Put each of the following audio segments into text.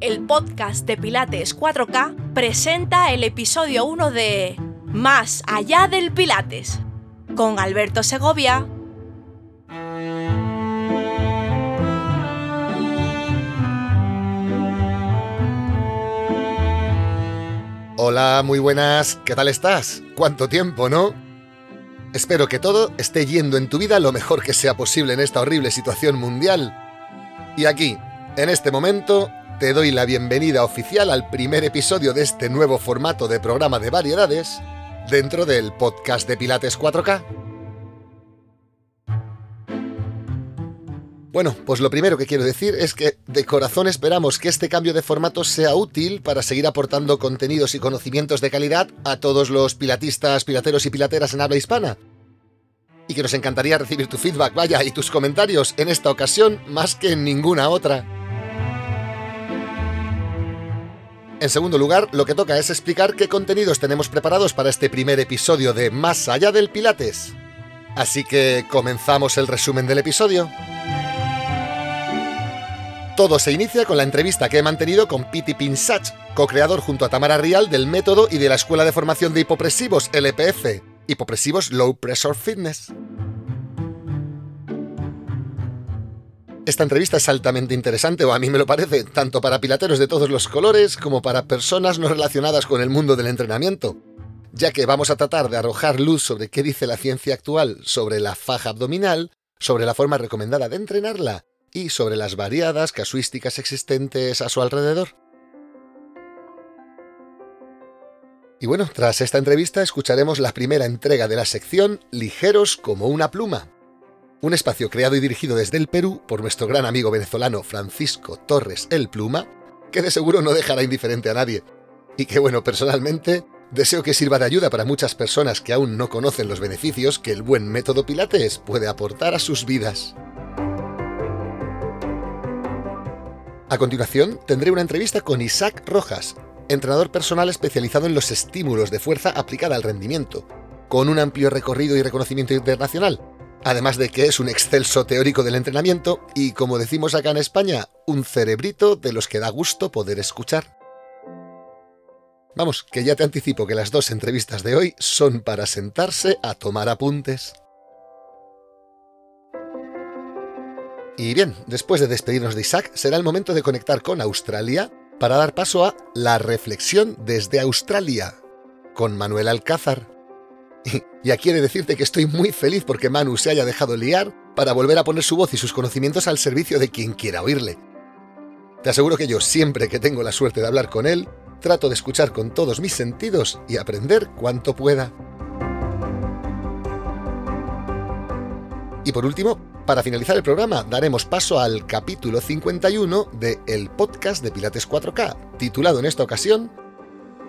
el podcast de Pilates 4K, presenta el episodio 1 de Más allá del Pilates, con Alberto Segovia. Hola, muy buenas, ¿qué tal estás? ¿Cuánto tiempo, no? Espero que todo esté yendo en tu vida lo mejor que sea posible en esta horrible situación mundial. Y aquí, en este momento, te doy la bienvenida oficial al primer episodio de este nuevo formato de programa de variedades dentro del podcast de Pilates 4K. Bueno, pues lo primero que quiero decir es que de corazón esperamos que este cambio de formato sea útil para seguir aportando contenidos y conocimientos de calidad a todos los pilatistas, pilateros y pilateras en habla hispana. Y que nos encantaría recibir tu feedback, vaya, y tus comentarios en esta ocasión más que en ninguna otra. En segundo lugar, lo que toca es explicar qué contenidos tenemos preparados para este primer episodio de Más allá del Pilates. Así que comenzamos el resumen del episodio. Todo se inicia con la entrevista que he mantenido con Piti Pinsach, co-creador junto a Tamara Rial del método y de la Escuela de Formación de Hipopresivos, LPF, Hipopresivos Low Pressure Fitness. Esta entrevista es altamente interesante, o a mí me lo parece, tanto para pilateros de todos los colores como para personas no relacionadas con el mundo del entrenamiento, ya que vamos a tratar de arrojar luz sobre qué dice la ciencia actual sobre la faja abdominal, sobre la forma recomendada de entrenarla y sobre las variadas casuísticas existentes a su alrededor. Y bueno, tras esta entrevista escucharemos la primera entrega de la sección Ligeros como una pluma, un espacio creado y dirigido desde el Perú por nuestro gran amigo venezolano Francisco Torres El Pluma, que de seguro no dejará indiferente a nadie. Y que bueno, personalmente, deseo que sirva de ayuda para muchas personas que aún no conocen los beneficios que el buen método Pilates puede aportar a sus vidas. A continuación, tendré una entrevista con Isaac Rojas, entrenador personal especializado en los estímulos de fuerza aplicada al rendimiento, con un amplio recorrido y reconocimiento internacional, Además de que es un excelso teórico del entrenamiento y, como decimos acá en España, un cerebrito de los que da gusto poder escuchar. Vamos, que ya te anticipo que las dos entrevistas de hoy son para sentarse a tomar apuntes. Y bien, después de despedirnos de Isaac, será el momento de conectar con Australia para dar paso a La Reflexión desde Australia, con Manuel Alcázar. Y aquí he de decirte que estoy muy feliz porque Manu se haya dejado liar para volver a poner su voz y sus conocimientos al servicio de quien quiera oírle. Te aseguro que yo siempre que tengo la suerte de hablar con él, trato de escuchar con todos mis sentidos y aprender cuanto pueda. Y por último, para finalizar el programa, daremos paso al capítulo 51 de El podcast de Pilates 4K, titulado en esta ocasión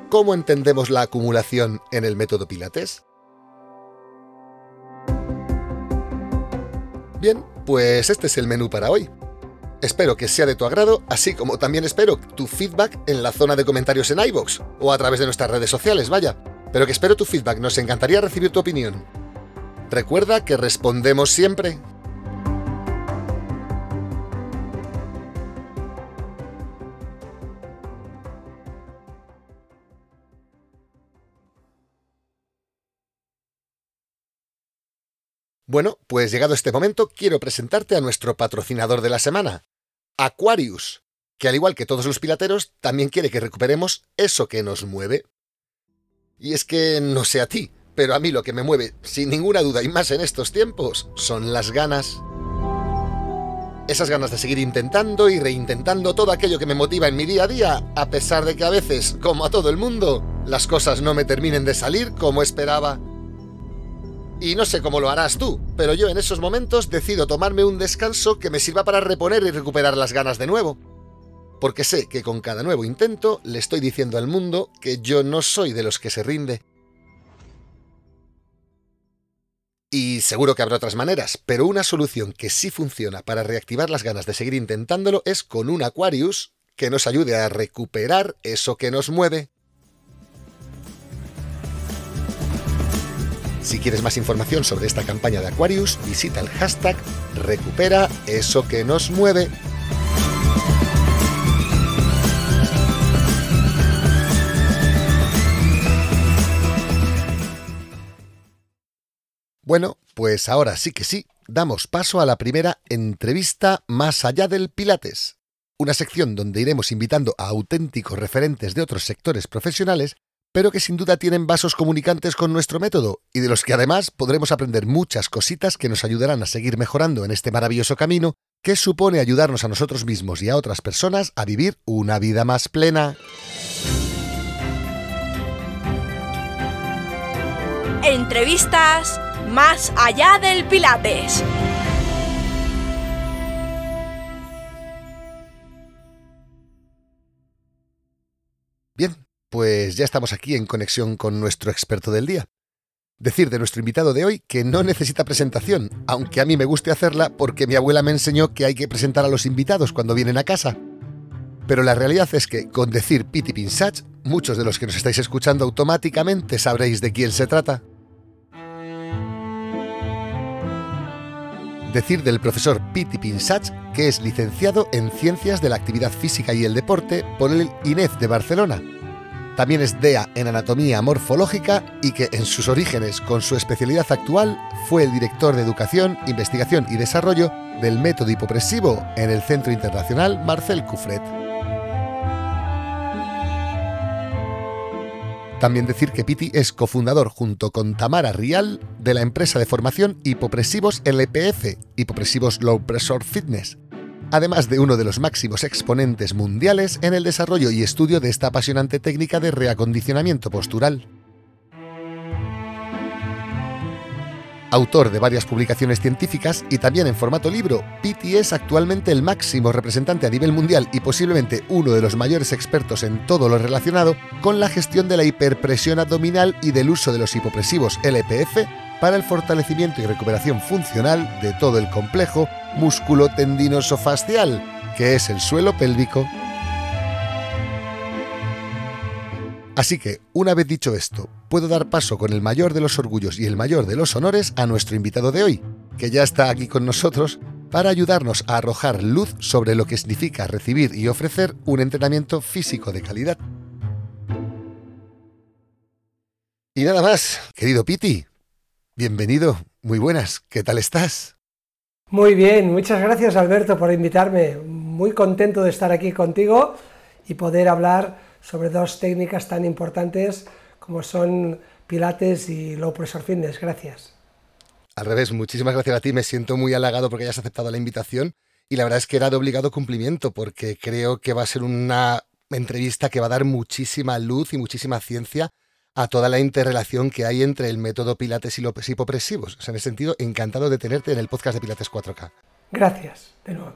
¿Cómo entendemos la acumulación en el método Pilates? Bien, pues este es el menú para hoy. Espero que sea de tu agrado, así como también espero tu feedback en la zona de comentarios en iVoox o a través de nuestras redes sociales, vaya. Pero que espero tu feedback, nos encantaría recibir tu opinión. Recuerda que respondemos siempre. Bueno, pues llegado este momento, quiero presentarte a nuestro patrocinador de la semana, Aquarius, que al igual que todos los pilateros, también quiere que recuperemos eso que nos mueve. Y es que no sé a ti, pero a mí lo que me mueve, sin ninguna duda y más en estos tiempos, son las ganas. Esas ganas de seguir intentando y reintentando todo aquello que me motiva en mi día a día, a pesar de que a veces, como a todo el mundo, las cosas no me terminen de salir como esperaba. Y no sé cómo lo harás tú, pero yo en esos momentos decido tomarme un descanso que me sirva para reponer y recuperar las ganas de nuevo. Porque sé que con cada nuevo intento le estoy diciendo al mundo que yo no soy de los que se rinde. Y seguro que habrá otras maneras, pero una solución que sí funciona para reactivar las ganas de seguir intentándolo es con un Aquarius que nos ayude a recuperar eso que nos mueve. Si quieres más información sobre esta campaña de Aquarius, visita el hashtag recupera eso que nos mueve. Bueno, pues ahora sí que sí, damos paso a la primera entrevista más allá del Pilates, una sección donde iremos invitando a auténticos referentes de otros sectores profesionales pero que sin duda tienen vasos comunicantes con nuestro método y de los que además podremos aprender muchas cositas que nos ayudarán a seguir mejorando en este maravilloso camino que supone ayudarnos a nosotros mismos y a otras personas a vivir una vida más plena. Entrevistas más allá del Pilates. Bien, pues ya estamos aquí en conexión con nuestro experto del día. Decir de nuestro invitado de hoy que no necesita presentación, aunque a mí me guste hacerla porque mi abuela me enseñó que hay que presentar a los invitados cuando vienen a casa. Pero la realidad es que con decir Piti Pinsach, muchos de los que nos estáis escuchando automáticamente sabréis de quién se trata. Decir del profesor Piti Pinsach, que es licenciado en Ciencias de la Actividad Física y el Deporte por el INEF de Barcelona. También es DEA en Anatomía Morfológica y que en sus orígenes, con su especialidad actual, fue el director de Educación, Investigación y Desarrollo del método hipopresivo en el Centro Internacional Marcel Cuffret. También decir que Piti es cofundador junto con Tamara Rial de la empresa de formación Hipopresivos LPF, Hipopresivos Low Pressure Fitness, además de uno de los máximos exponentes mundiales en el desarrollo y estudio de esta apasionante técnica de reacondicionamiento postural. Autor de varias publicaciones científicas y también en formato libro, Pitti es actualmente el máximo representante a nivel mundial y posiblemente uno de los mayores expertos en todo lo relacionado con la gestión de la hiperpresión abdominal y del uso de los hipopresivos LPF para el fortalecimiento y recuperación funcional de todo el complejo músculo tendinoso facial, que es el suelo pélvico Así que, una vez dicho esto, puedo dar paso con el mayor de los orgullos y el mayor de los honores a nuestro invitado de hoy, que ya está aquí con nosotros para ayudarnos a arrojar luz sobre lo que significa recibir y ofrecer un entrenamiento físico de calidad. Y nada más, querido Piti, bienvenido, muy buenas, ¿qué tal estás? Muy bien, muchas gracias Alberto por invitarme, muy contento de estar aquí contigo y poder hablar sobre dos técnicas tan importantes como son Pilates y Low Pressure Fitness. Gracias. Al revés, muchísimas gracias a ti. Me siento muy halagado porque hayas aceptado la invitación y la verdad es que era de obligado cumplimiento porque creo que va a ser una entrevista que va a dar muchísima luz y muchísima ciencia a toda la interrelación que hay entre el método Pilates y los hipopresivos. O sea, en ese sentido, encantado de tenerte en el podcast de Pilates 4K. Gracias, de nuevo.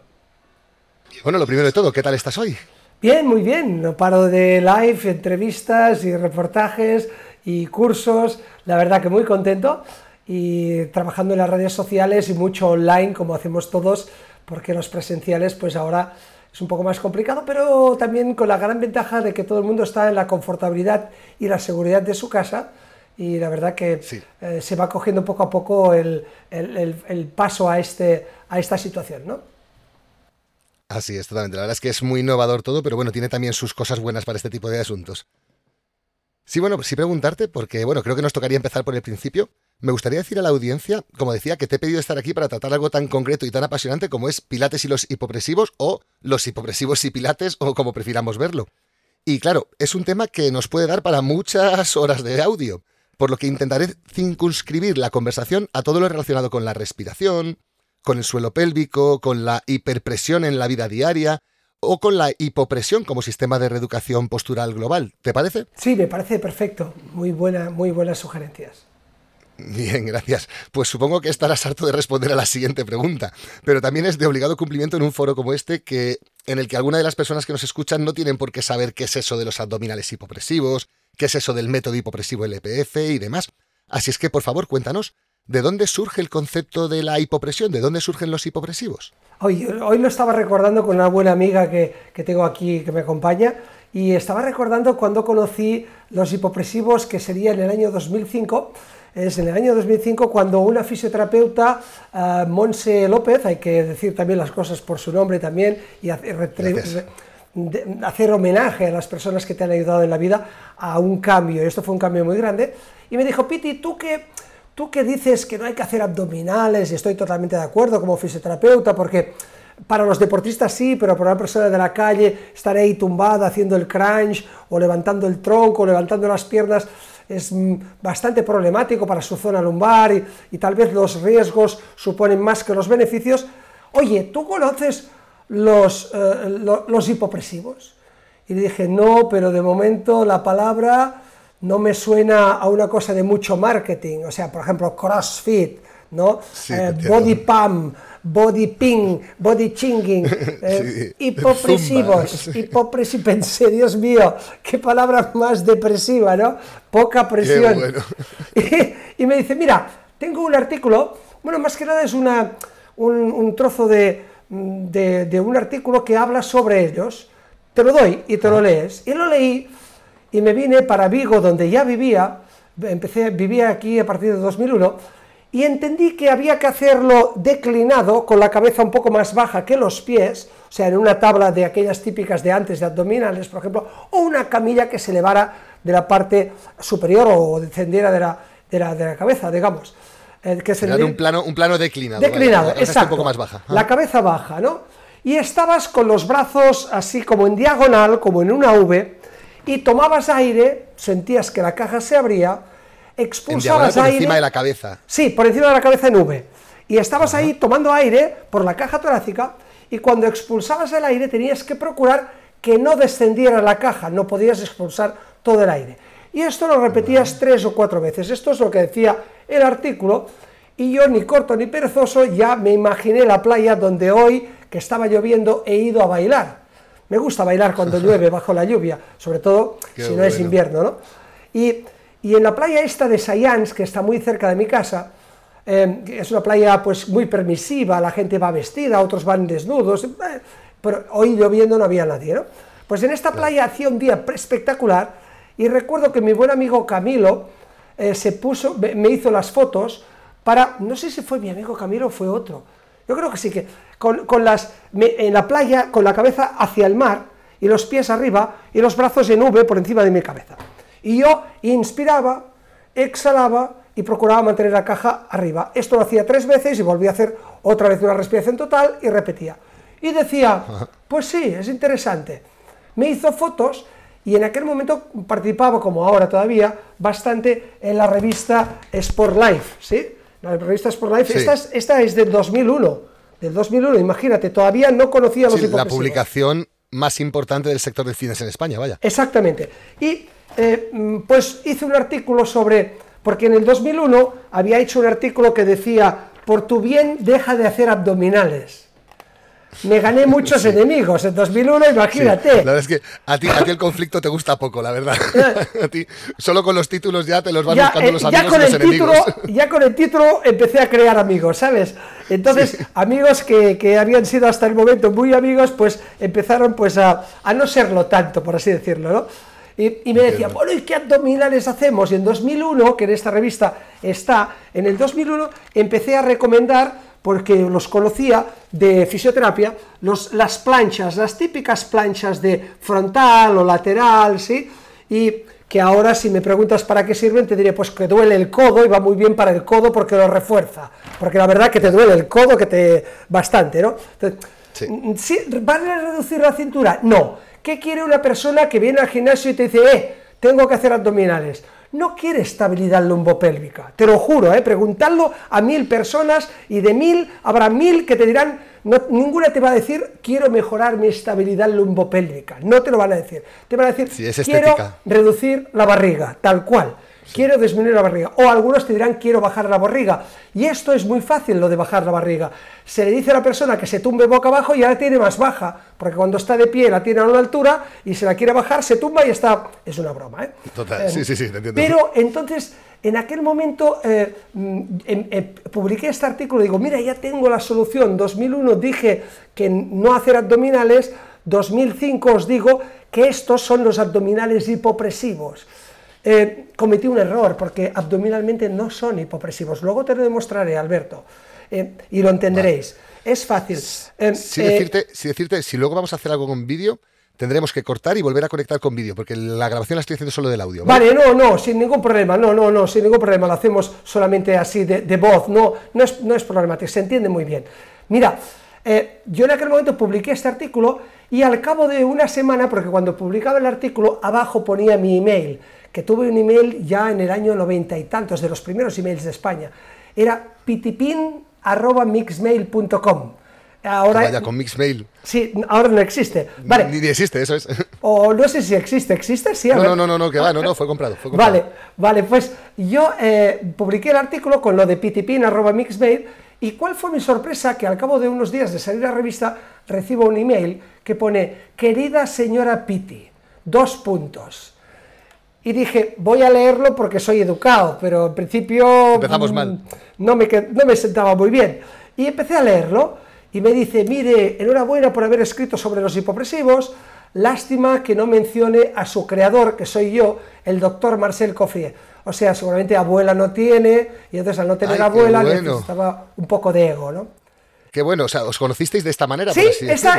Bueno, lo primero de todo, ¿qué tal estás hoy? Bien, muy bien. No paro de live, entrevistas y reportajes y cursos. La verdad que muy contento y trabajando en las redes sociales y mucho online como hacemos todos, porque los presenciales pues ahora es un poco más complicado, pero también con la gran ventaja de que todo el mundo está en la confortabilidad y la seguridad de su casa y la verdad que eh, se va cogiendo poco a poco el, el, paso a, este, a esta situación, ¿no? Así es, totalmente. La verdad es que es muy innovador todo, pero bueno, tiene también sus cosas buenas para este tipo de asuntos. Sí, bueno, sí preguntarte, porque bueno, creo que nos tocaría empezar por el principio. Me gustaría decir a la audiencia, como decía, que te he pedido estar aquí para tratar algo tan concreto y tan apasionante como es Pilates y los hipopresivos, o los hipopresivos y Pilates, o como prefiramos verlo. Y claro, es un tema que nos puede dar para muchas horas de audio, por lo que intentaré circunscribir la conversación a todo lo relacionado con la respiración, con el suelo pélvico, con la hiperpresión en la vida diaria o con la hipopresión como sistema de reeducación postural global. ¿Te parece? Sí, me parece perfecto. Muy, buena, muy buenas sugerencias. Bien, gracias. Pues supongo que estarás harto de responder a la siguiente pregunta, pero también es de obligado cumplimiento en un foro como este que en el que alguna de las personas que nos escuchan no tienen por qué saber qué es eso de los abdominales hipopresivos, qué es eso del método hipopresivo LPF y demás. Así es que, por favor, cuéntanos, ¿De dónde surge el concepto de la hipopresión? ¿De dónde surgen los hipopresivos? Hoy, hoy lo estaba recordando con una buena amiga que, tengo aquí que me acompaña y estaba recordando cuando conocí los hipopresivos que sería en el año 2005. Es en el año 2005 cuando una fisioterapeuta, uh, Monse López, hay que decir también las cosas por su nombre también y hacer, hacer homenaje a las personas que te han ayudado en la vida a un cambio. Esto fue un cambio muy grande. Y me dijo, Piti, tú que tú que dices que no hay que hacer abdominales, y estoy totalmente de acuerdo como fisioterapeuta, porque para los deportistas sí, pero para una persona de la calle estar ahí tumbada haciendo el crunch o levantando el tronco, o levantando las piernas, es mm, bastante problemático para su zona lumbar y, tal vez los riesgos suponen más que los beneficios. Oye, ¿tú conoces los, eh, los hipopresivos? Y le dije, no, pero de momento la palabra no me suena a una cosa de mucho marketing, o sea, por ejemplo, CrossFit, ¿no? Eh, body pump, body ping, body chinging, eh, hipopresivos, hipopresivos, pensé, Dios mío, qué palabra más depresiva, ¿no? Poca presión. Y, me dice, mira, tengo un artículo, bueno, más que nada es una, un, trozo de, de, un artículo que habla sobre ellos, te lo doy y te lo lees. Y lo leí y me vine para Vigo, donde ya vivía, empecé, vivía aquí a partir de 2001, y entendí que había que hacerlo declinado, con la cabeza un poco más baja que los pies, o sea, en una tabla de aquellas típicas de antes de abdominales, por ejemplo, o una camilla que se elevara de la parte superior o descendiera de la, de la, de la cabeza, digamos. Eh, que se un plano, un plano declinado. Declinado, exacto. Un poco más baja. La cabeza baja, ¿no? Y estabas con los brazos así como en diagonal, como en una V, y tomabas aire, sentías que la caja se abría, expulsabas por aire. encima de la cabeza. Sí, por encima de la cabeza en V. Y estabas ahí tomando aire por la caja torácica y cuando expulsabas el aire tenías que procurar que no descendiera la caja, no podías expulsar todo el aire. Y esto lo repetías tres o cuatro veces. Esto es lo que decía el artículo. Y yo, ni corto ni perezoso, ya me imaginé la playa donde hoy, que estaba lloviendo, he ido a bailar. Me gusta bailar cuando llueve bajo la lluvia, sobre todo si no es invierno, ¿no? Y, en la playa esta de Sayans, que está muy cerca de mi casa, eh, es una playa pues muy permisiva, la gente va vestida, otros van desnudos, eh, pero hoy lloviendo no había nadie, ¿no? Pues en esta playa hacía un día espectacular y recuerdo que mi buen amigo Camilo eh, se puso, me hizo las fotos para, no sé si fue mi amigo Camilo o fue otro, yo creo que sí, que con, las, en la playa, con la cabeza hacia el mar, y los pies arriba, y los brazos en V por encima de mi cabeza. Y yo inspiraba, exhalaba y procuraba mantener la caja arriba. Esto lo hacía tres veces y volví a hacer otra vez una respiración total y repetía. Y decía, pues sí, es interesante. Me hizo fotos y en aquel momento participaba, como ahora todavía, bastante en la revista Sport Life, ¿sí? La revista Sport Life, esta, es, esta es del 2001, del 2001, imagínate, todavía no conocía los sí, La publicación más importante del sector de cines en España, vaya. Exactamente. Y eh, pues hice un artículo sobre, porque en el 2001 había hecho un artículo que decía, por tu bien deja de hacer abdominales me gané muchos enemigos en 2001, imagínate. la verdad es que a ti, a ti el conflicto te gusta poco, la verdad. a ti, solo con los títulos ya te los vas buscando eh, los amigos con y los el enemigos. Título, ya con el título empecé a crear amigos, ¿sabes? Entonces, amigos que, que, habían sido hasta el momento muy amigos, pues empezaron pues a, a no serlo tanto, por así decirlo, ¿no? Y, y, me decía, bueno, ¿y qué abdominales hacemos? Y en 2001, que en esta revista está, en el 2001 empecé a recomendar porque los conocía de fisioterapia, los, las planchas, las típicas planchas de frontal o lateral, ¿sí? Y que ahora si me preguntas para qué sirven, te diré pues que duele el codo y va muy bien para el codo porque lo refuerza, porque la verdad que te duele el codo que te bastante, ¿no? sí. Mm, ¿Van a reducir la cintura? No. ¿Qué quiere una persona que viene al gimnasio y te dice, eh, tengo que hacer abdominales? no quiere estabilidad lumbopélvica. Te lo juro, ¿eh? preguntadlo a mil personas y de mil habrá mil que te dirán, ninguna te va a decir, quiero mejorar mi estabilidad lumbopélvica. No te lo van a decir. Te van a decir, quiero reducir la barriga, tal cual quiero disminuir la barriga. O algunos te dirán, quiero bajar la barriga. Y esto es muy fácil, lo de bajar la barriga. Se le dice a la persona que se tumbe boca abajo y ya la tiene más baja, porque cuando está de pie la tiene a una altura y se la quiere bajar, se tumba y está... Es una broma, ¿eh? Total, sí, sí, sí, te entiendo. Pero entonces, en aquel momento eh, mm, em, eh, publiqué este artículo y digo, mira, ya tengo la solución. 2001 dije que no hacer abdominales, 2005 os digo que estos son los abdominales hipopresivos. Eh, cometí un error porque abdominalmente no son hipopresivos. Luego te lo demostraré, Alberto, eh, y lo entenderéis. Es fácil. Eh, si, decirte, si decirte, si luego vamos a hacer algo con vídeo, tendremos que cortar y volver a conectar con vídeo, porque la grabación la estoy haciendo solo del audio. Vale, no, no, sin ningún problema, no, no, no, sin ningún problema, lo hacemos solamente así de, voz, no, no es, no es problemático, se entiende muy bien. Mira, eh, yo en aquel momento publiqué este artículo y al cabo de una semana, porque cuando publicaba el artículo abajo ponía mi email, que tuve un email ya en el año noventa y tantos, de los primeros emails de España, era pitipin.mixmail.com. Ahora, vaya, con Mixmail. Sí, ahora no existe. Vale. Ni, existe, eso es. O no sé si existe, ¿existe? Sí, no, no, no, no, que va, no, no, fue comprado. Fue comprado. Vale, vale, pues yo eh, publiqué el artículo con lo de pitipin.mixmail y cuál fue mi sorpresa que al cabo de unos días de salir a la revista recibo un email que pone, querida señora Piti, dos puntos. Y dije, voy a leerlo porque soy educado, pero en principio... Empezamos mm, mal. No me, no me sentaba muy bien. Y empecé a leerlo y me dice, mire, enhorabuena por haber escrito sobre los hipopresivos, lástima que no mencione a su creador, que soy yo, el doctor Marcel Coffrier. O sea, seguramente abuela no tiene, y entonces al no tener abuela necesitaba un poco de ego, ¿no? Qué bueno, o sea, ¿os conocisteis de esta manera? Sí,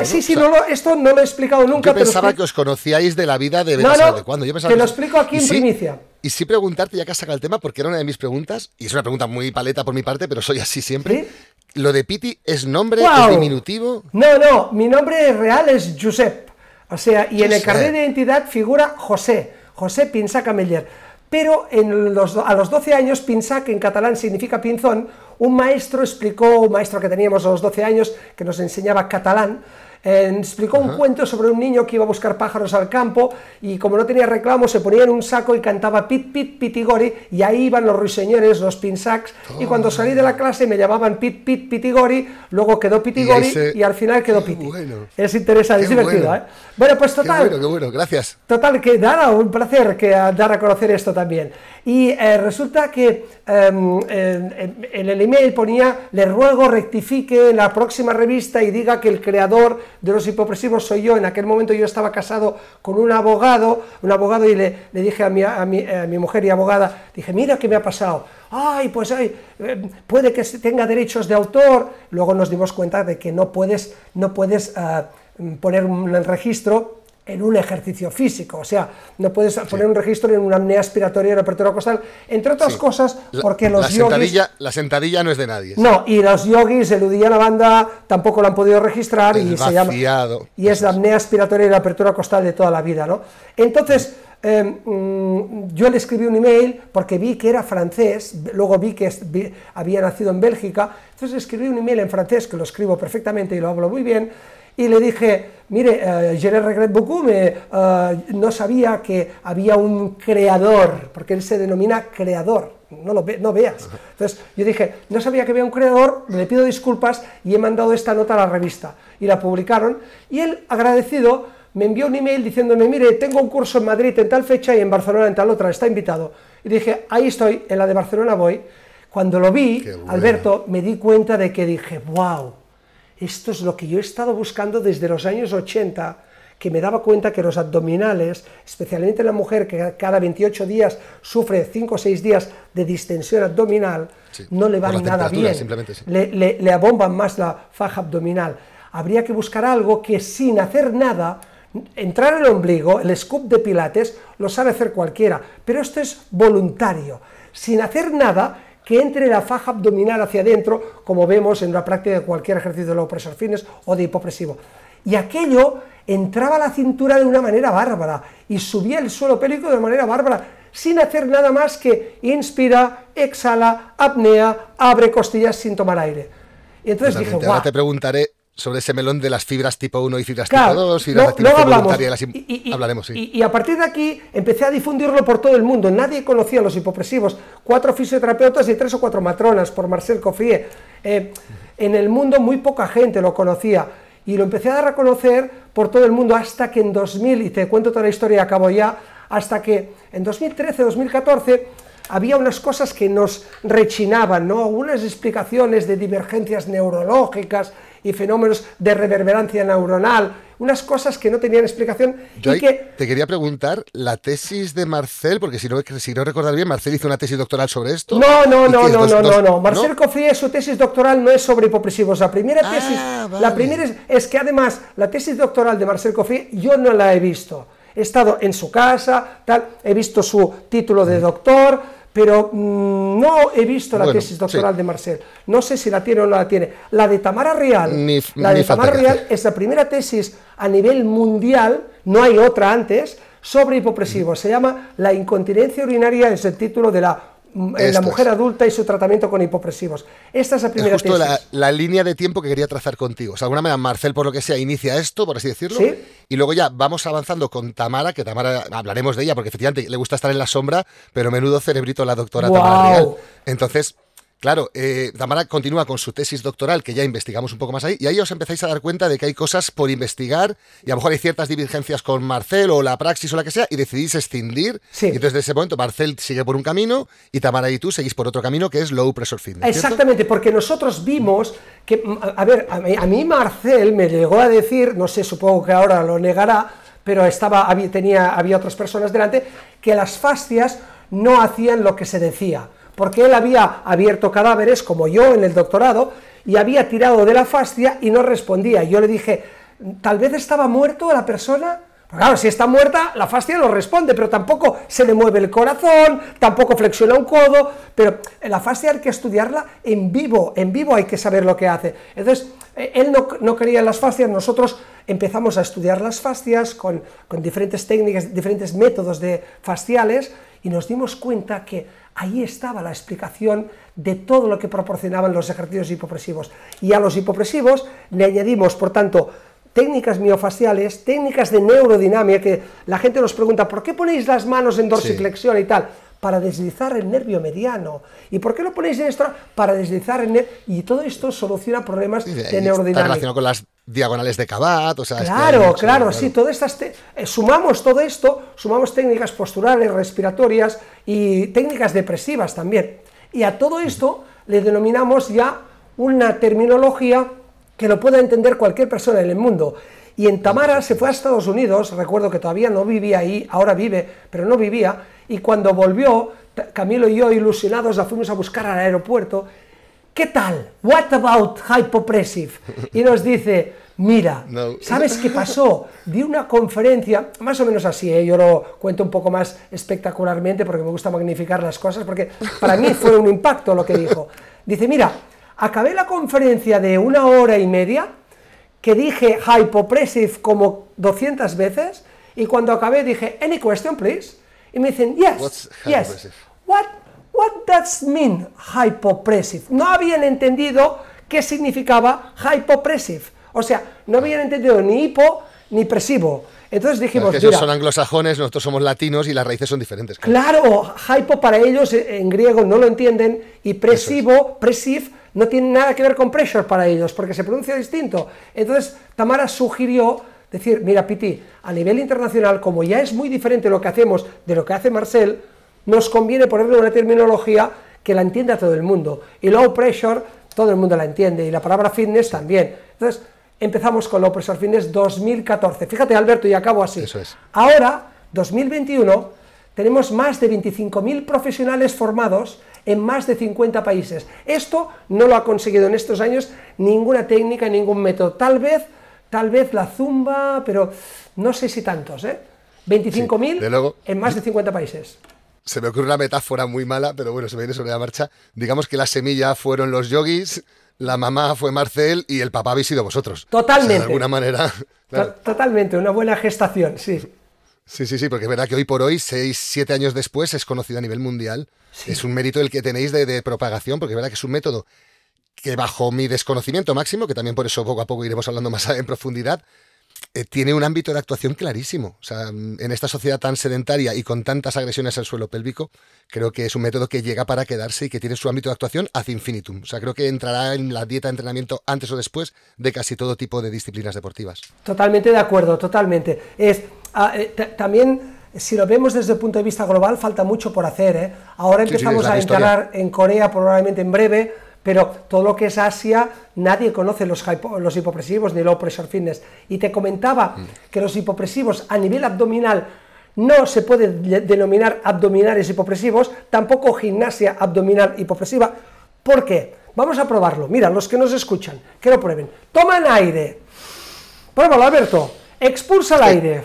sí, sí, no esto no lo he explicado nunca. Yo pensaba que os conocíais de la vida de no, no, de. Yo te lo explico aquí en primicia. Y sí preguntarte, ya que has sacado el tema, porque era una de mis preguntas, y es una pregunta muy paleta por mi parte, pero soy así siempre. ¿Lo de Piti es nombre, es diminutivo? No, no, mi nombre real es Josep. O sea, y en el carnet de identidad figura José, José Pinza Cameller pero en los, a los 12 años, Pinsac en catalán significa pinzón, un maestro explicó, un maestro que teníamos a los 12 años, que nos enseñaba catalán, explicó un cuento sobre un niño que iba a buscar pájaros al campo y como no tenía reclamo se ponía en un saco y cantaba pit pit pitigori y ahí iban los ruiseñores, los pinsacs y cuando salí de la clase me llamaban pit pit pitigori, luego quedó pitigori y, al final quedó piti. Es interesante, es divertido, bueno. ¿eh? Bueno, pues total. Qué bueno, qué bueno, gracias. Total, que nada, un placer que dar a conocer esto también. Y eh, resulta que em, en, el email ponía, le ruego rectifique la próxima revista y diga que el creador de los hipopresivos soy yo. En aquel momento yo estaba casado con un abogado, un abogado y le, dije a mi, a, mi, a mi, mujer y abogada, dije, mira qué me ha pasado. Ay, pues ay, eh, puede que tenga derechos de autor. Luego nos dimos cuenta de que no puedes, no puedes uh, poner un registro en un ejercicio físico, o sea, no puedes poner un registro en una apnea aspiratoria y apertura costal, entre otras cosas, porque los la yogis... Sentadilla, la sentadilla no es de nadie. No, y los yogis, el la banda, tampoco lo han podido registrar y se llama... Y es la apnea aspiratoria y la apertura costal de toda la vida, ¿no? Entonces, em, mm, yo le escribí un email porque vi que era francés, luego vi que había nacido en Bélgica, entonces escribí un email en francés, que lo escribo perfectamente y lo hablo muy bien, y le dije, mire, uh, je le regrette beaucoup, me, uh, no sabía que había un creador, porque él se denomina creador, no lo ve, no veas. Entonces yo dije, no sabía que había un creador, le pido disculpas y he mandado esta nota a la revista. Y la publicaron, y él, agradecido, me envió un email diciéndome, mire, tengo un curso en Madrid en tal fecha y en Barcelona en tal otra, está invitado. Y dije, ahí estoy, en la de Barcelona voy. Cuando lo vi, Alberto, me di cuenta de que dije, wow, esto es lo que yo he estado buscando desde los años 80, que me daba cuenta que los abdominales, especialmente la mujer que cada 28 días sufre 5 o 6 días de distensión abdominal, no le van nada bien. Le, le, abomban más la faja abdominal. Habría que buscar algo que sin hacer nada, entrar el ombligo, el scoop de pilates, lo sabe hacer cualquiera, pero esto es voluntario. Sin hacer nada, que entre la faja abdominal hacia adentro, como vemos en la práctica de cualquier ejercicio de low pressure fitness o de hipopresivo. Y aquello entraba a la cintura de una manera bárbara y subía el suelo pélvico de una manera bárbara, sin hacer nada más que inspira, exhala, apnea, abre costillas sin tomar aire. Y entonces dije, Ahora te preguntaré sobre ese melón de las fibras tipo 1 y fibras tipo 2, fibras de hablamos. Y, hablaremos, sí. y, a partir de aquí empecé a difundirlo por todo el mundo. Nadie conocía los hipopresivos. Cuatro fisioterapeutas y tres o cuatro matronas por Marcel Coffier. Eh, en el mundo muy poca gente lo conocía. Y lo empecé a dar a conocer por todo el mundo hasta que en 2000, y te cuento toda la historia y acabo ya, hasta que en 2013, 2014 había unas cosas que nos rechinaban, ¿no? Unas explicaciones de divergencias neurológicas y fenómenos de reverberancia neuronal, unas cosas que no tenían explicación Yo y que... te quería preguntar, la tesis de Marcel, porque si no, si no recordar bien, Marcel hizo una tesis doctoral sobre esto. No, no, no, no, no, no, no. Marcel Coffrier, su tesis doctoral no es sobre hipopresivos. La primera ah, tesis, la primera es, que además la tesis doctoral de Marcel Coffrier yo no la he visto. He estado en su casa, tal, he visto su título de doctor, pero mm, no he visto la tesis doctoral de Marcel. No sé si la tiene o no la tiene. La de Tamara Real, la de Tamara Real es la primera tesis a nivel mundial, no hay otra antes, sobre hipopresivos. Se llama La incontinencia urinaria, es el título de la la mujer adulta y su tratamiento con hipopresivos. Esta es la primera es justo La, línea de tiempo que quería trazar contigo. O sea, alguna manera, Marcel, por lo que sea, inicia esto, por así decirlo. Y luego ya vamos avanzando con Tamara, que Tamara, hablaremos de ella, porque efectivamente le gusta estar en la sombra, pero menudo cerebrito la doctora Tamara Real. Entonces, Claro, eh, Tamara continúa con su tesis doctoral, que ya investigamos un poco más ahí, y ahí os empezáis a dar cuenta de que hay cosas por investigar, y a lo mejor hay ciertas divergencias con Marcel o la praxis o la que sea, y decidís escindir. Y entonces, de ese momento, Marcel sigue por un camino, y Tamara y tú seguís por otro camino, que es low pressure fitness. Exactamente, porque nosotros vimos que, a ver, a mí, Marcel me llegó a decir, no sé, supongo que ahora lo negará, pero estaba, había, tenía, había otras personas delante, que las fascias no hacían lo que se decía porque él había abierto cadáveres, como yo en el doctorado, y había tirado de la fascia y no respondía. Yo le dije, tal vez estaba muerto la persona. claro, si está muerta, la fascia no responde, pero tampoco se le mueve el corazón, tampoco flexiona un codo, pero la fascia hay que estudiarla en vivo, en vivo hay que saber lo que hace. Entonces, eh, él no, no quería las fascias, nosotros empezamos a estudiar las fascias con, con diferentes técnicas, diferentes métodos de fasciales, y nos dimos cuenta que ahí estaba la explicación de todo lo que proporcionaban los ejercicios hipopresivos. Y a los hipopresivos le añadimos, por tanto, técnicas miofasciales, técnicas de neurodinamia, que la gente nos pregunta, ¿por qué ponéis las manos en dorsiflexión y tal? Para deslizar el nervio mediano. ¿Y por qué lo ponéis en esto? Para deslizar el nervio. Y todo esto soluciona problemas de neurodinamia. Está relacionado con las diagonales de Cabat, o sea... Claro, claro, sí, todas estas... Eh, sumamos todo esto, sumamos técnicas posturales, respiratorias y técnicas depresivas también. Y a todo esto le denominamos ya una terminología que lo pueda entender cualquier persona en el mundo. Y en Tamara se fue a Estados Unidos, recuerdo que todavía no vivía ahí, ahora vive, pero no vivía, y cuando volvió, Camilo y yo ilusionados la fuimos a buscar al aeropuerto ¿qué tal? What about hypopressive? Y nos dice, mira, ¿sabes qué pasó? Di una conferencia, más o menos así, ¿eh? yo lo cuento un poco más espectacularmente porque me gusta magnificar las cosas, porque para mí fue un impacto lo que dijo. Dice, mira, acabé la conferencia de una hora y media, que dije hypopressive como 200 veces, y cuando acabé dije, any question, please? Y me dicen, yes, yes. What What does mean hypopressive? No habían entendido qué significaba hypopressive. O sea, no habían entendido ni hipo ni presivo. Entonces dijimos, que ellos son anglosajones, nosotros somos latinos y las raíces son diferentes. Claro, hypo para ellos en griego no lo entienden y presivo, presive, no tiene nada que ver con pressure para ellos, porque se pronuncia distinto. Entonces Tamara sugirió decir, mira Piti, a nivel internacional, como ya es muy diferente lo que hacemos de lo que hace Marcel, nos conviene ponerle una terminología que la entienda todo el mundo. Y low pressure, todo el mundo la entiende, y la palabra fitness también. Entonces, empezamos con low pressure fitness 2014. Fíjate, Alberto, y acabo así. Eso es. Ahora, 2021, tenemos más de 25.000 profesionales formados en más de 50 países. Esto no lo ha conseguido en estos años ninguna técnica, ningún método. Tal vez, tal vez la zumba, pero no sé si tantos, ¿eh? 25.000 en más de 50 países se me ocurre una metáfora muy mala, pero bueno, se me viene sobre la marcha. Digamos que la semilla fueron los yogis, la mamá fue Marcel y el papá habéis sido vosotros. Totalmente. de alguna manera. Totalmente, una buena gestación, sí. Sí, sí, sí, porque es verdad que hoy por hoy, seis, siete años después, es conocido a nivel mundial. Es un mérito el que tenéis de, de propagación, porque es verdad que es un método que bajo mi desconocimiento máximo, que también por eso poco a poco iremos hablando más en profundidad, eh, tiene un ámbito de actuación clarísimo. O sea, en esta sociedad tan sedentaria y con tantas agresiones al suelo pélvico, creo que es un método que llega para quedarse y que tiene su ámbito de actuación ad infinitum. O sea, creo que entrará en la dieta de entrenamiento antes o después de casi todo tipo de disciplinas deportivas. Totalmente de acuerdo, totalmente. Es ah, eh, también si lo vemos desde el punto de vista global, falta mucho por hacer. ¿eh? Ahora empezamos a entrar en Corea probablemente en breve, pero todo lo que es Asia, nadie conoce los, los hipopresivos ni low pressure fitness. Y te comentaba mm. que los hipopresivos a nivel abdominal no se puede denominar abdominales hipopresivos, tampoco gimnasia abdominal hipopresiva. ¿Por qué? Vamos a probarlo. Mira, los que nos escuchan, que lo prueben. Toman aire. Pruébalo, Alberto. Expulsa el aire.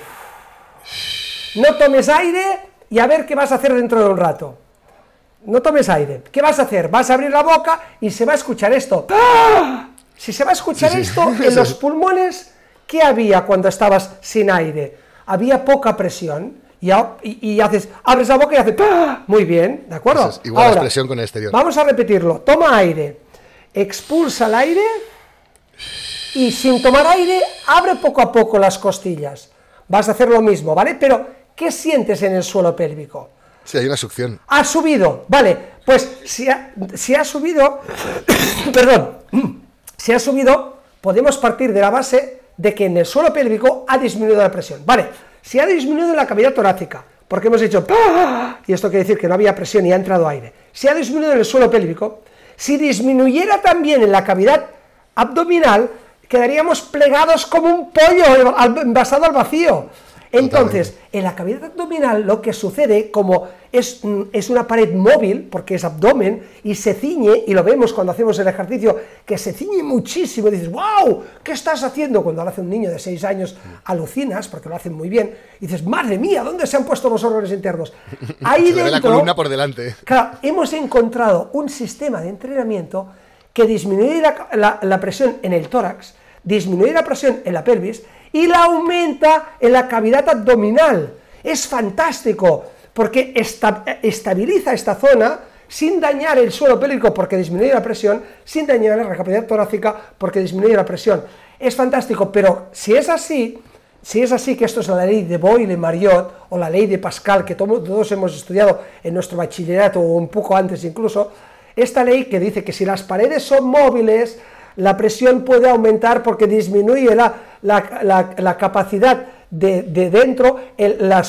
No tomes aire y a ver qué vas a hacer dentro de un rato no tomes aire. ¿Qué vas a hacer? Vas a abrir la boca y se va a escuchar esto. ¡Ah! Si se va a escuchar esto en los pulmones, ¿qué había cuando estabas sin aire? Había poca presión. Y, haces, abres la boca y haces, ¡Ah! muy bien, ¿de acuerdo? igual la presión con el exterior. Vamos a repetirlo. Toma aire, expulsa el aire y sin tomar aire, abre poco a poco las costillas. Vas a hacer lo mismo, ¿vale? Pero, ¿qué sientes en el suelo pélvico? Sí, hay una succión. Ha subido, vale, pues si ha, si ha subido, perdón, si ha subido, podemos partir de la base de que en el suelo pélvico ha disminuido la presión. Vale, si ha disminuido la cavidad torácica, porque hemos dicho, y esto quiere decir que no había presión y ha entrado aire, si ha disminuido en el suelo pélvico, si disminuyera también en la cavidad abdominal, quedaríamos plegados como un pollo envasado al vacío. Entonces, en la cavidad abdominal lo que sucede, como es, mm, es, una pared móvil, porque es abdomen, y se ciñe, y lo vemos cuando hacemos el ejercicio, que se ciñe muchísimo, y dices, wow, ¿qué estás haciendo? Cuando lo hace un niño de 6 años, alucinas, porque lo hacen muy bien, y dices, madre mía, ¿dónde se han puesto los órganos internos? Ahí dentro, la columna por delante. Claro, hemos encontrado un sistema de entrenamiento que disminuye la presión en el tórax, disminuye la presión en la pelvis, y la aumenta en la cavidad abdominal. Es fantástico, porque estabiliza esta zona sin dañar el suelo pélvico porque disminuye la presión, sin dañar la cavidad torácica porque disminuye la presión. Es fantástico, pero si es así, si es así que esto es la ley de Boyle y Mariot, o la ley de Pascal, que todos hemos estudiado en nuestro bachillerato o un poco antes incluso, esta ley que dice que si las paredes son móviles, la presión puede aumentar porque disminuye la, capacidad de, dentro, la,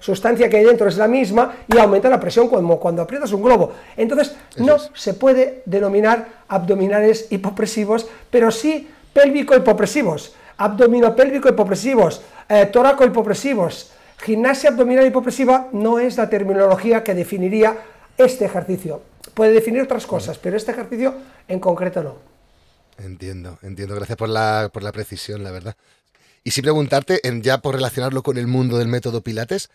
sustancia que hay dentro es la misma y aumenta la presión como cuando aprietas un globo. Entonces, no se puede denominar abdominales hipopresivos, pero sí pélvico-hipopresivos, abdominopélvico-hipopresivos, eh, toraco-hipopresivos. Gimnasia abdominal hipopresiva no es la terminología que definiría este ejercicio. Puede definir otras cosas, pero este ejercicio en concreto no. Entiendo, entiendo. Gracias por la, por la precisión, la verdad. Y si preguntarte, en, ya por relacionarlo con el mundo del método Pilates,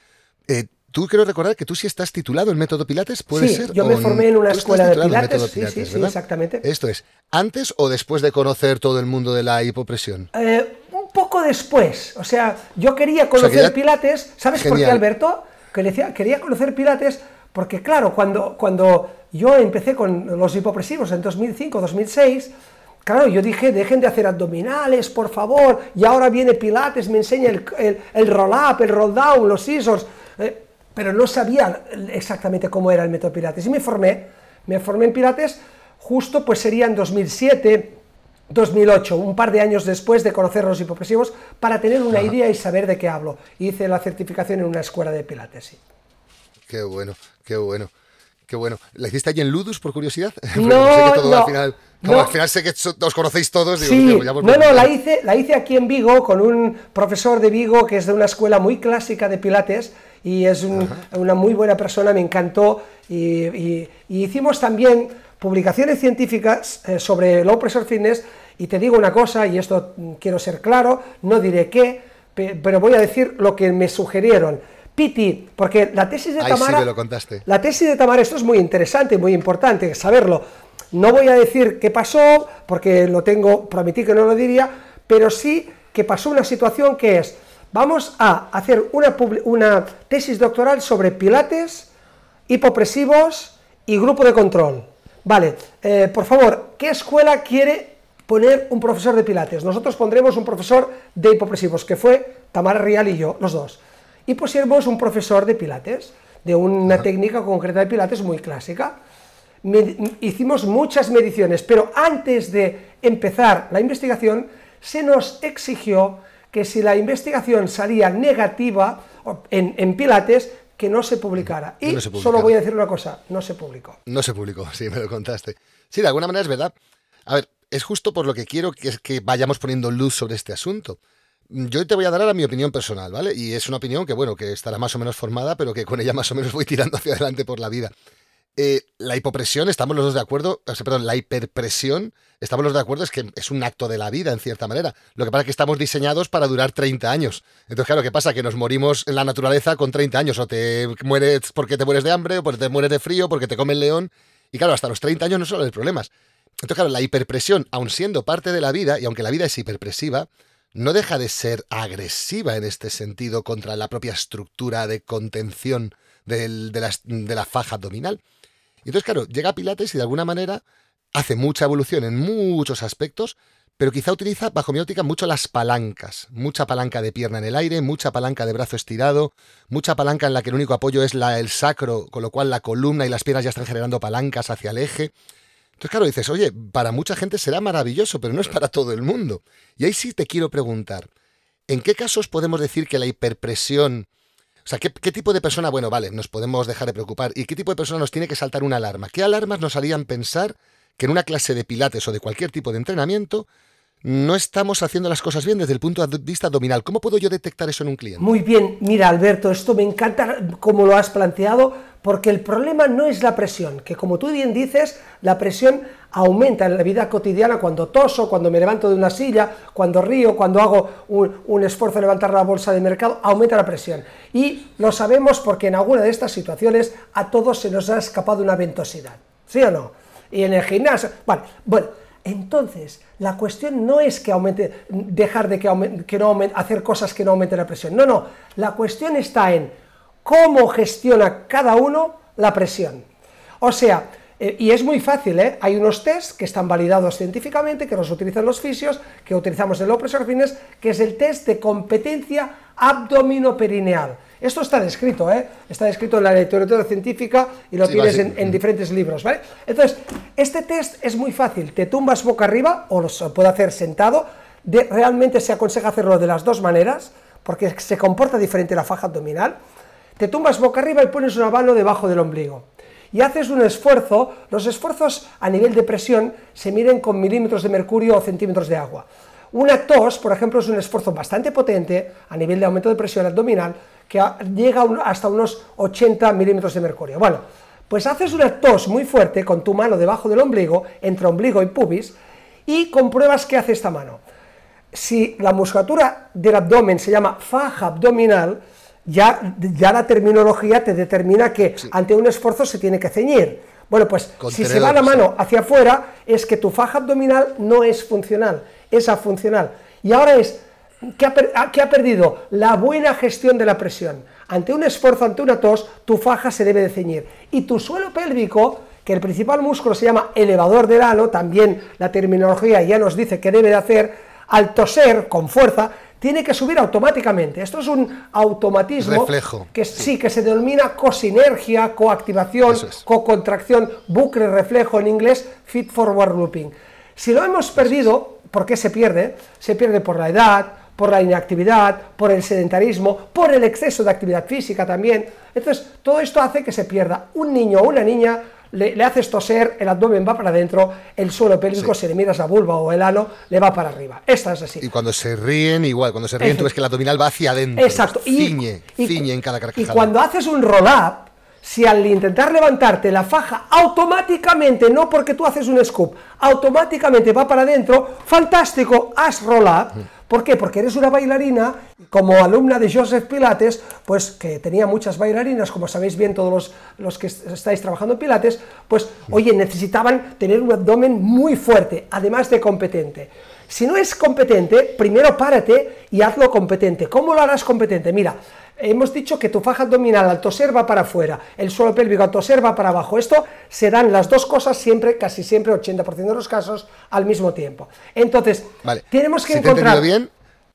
eh, tú quiero recordar que tú sí estás titulado en método Pilates, ¿puede sí, ser? Yo me formé en una escuela de Pilates, sí, sí, sí, exactamente. Esto es, ¿antes o después de conocer todo el mundo de la hipopresión? Eh, un poco después. O sea, yo quería conocer Pilates. ¿Sabes por qué, Alberto? Que decía, quería conocer Pilates porque, claro, cuando, cuando yo empecé con los hipopresivos en 2005, 2006 Claro, yo dije, dejen de hacer abdominales, por favor, y ahora viene Pilates, me enseña el, el, roll-up, el roll-down, los scissors, eh, pero no sabía exactamente cómo era el método Pilates. Y me formé, me formé en Pilates justo, pues sería en 2007, 2008, un par de años después de conocer los hipopresivos, para tener una idea y saber de qué hablo. Hice la certificación en una escuela de Pilates, sí. Qué bueno, qué bueno. Qué bueno. ¿La hiciste allí en Ludus, por curiosidad? No, todo al final, al final sé que os conocéis todos. Digo, sí, no, no, la hice, la hice aquí en Vigo con un profesor de Vigo que es de una escuela muy clásica de Pilates y es una muy buena persona, me encantó. Y, hicimos también publicaciones científicas eh, sobre low pressure fitness y te digo una cosa, y esto quiero ser claro, no diré qué, pero voy a decir lo que me sugirieron Piti, porque la tesis de Tamara... lo contaste. La tesis de Tamara, esto es muy interesante, muy importante saberlo. No voy a decir qué pasó, porque lo tengo, prometí que no lo diría, pero sí que pasó una situación que es, vamos a hacer una, una tesis doctoral sobre pilates, hipopresivos y grupo de control. Vale, eh, por favor, ¿qué escuela quiere poner un profesor de pilates? Nosotros pondremos un profesor de hipopresivos, que fue Tamara Rial y yo, los dos y pusimos un profesor de pilates, de una técnica concreta de pilates muy clásica. Hicimos muchas mediciones, pero antes de empezar la investigación se nos exigió que si la investigación salía negativa en, pilates, que no se publicara. Y solo voy a decir una cosa, no se publicó. No se publicó, sí, me lo contaste. Sí, de alguna manera es verdad. A ver, es justo por lo que quiero que, que vayamos poniendo luz sobre este asunto. Yo te voy a dar ahora mi opinión personal, ¿vale? Y es una opinión que, bueno, que estará más o menos formada, pero que con ella más o menos voy tirando hacia adelante por la vida. Eh, la hipopresión, estamos los dos de acuerdo, perdón, la hiperpresión, estamos los dos de acuerdo, es que es un acto de la vida, en cierta manera. Lo que pasa es que estamos diseñados para durar 30 años. Entonces, claro, ¿qué pasa? Que nos morimos en la naturaleza con 30 años, o te mueres porque te mueres de hambre, o porque te mueres de frío, porque te come el león. Y claro, hasta los 30 años no solo hay problemas. Entonces, claro, la hiperpresión, aun siendo parte de la vida, y aunque la vida es hiperpresiva, no deja de ser agresiva en este sentido contra la propia estructura de contención de la faja abdominal. Entonces, claro, llega Pilates y de alguna manera hace mucha evolución en muchos aspectos, pero quizá utiliza, bajo mi óptica, mucho las palancas. Mucha palanca de pierna en el aire, mucha palanca de brazo estirado, mucha palanca en la que el único apoyo es la, el sacro, con lo cual la columna y las piernas ya están generando palancas hacia el eje. Entonces, claro, dices, oye, para mucha gente será maravilloso, pero no es para todo el mundo. Y ahí sí te quiero preguntar, ¿en qué casos podemos decir que la hiperpresión o sea, ¿qué, tipo de persona, bueno, vale, nos podemos dejar de preocupar, y qué tipo de persona nos tiene que saltar una alarma? ¿Qué alarmas nos harían pensar que en una clase de pilates o de cualquier tipo de entrenamiento no estamos haciendo las cosas bien desde el punto de vista abdominal. ¿Cómo puedo yo detectar eso en un cliente? Muy bien, mira Alberto, esto me encanta como lo has planteado, porque el problema no es la presión, que como tú bien dices, la presión aumenta en la vida cotidiana cuando toso, cuando me levanto de una silla, cuando río, cuando hago un, esfuerzo de levantar la bolsa de mercado, aumenta la presión. Y lo sabemos porque en alguna de estas situaciones a todos se nos ha escapado una ventosidad, ¿sí o no? Y en el gimnasio, bueno, bueno, entonces, la cuestión no es que aumente, dejar de que, no hacer cosas que no aumenten la presión. No, no. La cuestión está en cómo gestiona cada uno la presión. O sea, eh, y es muy fácil, ¿eh? hay unos test que están validados científicamente, que los utilizan los fisios, que utilizamos en Low Fitness, que es el test de competencia abdominoperineal. Esto está descrito, ¿eh? está descrito en la literatura científica y lo tienes en, diferentes libros, ¿vale? Entonces, este test es muy fácil, te tumbas boca arriba, o lo puede hacer sentado, realmente se aconseja hacerlo de las dos maneras, porque se comporta diferente la faja abdominal, te tumbas boca arriba y pones una mano debajo del ombligo y haces un esfuerzo, los esfuerzos a nivel de presión se miden con milímetros de mercurio o centímetros de agua. Una tos, por ejemplo, es un esfuerzo bastante potente a nivel de aumento de presión abdominal que llega hasta unos 80 milímetros de mercurio. Bueno, pues haces una tos muy fuerte con tu mano debajo del ombligo, entre ombligo y pubis, y compruebas qué hace esta mano. Si la musculatura del abdomen se llama faja abdominal, ya, ya la terminología te determina que ante un esfuerzo se tiene que ceñir. Bueno, pues si se va la mano hacia afuera, es que tu faja abdominal no es funcional, es afuncional. Y ahora es, ¿qué ha, ah, ha perdido? La buena gestión de la presión. Ante un esfuerzo, ante una tos, tu faja se debe de ceñir. Y tu suelo pélvico, que el principal músculo se llama elevador del ano, también la terminología ya nos dice que debe de hacer, al toser con fuerza, tiene que subir automáticamente. Esto es un automatismo que sí. que se denomina cosinergia, coactivación, cocontracción, bucle reflejo en inglés, feed forward looping. Si lo hemos perdido, ¿por qué se pierde? Se pierde por la edad, por la inactividad, por el sedentarismo, por el exceso de actividad física también. Entonces, todo esto hace que se pierda un niño o una niña le, haces toser, el abdomen va para adentro, el suelo pélvico, si le miras la vulva o el ano, le va para arriba. Esta es así. Y cuando se ríen, igual, cuando se ríen, tú ves que el abdominal va hacia adentro. Exacto. Ciñe, ciñe en cada carcajada. Y cuando haces un roll-up, si al intentar levantarte la faja automáticamente, no porque tú haces un scoop, automáticamente va para adentro, fantástico, haz roll-up. ¿Por qué? Porque eres una bailarina, como alumna de Joseph Pilates, pues que tenía muchas bailarinas, como sabéis bien todos los, los que estáis trabajando en Pilates, pues oye, necesitaban tener un abdomen muy fuerte, además de competente. Si no es competente, primero párate y hazlo competente. ¿Cómo lo harás competente? Mira, hemos dicho que tu faja abdominal al toser va para afuera, el suelo pélvico al toser va para abajo. Esto se dan las dos cosas siempre, casi siempre, 80% de los casos, al mismo tiempo. Entonces, tenemos que encontrar... bien,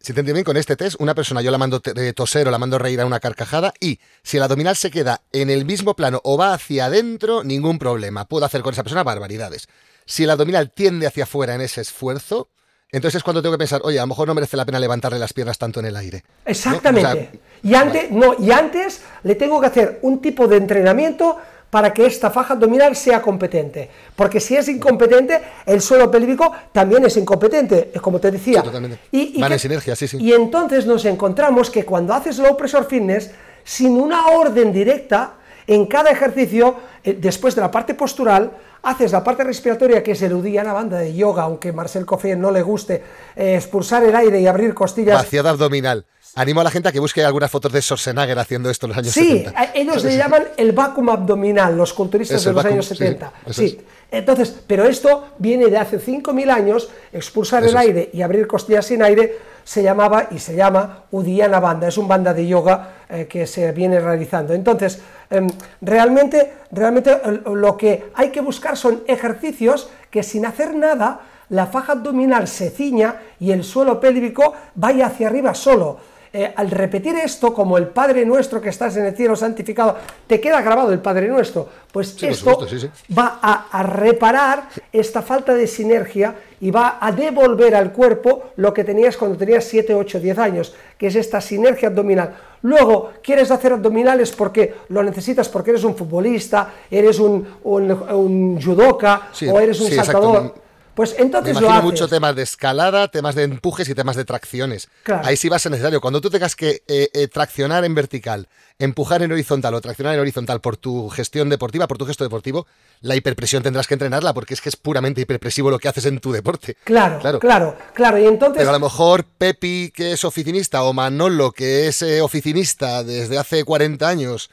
si te entiendo bien, con este test, una persona yo la mando toser o la mando reír a una carcajada y si el abdominal se queda en el mismo plano o va hacia adentro, ningún problema. Puedo hacer con esa persona barbaridades. Si el abdominal tiende hacia afuera en ese esfuerzo, entonces es cuando tengo que pensar, oye, a lo mejor no merece la pena levantarle las piernas tanto en el aire. Exactamente. y, antes, no, y antes le tengo que hacer un tipo de entrenamiento para que esta faja abdominal sea competente. Porque si es incompetente, el suelo pélvico también es incompetente, como te decía. totalmente. Y, Van en sinergia, sí, sí. Y entonces nos encontramos que cuando haces low pressure fitness, sin una orden directa, en cada ejercicio, eh, después de la parte postural, haces la parte respiratoria, que es el Uddiyana banda de yoga, aunque Marcel Coffey no le guste, eh, expulsar el aire y abrir costillas. Vaciada abdominal. Animo a la gente a que busque algunas fotos de Schwarzenegger haciendo esto en los años sí, 70. Sí, ellos le llaman el vacuum abdominal, los culturistas Es de los vacuum, años sí, 70. eso Sí, es. entonces, pero esto viene de hace 5.000 años, expulsar Eso el es. aire y abrir costillas sin aire se llamaba y se llama Uddiyana Banda, es un banda de yoga eh, que se viene realizando. Entonces, em, realmente, realmente lo que hay que buscar son ejercicios que sin hacer nada, la faja abdominal se ciña y el suelo pélvico vaya hacia arriba solo. Eh, al repetir esto, como el Padre Nuestro que estás en el cielo santificado, te queda grabado el Padre Nuestro, pues Sí, esto supuesto, sí, sí. va a, a reparar esta falta de sinergia y va a devolver al cuerpo lo que tenías cuando tenías 7, 8, 10 años, que es esta sinergia abdominal. Luego, quieres hacer abdominales porque lo necesitas, porque eres un futbolista, eres un, un, un judoka o eres un sí, exacto. Pues Me entonces lo imagino haces. mucho temas de escalada, temas de empujes y temas de tracciones. Claro. Ahí sí va a ser necesario. Cuando tú tengas que eh, eh, traccionar en vertical, empujar en horizontal o traccionar en horizontal por tu gestión deportiva, por tu gesto deportivo, la hiperpresión tendrás que entrenarla porque es que es puramente hiperpresivo lo que haces en tu deporte. Claro, claro, claro, Y entonces Pero a lo mejor Pepi, que es oficinista, o Manolo, que es eh, oficinista desde hace 40 años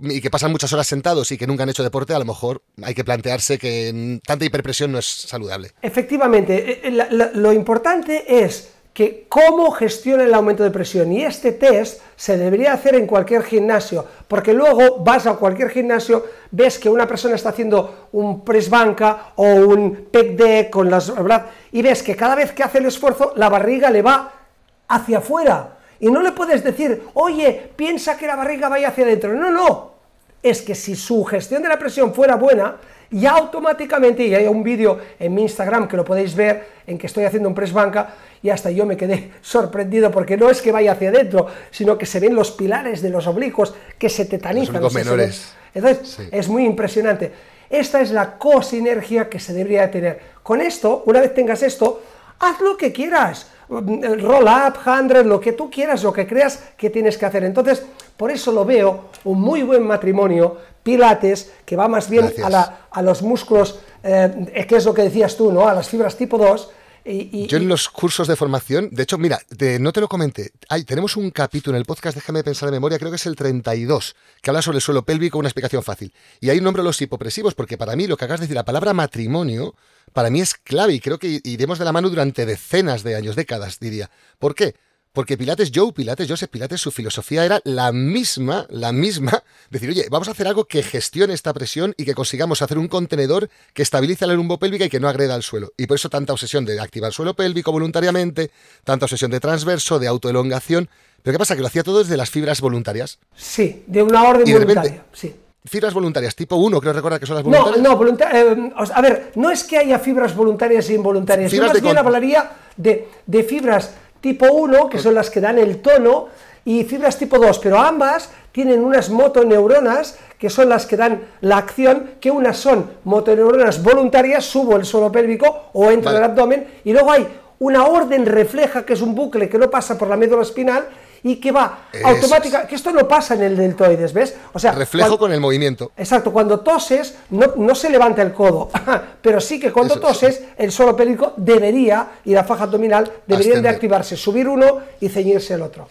y que pasan muchas horas sentados y que nunca han hecho deporte, a lo mejor hay que plantearse que tanta hiperpresión no es saludable. Efectivamente, eh, la- lo importante es que cómo gestiona el aumento de presión y este test se debería hacer en cualquier gimnasio, porque luego vas a cualquier gimnasio, ves que una persona está haciendo un press banca o un pec deck con las brazos y ves que cada vez que hace el esfuerzo la barriga le va hacia afuera y no le puedes decir, oye, piensa que la barriga vaya hacia adentro. No, no, es que si su gestión de la presión fuera buena, ya automáticamente, y hay un vídeo en mi Instagram que lo podéis ver, en que estoy haciendo un press banca, y hasta yo me quedé sorprendido porque no es que vaya hacia adentro, sino que se ven los pilares de los oblicuos que se tetanizan. Los ven- menores. Entonces, Sí. es muy impresionante. Esta es la cosinergia que se debería de tener. Con esto, una vez tengas esto, haz lo que quieras. Roll up, 100, lo que tú quieras, lo que creas que tienes que hacer. Entonces, por eso lo veo un muy buen matrimonio, Pilates, que va más bien a, la- a los músculos, eh, que es lo que decías tú, ¿no? A las fibras tipo 2. Y, y- Yo en los cursos de formación, de hecho, mira, te- no te lo comenté, hay, tenemos un capítulo en el podcast, déjame pensar de memoria, creo que es el 32, que habla sobre el suelo pélvico, una explicación fácil. Y ahí nombro los hipopresivos, porque para mí lo que acabas de decir, la palabra matrimonio, para mí es clave y creo que iremos de la mano durante decenas de años, décadas, diría. ¿Por qué? Porque Pilates Joe, Pilates Joseph, Pilates, su filosofía era la misma, la misma, decir, oye, vamos a hacer algo que gestione esta presión y que consigamos hacer un contenedor que estabilice la lumbo pélvica y que no agreda al suelo. Y por eso tanta obsesión de activar el suelo pélvico voluntariamente, tanta obsesión de transverso, de autoelongación. Pero ¿qué pasa? Que lo hacía todo desde las fibras voluntarias. sí, de una orden Y de repente- voluntaria. Sí. Fibras voluntarias, tipo 1, creo recordar que son las No, voluntarias. no, volunta- eh, o sea, a ver, no es que haya fibras voluntarias e involuntarias, yo más bien hablaría de, de fibras tipo 1, que son las que dan el tono, y fibras tipo 2, pero ambas tienen unas motoneuronas que son las que dan la acción, que unas son motoneuronas voluntarias, subo el suelo pélvico o entro Vale. en el abdomen, y luego hay una orden refleja, que es un bucle que no pasa por la médula espinal, y que va Eso automática, que esto no pasa en el deltoides, ¿ves? O sea, Reflejo con el movimiento. Exacto, cuando toses no, no se levanta el codo, pero sí que cuando Eso, toses el suelo pélvico debería, y la faja abdominal, deberían de activarse, subir uno y ceñirse el otro.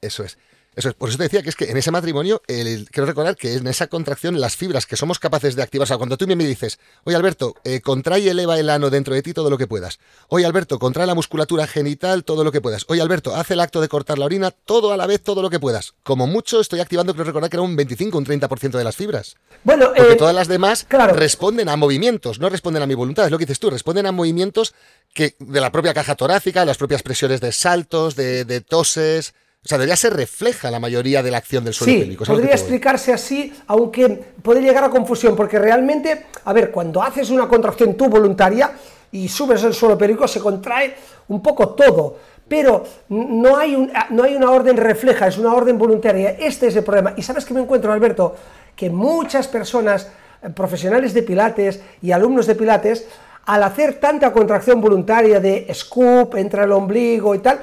Eso es. Eso es. Por eso te decía que es que en ese matrimonio, el- quiero recordar que en esa contracción, las fibras que somos capaces de activar, o sea, cuando tú me dices, oye Alberto, eh, contrae y eleva el ano dentro de ti todo lo que puedas. Oye Alberto, contrae la musculatura genital todo lo que puedas. Oye Alberto, haz el acto de cortar la orina todo a la vez, todo lo que puedas. Como mucho estoy activando, creo recordar que era un 25, un 30% de las fibras. Bueno, Porque eh, todas las demás claro. responden a movimientos, no responden a mi voluntad, es lo que dices tú, responden a movimientos que de la propia caja torácica, las propias presiones de saltos, de, de toses. O sea, debería ser refleja la mayoría de la acción del suelo Sí, pélvico. podría explicarse así, aunque puede llegar a confusión, porque realmente, a ver, cuando haces una contracción tú voluntaria y subes el suelo pélvico, se contrae un poco todo, pero no hay, un- no hay una orden refleja, es una orden voluntaria. Este es el problema. Y sabes que me encuentro, Alberto, que muchas personas, eh, profesionales de Pilates y alumnos de Pilates, al hacer tanta contracción voluntaria de scoop, entra el ombligo y tal,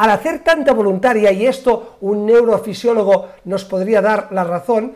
al hacer tanta voluntaria, y esto un neurofisiólogo nos podría dar la razón,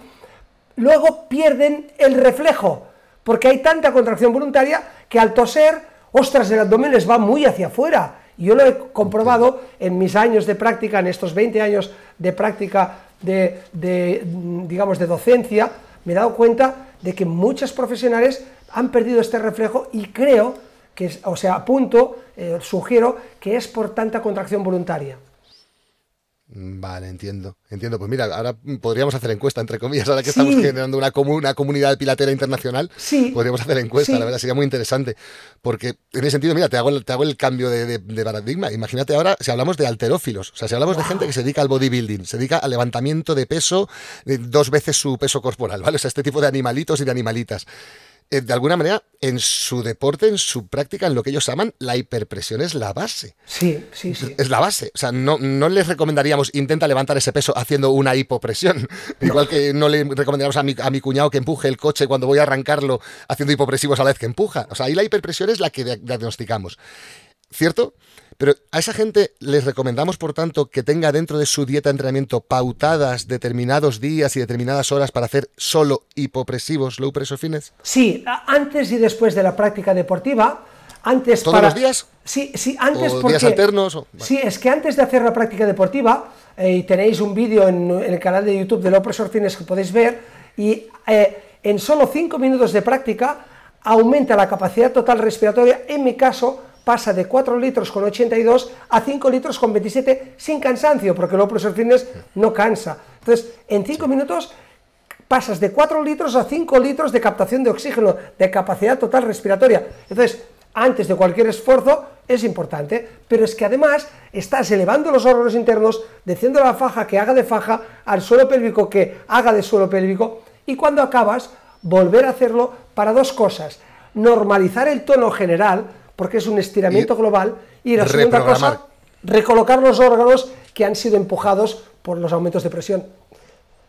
luego pierden el reflejo, porque hay tanta contracción voluntaria que al toser, ostras, el abdomen les va muy hacia afuera. Yo lo he comprobado en mis años de práctica, en estos 20 años de práctica de, digamos, de docencia, me he dado cuenta de que muchos profesionales han perdido este reflejo y creo que, o sea, apunto, eh, sugiero que es por tanta contracción voluntaria. Vale, entiendo, entiendo. Pues mira, ahora podríamos hacer encuesta, entre comillas, ahora que estamos generando una, una comunidad pilatera internacional, sí. podríamos hacer encuesta, la verdad, sería muy interesante. Porque en ese sentido, mira, te hago el, te hago el cambio de, paradigma. Imagínate ahora, si hablamos de alterófilos, o sea, si hablamos de gente que se dedica al bodybuilding, se dedica al levantamiento de peso de dos veces su peso corporal, ¿vale? O sea, este tipo de animalitos y de animalitas. Eh, de alguna manera, en su deporte, en su práctica, en lo que ellos aman, la hiperpresión es la base. Sí, sí, sí. Es la base. O sea, no, no les recomendaríamos intenta levantar ese peso haciendo una hipopresión. Igual que no le recomendaríamos a mi, a mi cuñado que empuje el coche cuando voy a arrancarlo haciendo hipopresivos a la vez que empuja. O sea, ahí la hiperpresión es la que diagnosticamos. ¿Cierto? Pero a esa gente les recomendamos, por tanto, que tenga dentro de su dieta de entrenamiento pautadas determinados días y determinadas horas para hacer solo hipopresivos low pressure fitness. Sí, antes y después de la práctica deportiva. Antes ¿Todos los días? Sí, sí, antes ¿O días alternos? Sí, es que antes de hacer la práctica deportiva, eh, y tenéis un vídeo en, el canal de YouTube de Low Pressure Fitness que podéis ver, y eh, en solo 5 minutos de práctica aumenta la capacidad total respiratoria, en mi caso, pasa de 4 litros con 82 a 5 litros con 27 sin cansancio, porque el Pressure Fitness no cansa. Entonces, en 5 minutos pasas de 4 litros a 5 litros de captación de oxígeno, de capacidad total respiratoria. Entonces, antes de cualquier esfuerzo es importante, pero es que además estás elevando los órganos internos, diciendo la faja que haga de faja, al suelo pélvico que haga de suelo pélvico, y cuando acabas, volver a hacerlo para dos cosas. Normalizar el tono general, porque es un estiramiento global, y la segunda cosa, recolocar los órganos que han sido empujados por los aumentos de presión.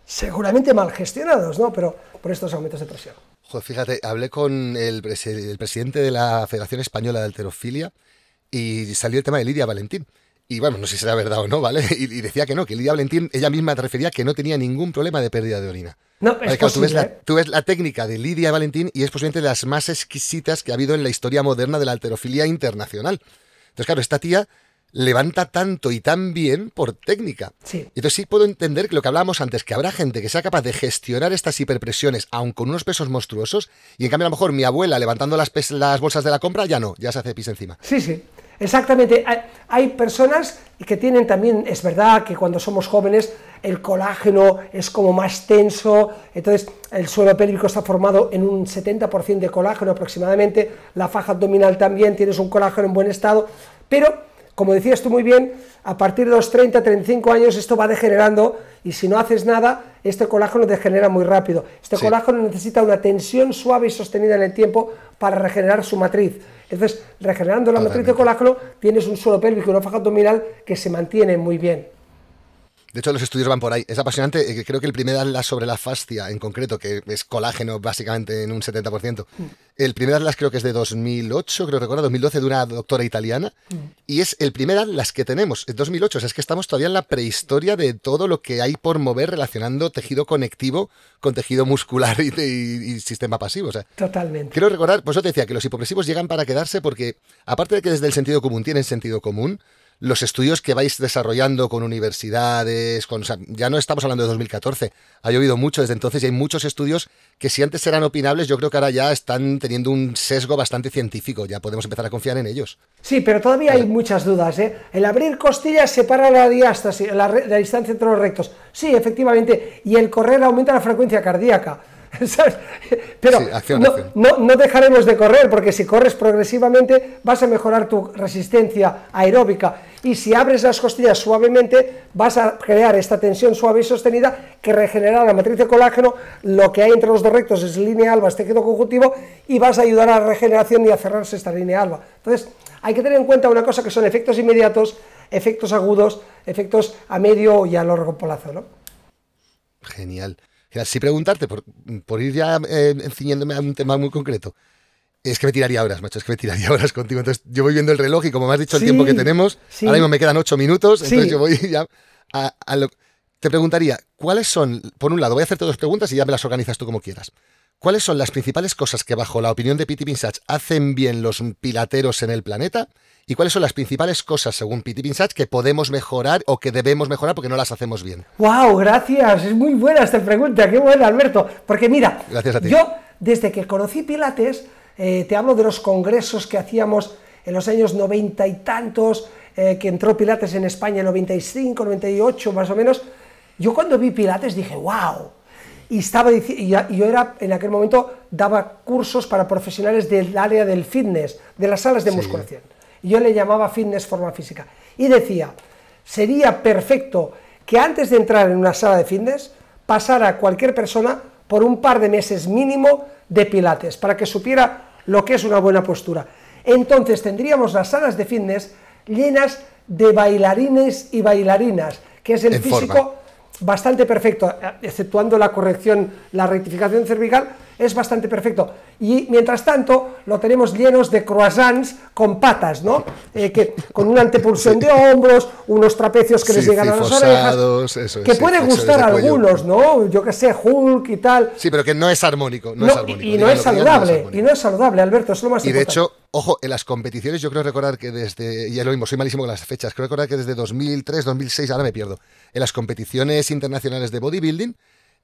Seguramente mal gestionados, ¿no? Pero por estos aumentos de presión. fíjate, hablé con el, presidente de la Federación Española de Alterofilia y salió el tema de Lidia Valentín. Y bueno, no sé si será verdad o no, ¿vale? Y, decía que no, que Lidia Valentín, ella misma te refería que no tenía ningún problema de pérdida de orina. No, es tú, ves la, tú, ves la, técnica de Lidia Valentín y es posiblemente de las más exquisitas que ha habido en la historia moderna de la alterofilia internacional. Entonces, claro, esta tía levanta tanto y tan bien por técnica. Sí. Entonces sí puedo entender que lo que hablábamos antes, que habrá gente que sea capaz de gestionar estas hiperpresiones, aun con unos pesos monstruosos, y en cambio a lo mejor mi abuela levantando las, las bolsas de la compra ya no, ya se hace pis encima. Sí, sí. Exactamente. Hay personas que tienen también, es verdad que cuando somos jóvenes el colágeno es como más tenso, entonces el suelo pélvico está formado en un 70% de colágeno aproximadamente, la faja abdominal también, tienes un colágeno en buen estado, pero como decías tú muy bien, a partir de los 30, 35 años esto va degenerando y si no haces nada, este colágeno degenera muy rápido. Este colágeno necesita una tensión suave y sostenida en el tiempo para regenerar su matriz. Entonces, regenerando la matriz de colágeno, tienes un suelo pélvico y una faja abdominal que se mantiene muy bien. De hecho, los estudios van por ahí. Es apasionante. Eh, creo que el primer atlas sobre la fascia, en concreto, que es colágeno básicamente en un 70%, mm. el primer atlas creo que es de 2008, creo recuerdo, 2012, de una doctora italiana, mm. y es el primer atlas que tenemos, en 2008. O sea, es que estamos todavía en la prehistoria de todo lo que hay por mover relacionando tejido conectivo con tejido muscular y, sistema pasivo. O sea, Totalmente. Quiero recordar, pues yo te decía que los hipopresivos llegan para quedarse porque, aparte de que desde el sentido común tienen sentido común, los estudios que vais desarrollando con universidades, con, ya no estamos hablando de 2014, ha llovido mucho desde entonces y hay muchos estudios que si antes eran opinables, yo creo que ahora ya están teniendo un sesgo bastante científico, ya podemos empezar a confiar en ellos. Sí, pero todavía hay muchas dudas. ¿eh? El abrir costillas separa la diástasis, la, la distancia entre los rectos. Sí, efectivamente, y el correr aumenta la frecuencia cardíaca. Pero no, dejaremos de correr, porque si corres progresivamente vas a mejorar tu resistencia aeróbica. Y si abres las costillas suavemente, vas a crear esta tensión suave y sostenida que regenera la matriz de colágeno. Lo que hay entre los dos rectos es línea alba, este tejido conjuntivo, y vas a ayudar a la regeneración y a cerrarse esta línea alba. Entonces, hay que tener en cuenta una cosa que son efectos inmediatos, efectos agudos, efectos a medio y a largo plazo. ¿no? Genial. Si preguntarte, por, por ir ya eh, a un tema muy concreto, es que me tiraría horas, macho, es que me tiraría horas contigo. Entonces, yo voy viendo el reloj y como me has dicho el tiempo que tenemos, ahora mismo me quedan ocho minutos, entonces yo voy ya a, lo... Te preguntaría, ¿cuáles son, por un lado, voy a hacerte dos preguntas y ya me las organizas tú como quieras. ¿Cuáles son las principales cosas que, bajo la opinión de Piti Pinsach, hacen bien los pilateros en el planeta? ¿Y cuáles son las principales cosas, según Piti Pinsach, que podemos mejorar o que debemos mejorar porque no las hacemos bien? ¡Wow! Gracias. Es muy buena esta pregunta. ¡Qué buena, Alberto! Porque mira, yo, desde que conocí Pilates, eh, te hablo de los congresos que hacíamos en los años noventa y tantos, eh, que entró Pilates en España en 95, 98 más o menos. Yo cuando vi Pilates dije, wow, y estaba y yo era en aquel momento daba cursos para profesionales del área del fitness, de las salas de musculación. Y yo le llamaba fitness forma física y decía, sería perfecto que antes de entrar en una sala de fitness pasara cualquier persona por un par de meses mínimo de pilates para que supiera lo que es una buena postura. Entonces tendríamos las salas de fitness llenas de bailarines y bailarinas, que es el físico bastante perfecto, exceptuando la corrección, la rectificación cervical, es bastante perfecto. Y mientras tanto, lo tenemos llenos de croissants con patas, ¿no? Eh, que, con una antepulsión de hombros, unos trapecios que les llegan a las orejas. que puede gustar a algunos, ¿no? Yo que sé, Hulk y tal. Sí, pero que no es armónico. No, es armónico y, no es saludable. y no es saludable, Alberto, es lo más y de hecho, ojo, en las competiciones yo creo recordar que desde, ya lo mismo, soy malísimo con las fechas, creo recordar que desde 2003, 2006, ahora me pierdo, en las competiciones internacionales de bodybuilding,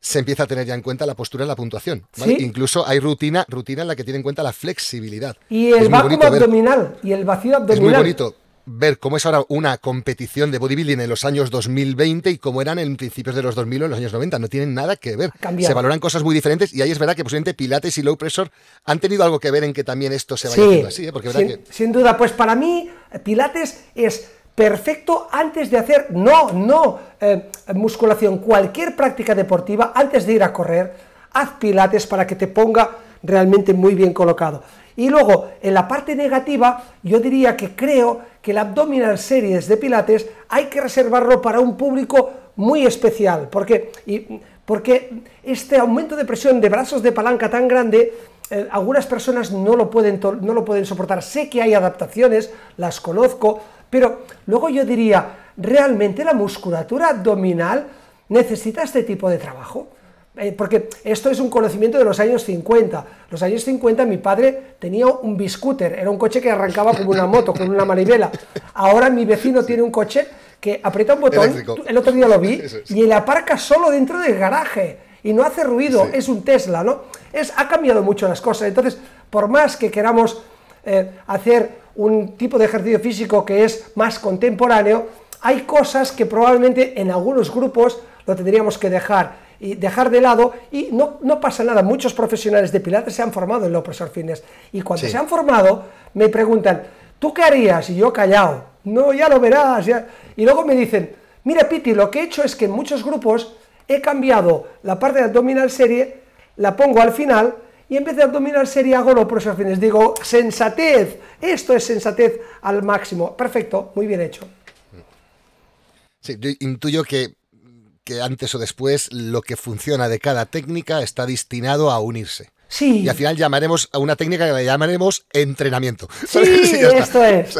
se empieza a tener ya en cuenta la postura en la puntuación. Incluso hay rutina, rutina en la que tiene en cuenta la flexibilidad. Y el vacuum abdominal, y el vacío abdominal. Es muy bonito ver cómo es ahora una competición de bodybuilding en los años 2020 y cómo eran en principios de los 2000 o en los años 90. No tienen nada que ver. Se valoran cosas muy diferentes y ahí es verdad que posiblemente Pilates y Low Pressure han tenido algo que ver en que también esto se vaya haciendo así. ¿eh? Porque sin, que... sin duda, pues para mí Pilates es perfecto antes de hacer, no, no, eh, musculación, cualquier práctica deportiva, antes de ir a correr, haz pilates para que te ponga realmente muy bien colocado. Y luego, en la parte negativa, yo diría que creo que el abdominal series de pilates hay que reservarlo para un público muy especial, porque, porque este aumento de presión de brazos de palanca tan grande eh, algunas personas no lo, pueden no lo pueden soportar. Sé que hay adaptaciones, las conozco, pero luego yo diría, ¿realmente la musculatura abdominal necesita este tipo de trabajo? Eh, porque esto es un conocimiento de los años 50. Los años 50 mi padre tenía un biscooter, era un coche que arrancaba como una moto, con una manivela. Ahora mi vecino tiene un coche que aprieta un botón, el otro día lo vi, y le aparca solo dentro del garaje y no hace ruido, es un Tesla, ¿no? Es, ha cambiado mucho las cosas. Entonces, por más que queramos eh, hacer un tipo de ejercicio físico que es más contemporáneo, hay cosas que probablemente en algunos grupos lo tendríamos que dejar y dejar de lado y no, no pasa nada. Muchos profesionales de Pilates se han formado en Low Pressure Fitness y cuando se han formado me preguntan, ¿tú qué harías? Y yo callado, no, ya lo verás. Ya. Y luego me dicen, mira Piti, lo que he hecho es que en muchos grupos he cambiado la parte de abdominal serie, la pongo al final y en vez de abdominal serie hago lo por fines. Digo, sensatez, esto es sensatez al máximo. Perfecto, muy bien hecho. Sí, yo intuyo que, que antes o después lo que funciona de cada técnica está destinado a unirse. Sí. Y al final llamaremos a una técnica que le llamaremos entrenamiento. Sí, esto es.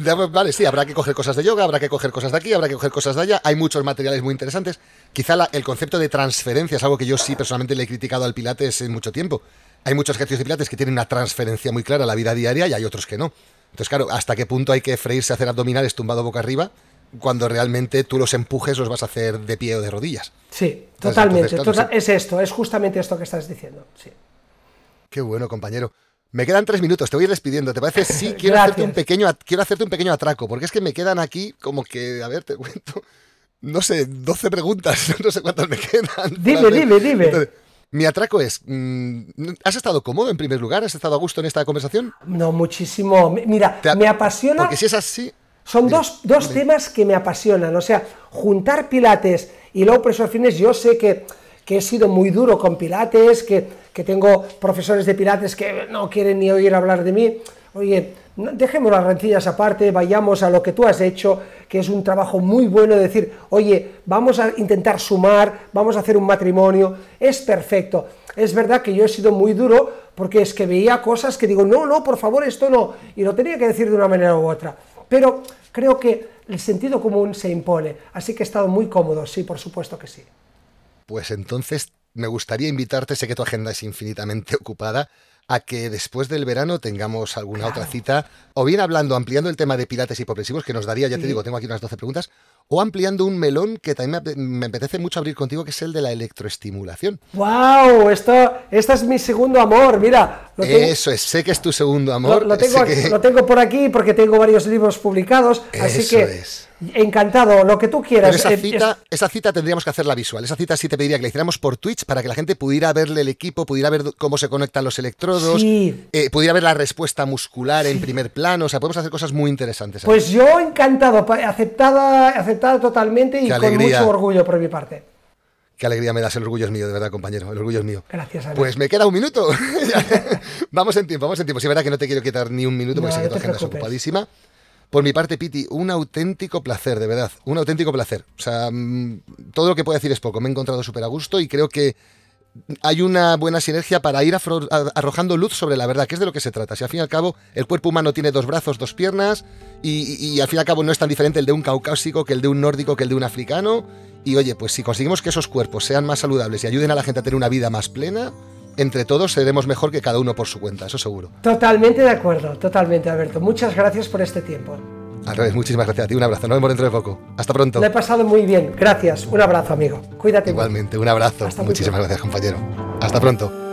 Vale, sí, habrá que coger cosas de yoga, habrá que coger cosas de aquí, habrá que coger cosas de allá. Hay muchos materiales muy interesantes. Quizá el concepto de transferencia es algo que yo sí personalmente le he criticado al Pilates en mucho tiempo. Hay muchos ejercicios de Pilates que tienen una transferencia muy clara a la vida diaria y hay otros que no. Entonces, claro, ¿hasta qué punto hay que freírse a hacer abdominales tumbado boca arriba cuando realmente tú los empujes los vas a hacer de pie o de rodillas? Sí, totalmente. es esto, es justamente esto que estás diciendo. Sí. Qué bueno, compañero. Me quedan tres minutos, te voy a ir despidiendo. ¿Te parece? Sí, quiero hacerte, un pequeño, quiero hacerte un pequeño atraco, porque es que me quedan aquí como que, a ver, te cuento, no sé, 12 preguntas, no sé cuántas me quedan. Dime, dime, dime. mi atraco es, mm, ¿has estado cómodo en primer lugar? ¿Has estado a gusto en esta conversación? No, muchísimo. Mira, me apasiona... Porque si es así... Son dos, dos temas que me apasionan, o sea, juntar pilates y pressure fitness, yo sé que que he sido muy duro con Pilates, que, tengo profesores de Pilates que no quieren ni oír hablar de mí. Oye, dejemos las rencillas aparte, vayamos a lo que tú has hecho, que es un trabajo muy bueno, decir, oye, vamos a intentar sumar, vamos a hacer un matrimonio, es perfecto. Es verdad que yo he sido muy duro porque es que veía cosas que digo, no, no, por favor, esto no, y lo tenía que decir de una manera u otra. Pero creo que el sentido común se impone, así que he estado muy cómodo, sí, por supuesto que sí. Pues entonces me gustaría invitarte, sé que tu agenda es infinitamente ocupada, a que después del verano tengamos alguna otra cita, o bien hablando, ampliando el tema de pilates hipopresivos, que nos daría, ya te digo, tengo aquí unas 12 preguntas, o ampliando un melón que también me, apetece mucho abrir contigo, que es el de la electroestimulación. ¡Wow! Esto, este es mi segundo amor, mira. Eso es, sé que es tu segundo amor. Lo, tengo, lo tengo, por aquí porque tengo varios libros publicados, así que... Es Encantado, lo que tú quieras. esa, eh, cita, esa cita tendríamos que hacerla visual. Esa cita sí te pediría que la hiciéramos por Twitch para que la gente pudiera verle el equipo, pudiera ver cómo se conectan los electrodos, eh, pudiera ver la respuesta muscular en primer plano. O sea, podemos hacer cosas muy interesantes. Pues yo encantado, aceptada, aceptada totalmente y con mucho orgullo por mi parte. Qué alegría me das, el orgullo es mío, de verdad, compañero, el orgullo es mío. Gracias, Ana. Pues me queda un minuto. vamos en tiempo, vamos en tiempo. Sí, verdad que no te quiero quitar ni un minuto porque sé que tu agenda es ocupadísima. Por mi parte, Piti, un auténtico placer, de verdad, un auténtico placer. O sea, mm, todo lo que puedo decir es poco. Me he encontrado súper a gusto y creo que hay una buena sinergia para ir arrojando luz sobre la verdad, que es de lo que se trata. Si al fin y al cabo el cuerpo humano tiene dos brazos, dos piernas, y, al fin y al cabo no es tan diferente el de un caucásico que el de un nórdico que el de un africano. Y oye, pues si conseguimos que esos cuerpos sean más saludables y ayuden a la gente a tener una vida más plena, entre todos seremos mejor que cada uno por su cuenta, eso seguro. Totalmente de acuerdo, totalmente, Alberto. Muchas gracias por este tiempo. Al revés, muchísimas gracias a ti. Un abrazo. Nos vemos dentro de poco. Hasta pronto. Lo he pasado muy bien. Gracias. Un abrazo, amigo. Cuídate. Igualmente, un abrazo. muchísimas gracias, compañero. Hasta pronto.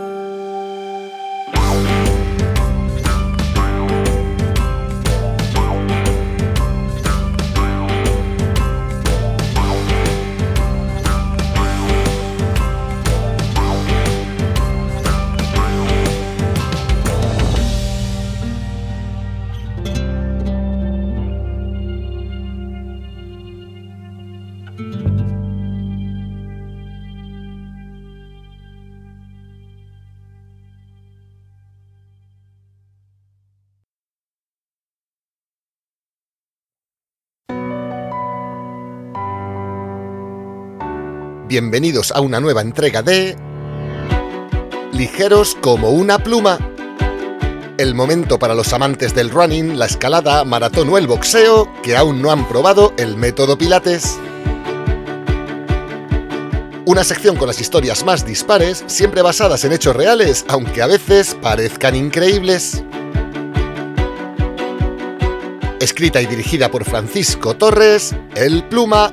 Bienvenidos a una nueva entrega de Ligeros como una pluma. El momento para los amantes del running, la escalada, maratón o el boxeo que aún no han probado el método Pilates. Una sección con las historias más dispares, siempre basadas en hechos reales, aunque a veces parezcan increíbles. Escrita y dirigida por Francisco Torres, El Pluma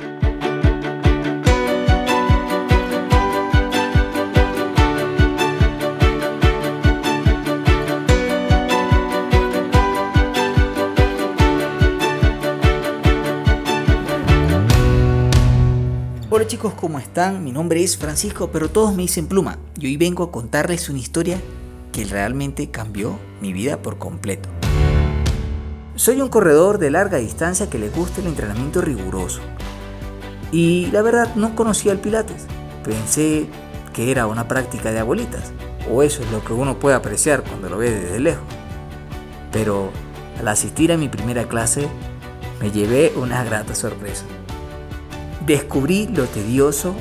chicos, ¿cómo están? Mi nombre es Francisco, pero todos me dicen Pluma y hoy vengo a contarles una historia que realmente cambió mi vida por completo. Soy un corredor de larga distancia que le gusta el entrenamiento riguroso. Y la verdad no conocía el Pilates. Pensé que era una práctica de abuelitas, o eso es lo que uno puede apreciar cuando lo ve desde lejos. Pero al asistir a mi primera clase me llevé una grata sorpresa descubrí lo tedioso,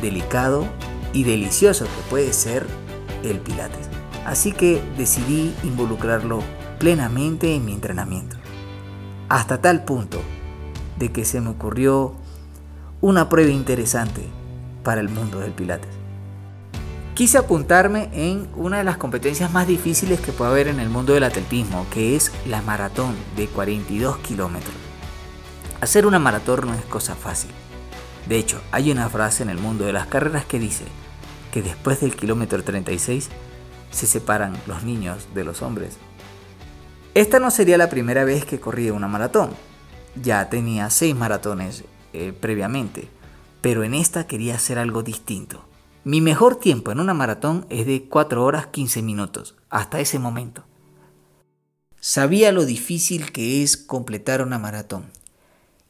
delicado y delicioso que puede ser el Pilates. Así que decidí involucrarlo plenamente en mi entrenamiento. Hasta tal punto de que se me ocurrió una prueba interesante para el mundo del Pilates. Quise apuntarme en una de las competencias más difíciles que puede haber en el mundo del atletismo, que es la maratón de 42 kilómetros. Hacer una maratón no es cosa fácil. De hecho, hay una frase en el mundo de las carreras que dice que después del kilómetro 36 se separan los niños de los hombres. Esta no sería la primera vez que corría una maratón. Ya tenía seis maratones eh, previamente, pero en esta quería hacer algo distinto. Mi mejor tiempo en una maratón es de 4 horas 15 minutos, hasta ese momento. Sabía lo difícil que es completar una maratón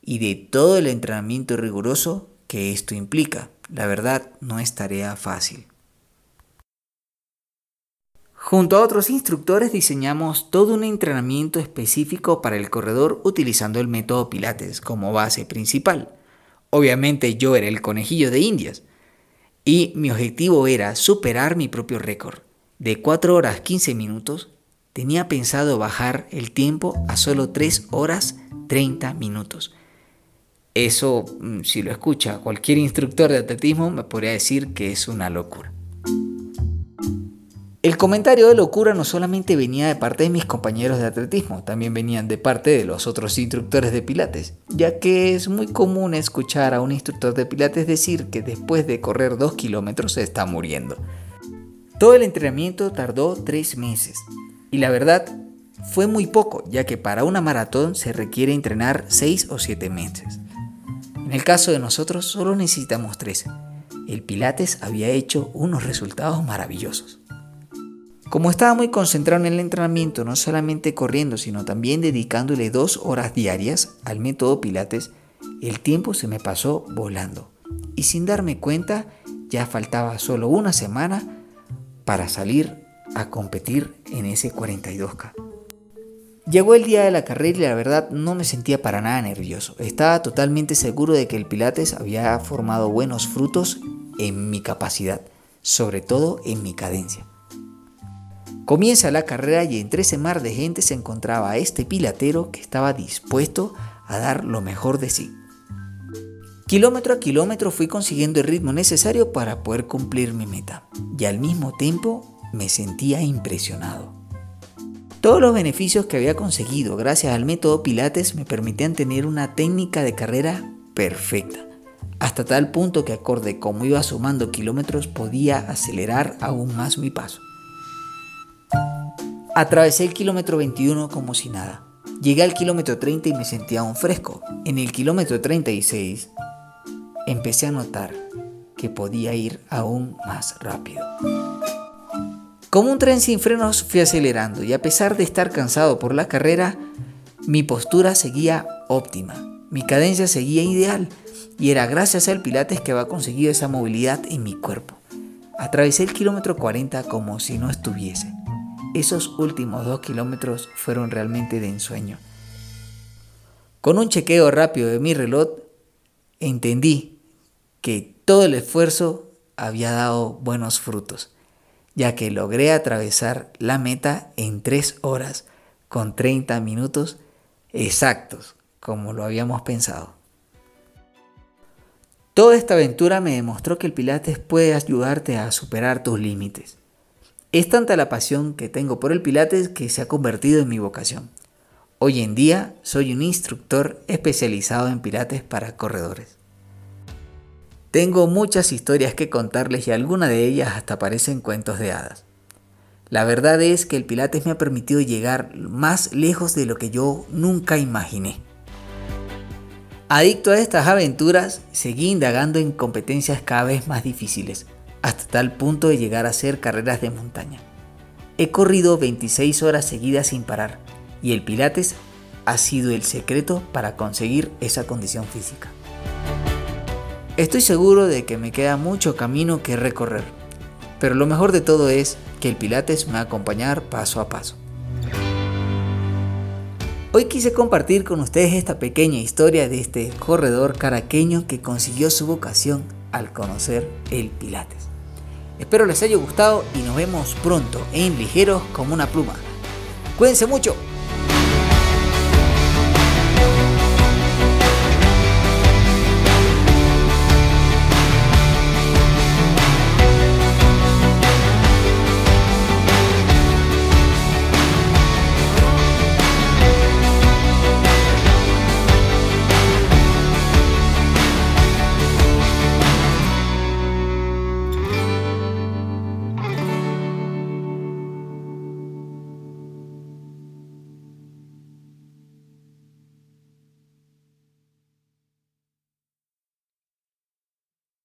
y de todo el entrenamiento riguroso que esto implica. La verdad no es tarea fácil. Junto a otros instructores diseñamos todo un entrenamiento específico para el corredor utilizando el método Pilates como base principal. Obviamente yo era el conejillo de Indias y mi objetivo era superar mi propio récord. De 4 horas 15 minutos tenía pensado bajar el tiempo a solo 3 horas 30 minutos. Eso, mm, si lo escucha cualquier instructor de atletismo, me podría decir que es una locura. El comentario de locura no solamente venía de parte de mis compañeros de atletismo, también venían de parte de los otros instructores de pilates, ya que es muy común escuchar a un instructor de pilates decir que después de correr dos kilómetros se está muriendo. Todo el entrenamiento tardó tres meses, y la verdad fue muy poco, ya que para una maratón se requiere entrenar seis o siete meses. En el caso de nosotros solo necesitamos tres. El Pilates había hecho unos resultados maravillosos. Como estaba muy concentrado en el entrenamiento, no solamente corriendo, sino también dedicándole dos horas diarias al método Pilates, el tiempo se me pasó volando. Y sin darme cuenta, ya faltaba solo una semana para salir a competir en ese 42K. Llegó el día de la carrera y la verdad no me sentía para nada nervioso. Estaba totalmente seguro de que el Pilates había formado buenos frutos en mi capacidad, sobre todo en mi cadencia. Comienza la carrera y entre ese mar de gente se encontraba este pilatero que estaba dispuesto a dar lo mejor de sí. Kilómetro a kilómetro fui consiguiendo el ritmo necesario para poder cumplir mi meta y al mismo tiempo me sentía impresionado. Todos los beneficios que había conseguido gracias al método Pilates me permitían tener una técnica de carrera perfecta, hasta tal punto que acorde como iba sumando kilómetros podía acelerar aún más mi paso. Atravesé el kilómetro 21 como si nada. Llegué al kilómetro 30 y me sentía aún fresco. En el kilómetro 36 empecé a notar que podía ir aún más rápido. Como un tren sin frenos fui acelerando y a pesar de estar cansado por la carrera, mi postura seguía óptima, mi cadencia seguía ideal y era gracias al Pilates que había conseguido esa movilidad en mi cuerpo. Atravesé el kilómetro 40 como si no estuviese. Esos últimos dos kilómetros fueron realmente de ensueño. Con un chequeo rápido de mi reloj, entendí que todo el esfuerzo había dado buenos frutos, ya que logré atravesar la meta en 3 horas con 30 minutos exactos, como lo habíamos pensado. Toda esta aventura me demostró que el Pilates puede ayudarte a superar tus límites. Es tanta la pasión que tengo por el Pilates que se ha convertido en mi vocación. Hoy en día soy un instructor especializado en Pilates para corredores. Tengo muchas historias que contarles y algunas de ellas hasta parecen cuentos de hadas. La verdad es que el Pilates me ha permitido llegar más lejos de lo que yo nunca imaginé. Adicto a estas aventuras, seguí indagando en competencias cada vez más difíciles, hasta tal punto de llegar a hacer carreras de montaña. He corrido 26 horas seguidas sin parar y el Pilates ha sido el secreto para conseguir esa condición física. Estoy seguro de que me queda mucho camino que recorrer, pero lo mejor de todo es que el Pilates me va a acompañar paso a paso. Hoy quise compartir con ustedes esta pequeña historia de este corredor caraqueño que consiguió su vocación al conocer el Pilates. Espero les haya gustado y nos vemos pronto en Ligeros como una pluma. Cuídense mucho.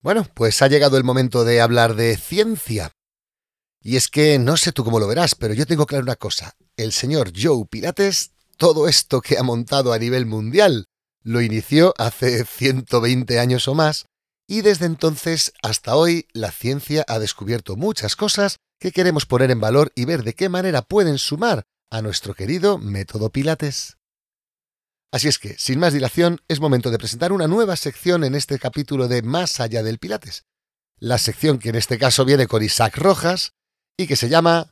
Bueno, pues ha llegado el momento de hablar de ciencia. Y es que no sé tú cómo lo verás, pero yo tengo claro una cosa. El señor Joe Pilates, todo esto que ha montado a nivel mundial, lo inició hace 120 años o más y desde entonces hasta hoy la ciencia ha descubierto muchas cosas que queremos poner en valor y ver de qué manera pueden sumar a nuestro querido método Pilates. Así es que, sin más dilación, es momento de presentar una nueva sección en este capítulo de Más allá del Pilates. La sección que en este caso viene con Isaac Rojas y que se llama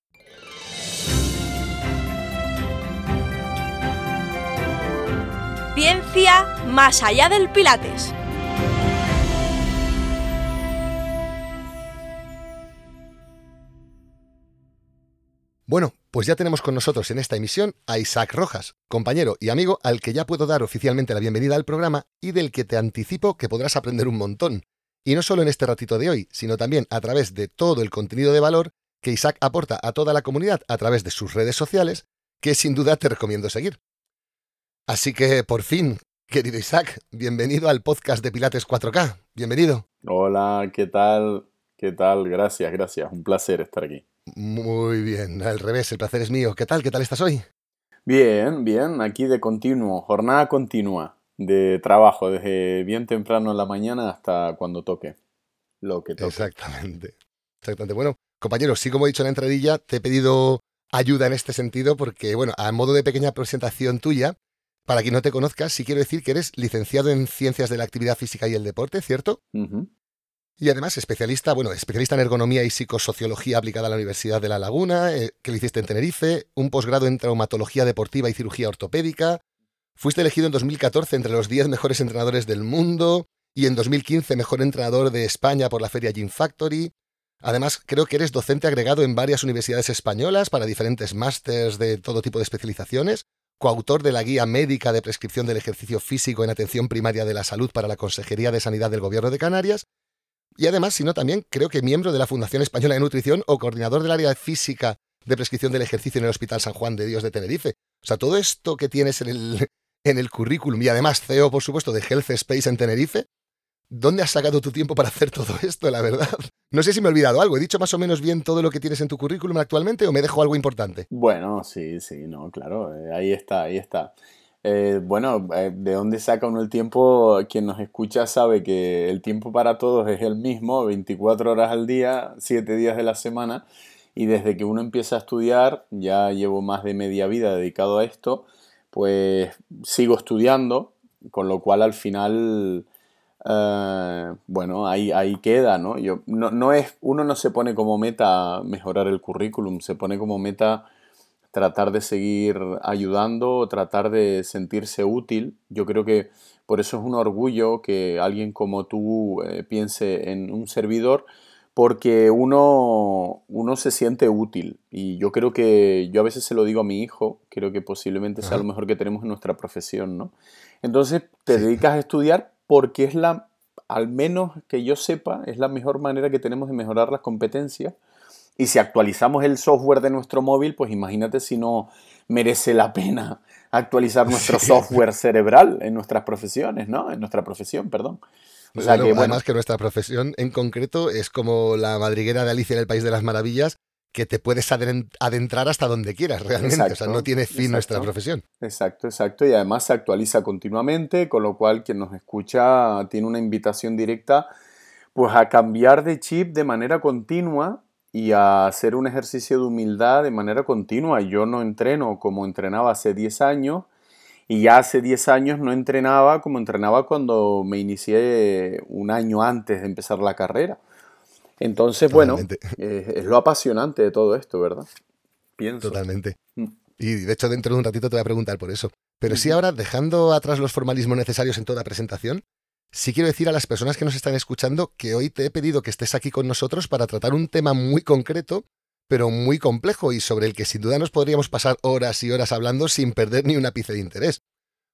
Ciencia más allá del Pilates. Bueno, pues ya tenemos con nosotros en esta emisión a Isaac Rojas, compañero y amigo al que ya puedo dar oficialmente la bienvenida al programa y del que te anticipo que podrás aprender un montón. Y no solo en este ratito de hoy, sino también a través de todo el contenido de valor que Isaac aporta a toda la comunidad a través de sus redes sociales, que sin duda te recomiendo seguir. Así que, por fin, querido Isaac, bienvenido al podcast de Pilates 4K. Bienvenido. Hola, ¿qué tal? ¿Qué tal? Gracias, gracias. Un placer estar aquí. Muy bien, al revés, el placer es mío. ¿Qué tal? ¿Qué tal estás hoy? Bien, bien, aquí de continuo, jornada continua de trabajo, desde bien temprano en la mañana hasta cuando toque lo que toque. Exactamente. Exactamente. Bueno, compañero, sí, como he dicho en la entradilla, te he pedido ayuda en este sentido porque, bueno, a modo de pequeña presentación tuya, para quien no te conozca, sí quiero decir que eres licenciado en Ciencias de la Actividad Física y el Deporte, ¿cierto? Y además especialista, bueno, especialista en ergonomía y psicosociología aplicada a la Universidad de La Laguna, eh, que lo hiciste en Tenerife, un posgrado en traumatología deportiva y cirugía ortopédica. Fuiste elegido en 2014 entre los 10 mejores entrenadores del mundo y en 2015 mejor entrenador de España por la feria Gym Factory. Además, creo que eres docente agregado en varias universidades españolas para diferentes másters de todo tipo de especializaciones, coautor de la Guía Médica de Prescripción del Ejercicio Físico en Atención Primaria de la Salud para la Consejería de Sanidad del Gobierno de Canarias y además, sino también creo que miembro de la Fundación Española de Nutrición o coordinador del área física de prescripción del ejercicio en el Hospital San Juan de Dios de Tenerife. O sea, todo esto que tienes en el, en el currículum y además CEO, por supuesto, de Health Space en Tenerife, ¿dónde has sacado tu tiempo para hacer todo esto, la verdad? No sé si me he olvidado algo. ¿He dicho más o menos bien todo lo que tienes en tu currículum actualmente o me dejo algo importante? Bueno, sí, sí, no, claro, eh, ahí está, ahí está. Eh, bueno, eh, ¿de dónde saca uno el tiempo? Quien nos escucha sabe que el tiempo para todos es el mismo, 24 horas al día, 7 días de la semana. Y desde que uno empieza a estudiar, ya llevo más de media vida dedicado a esto, pues sigo estudiando, con lo cual al final, eh, bueno, ahí, ahí queda, ¿no? Yo, no, no es, uno no se pone como meta mejorar el currículum, se pone como meta tratar de seguir ayudando, tratar de sentirse útil. Yo creo que por eso es un orgullo que alguien como tú eh, piense en un servidor, porque uno, uno se siente útil. Y yo creo que, yo a veces se lo digo a mi hijo, creo que posiblemente sea lo mejor que tenemos en nuestra profesión, ¿no? Entonces te dedicas a estudiar porque es la, al menos que yo sepa, es la mejor manera que tenemos de mejorar las competencias y si actualizamos el software de nuestro móvil, pues imagínate si no merece la pena actualizar nuestro software cerebral en nuestras profesiones, ¿no? En nuestra profesión, perdón. O sea que, Además que nuestra profesión en concreto es como la madriguera de Alicia en el País de las Maravillas, que te puedes adentrar hasta donde quieras realmente. o sea, no tiene fin nuestra profesión. Exacto, exacto. Y además se actualiza continuamente, con lo cual quien nos escucha tiene una invitación directa pues a cambiar de chip de manera continua y a hacer un ejercicio de humildad de manera continua. Yo no entreno como entrenaba hace 10 años y ya hace 10 años no entrenaba como entrenaba cuando me inicié un año antes de empezar la carrera. Entonces, bueno, es lo apasionante de todo esto, ¿verdad? Pienso. Totalmente. Mm. Y de hecho, dentro de un ratito te voy a preguntar por eso. Pero sí, ahora, dejando atrás los formalismos necesarios en toda presentación, sí quiero decir a las personas que nos están escuchando que hoy te he pedido que estés aquí con nosotros para tratar un tema muy concreto, pero muy complejo y sobre el que sin duda nos podríamos pasar horas y horas hablando sin perder ni un ápice de interés.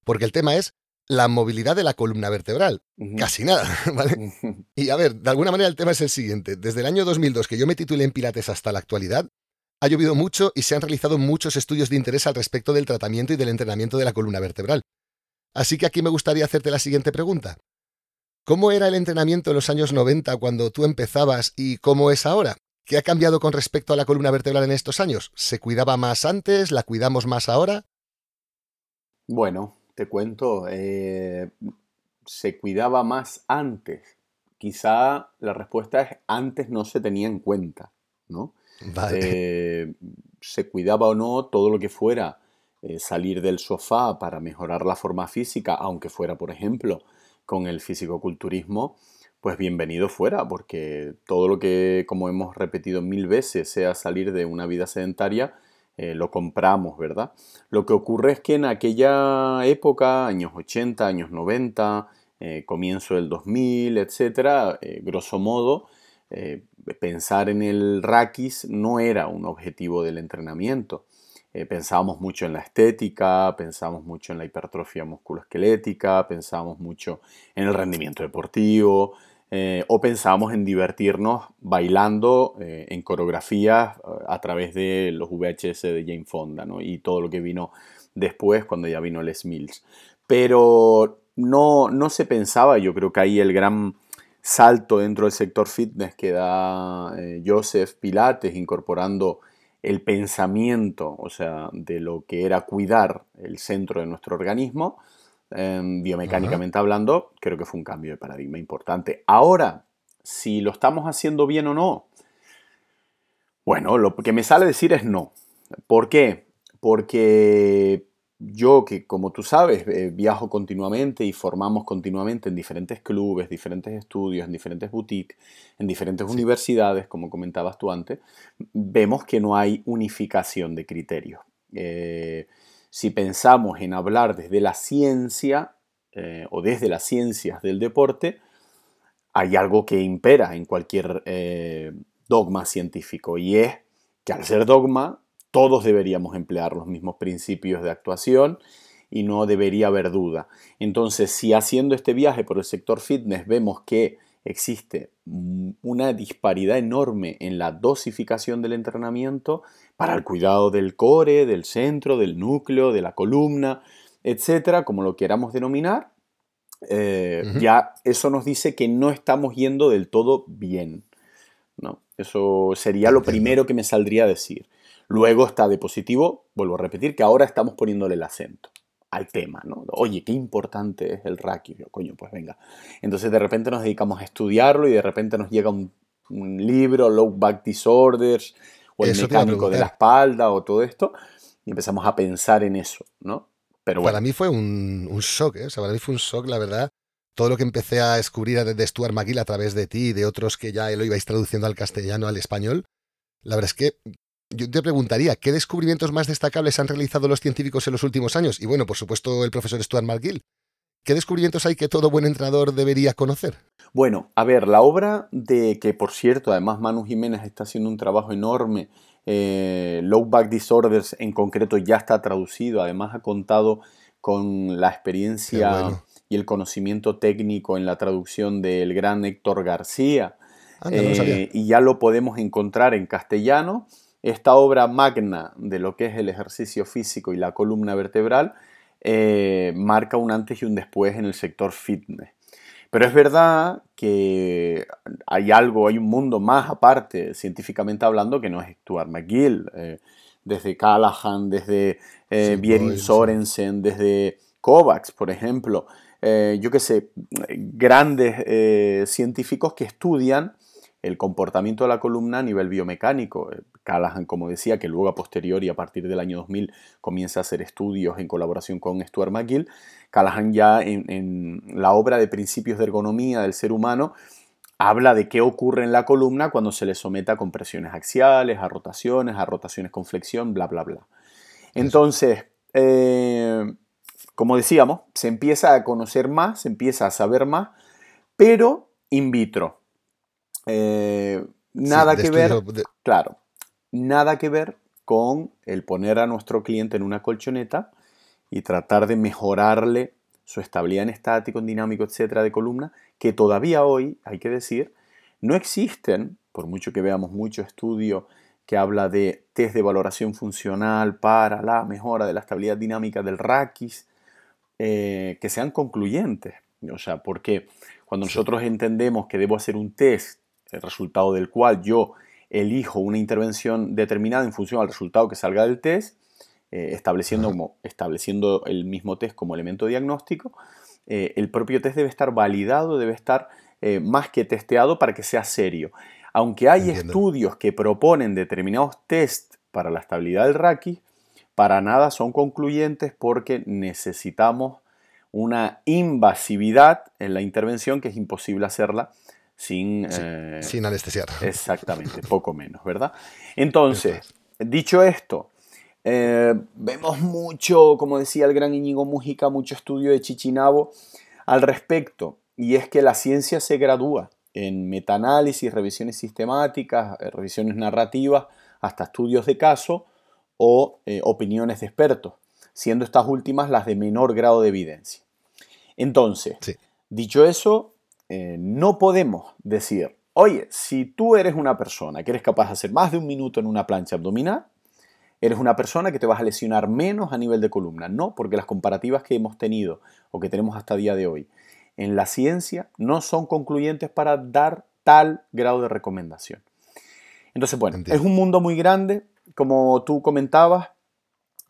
Porque el tema es la movilidad de la columna vertebral. Casi nada, ¿vale? Y a ver, de alguna manera el tema es el siguiente. Desde el año 2002 que yo me titulé en Pilates hasta la actualidad, ha llovido mucho y se han realizado muchos estudios de interés al respecto del tratamiento y del entrenamiento de la columna vertebral. Así que aquí me gustaría hacerte la siguiente pregunta. ¿Cómo era el entrenamiento en los años 90 cuando tú empezabas y cómo es ahora? ¿Qué ha cambiado con respecto a la columna vertebral en estos años? ¿Se cuidaba más antes? ¿La cuidamos más ahora? Bueno, te cuento, eh, se cuidaba más antes quizá la respuesta es antes no se tenía en cuenta, ¿no? Vale. se cuidaba o no todo lo que fuera salir del sofá para mejorar la forma física, aunque fuera, por ejemplo, con el fisicoculturismo, pues bienvenido fuera, porque todo lo que, como hemos repetido mil veces, sea salir de una vida sedentaria, eh, lo compramos, ¿verdad? Lo que ocurre es que en aquella época, años 80, años 90, eh, comienzo del 2000, etcétera, eh, grosso modo, pensar en el raquis no era un objetivo del entrenamiento. Pensábamos mucho en la estética, pensábamos mucho en la hipertrofia musculoesquelética, pensábamos mucho en el rendimiento deportivo, eh, o pensábamos en divertirnos bailando eh, en coreografías eh, a través de los VHS de Jane Fonda y todo lo que vino después cuando ya vino Les Mills. Pero no, no se pensaba, yo creo que ahí el gran salto dentro del sector fitness que da Joseph Pilates incorporando el pensamiento, o sea, de lo que era cuidar el centro de nuestro organismo, Em, biomecánicamente hablando, creo que fue un cambio de paradigma importante. Ahora, si lo estamos haciendo bien o no, bueno, lo que me sale decir es no. ¿Por qué? Porque yo que, como tú sabes, eh, viajo continuamente y formamos continuamente en diferentes clubes, diferentes estudios, en diferentes boutiques, en diferentes universidades, como comentabas tú antes, vemos que no hay unificación de criterios. Eh, si pensamos en hablar desde la ciencia eh, o desde las ciencias del deporte, hay algo que impera en cualquier dogma científico y es que al ser dogma todos deberíamos emplear los mismos principios de actuación y no debería haber duda. Entonces, si haciendo este viaje por el sector fitness vemos que existe una disparidad enorme en la dosificación del entrenamiento para el cuidado del core, del centro, del núcleo, de la columna, etcétera, como lo queramos denominar, eh, ya eso nos dice que no estamos yendo del todo bien. ¿no? Eso sería lo primero que me saldría a decir. Luego está de positivo, vuelvo a repetir, que ahora estamos poniéndole el acento al tema, ¿no? Oye, qué importante es el Raki. coño, pues venga. Entonces de repente nos dedicamos a estudiarlo y de repente nos llega un, libro, Low Back Disorders, o el mecánico de la espalda, o todo esto, y empezamos a pensar en eso, ¿no? Pero Para mí fue un, shock, ¿eh? O sea, para mí fue un shock, la verdad. Todo lo que empecé a descubrir de Stuart McGill a través de ti y de otros que ya lo ibais traduciendo al castellano, al español, la verdad es que yo te preguntaría, ¿qué descubrimientos más destacables han realizado los científicos en los últimos años? Y bueno, por supuesto, el profesor Stuart McGill. ¿Qué descubrimientos hay que todo buen entrenador debería conocer? Bueno, a ver, la obra de que, por cierto, además Manu Jiménez está haciendo un trabajo enorme, eh, Low Back Disorders en concreto ya está traducido, además ha contado con la experiencia y el conocimiento técnico en la traducción del gran Héctor García, eh, y ya lo podemos encontrar en castellano esta obra magna de lo que es el ejercicio físico y la columna vertebral eh, marca un antes y un después en el sector fitness. Pero es verdad que hay algo, hay un mundo más aparte, científicamente hablando, que no es Stuart McGill. Eh, desde Callahan, desde eh, Sorensen, desde Kovacs, por ejemplo. Eh, yo qué sé, grandes científicos que estudian el comportamiento de la columna a nivel biomecánico. Callahan, como decía, que luego a posteriori, a partir del año 2000, comienza a hacer estudios en colaboración con Stuart McGill. Callahan ya en, la obra de Principios de Ergonomía del Ser Humano habla de qué ocurre en la columna cuando se le somete a compresiones axiales, a rotaciones, a rotaciones con flexión, bla, bla, bla. Entonces, eh, como decíamos, se empieza a conocer más, se empieza a saber más, pero in vitro. Eh, nada que ver, claro, nada que ver con el poner a nuestro cliente en una colchoneta y tratar de mejorarle su estabilidad en estático, en dinámico, etcétera, de columna, que todavía hoy, hay que decir, no existen, por mucho que veamos mucho estudio que habla de test de valoración funcional para la mejora de la estabilidad dinámica del raquis, eh, que sean concluyentes. O sea, porque cuando nosotros entendemos que debo hacer un test el resultado del cual yo elijo una intervención determinada en función al resultado que salga del test, eh, estableciendo, como, estableciendo el mismo test como elemento diagnóstico, eh, el propio test debe estar validado, debe estar eh, más que testeado para que sea serio. Aunque hay estudios que proponen determinados test para la estabilidad del raquis, para nada son concluyentes porque necesitamos una invasividad en la intervención que es imposible hacerla sin, eh, sin anestesiar. Exactamente, poco menos, ¿verdad? Entonces, dicho esto, eh, vemos mucho, como decía el gran Íñigo Mújica, mucho estudio de Chichinabo al respecto, y es que la ciencia se gradúa en metaanálisis, revisiones sistemáticas, eh, revisiones narrativas, hasta estudios de caso o eh, opiniones de expertos, siendo estas últimas las de menor grado de evidencia. Entonces, dicho eso, no podemos decir, oye, si tú eres una persona que eres capaz de hacer más de un minuto en una plancha abdominal, eres una persona que te vas a lesionar menos a nivel de columna. No, porque las comparativas que hemos tenido o que tenemos hasta el día de hoy en la ciencia no son concluyentes para dar tal grado de recomendación. Entonces, bueno, es un mundo muy grande, como tú comentabas,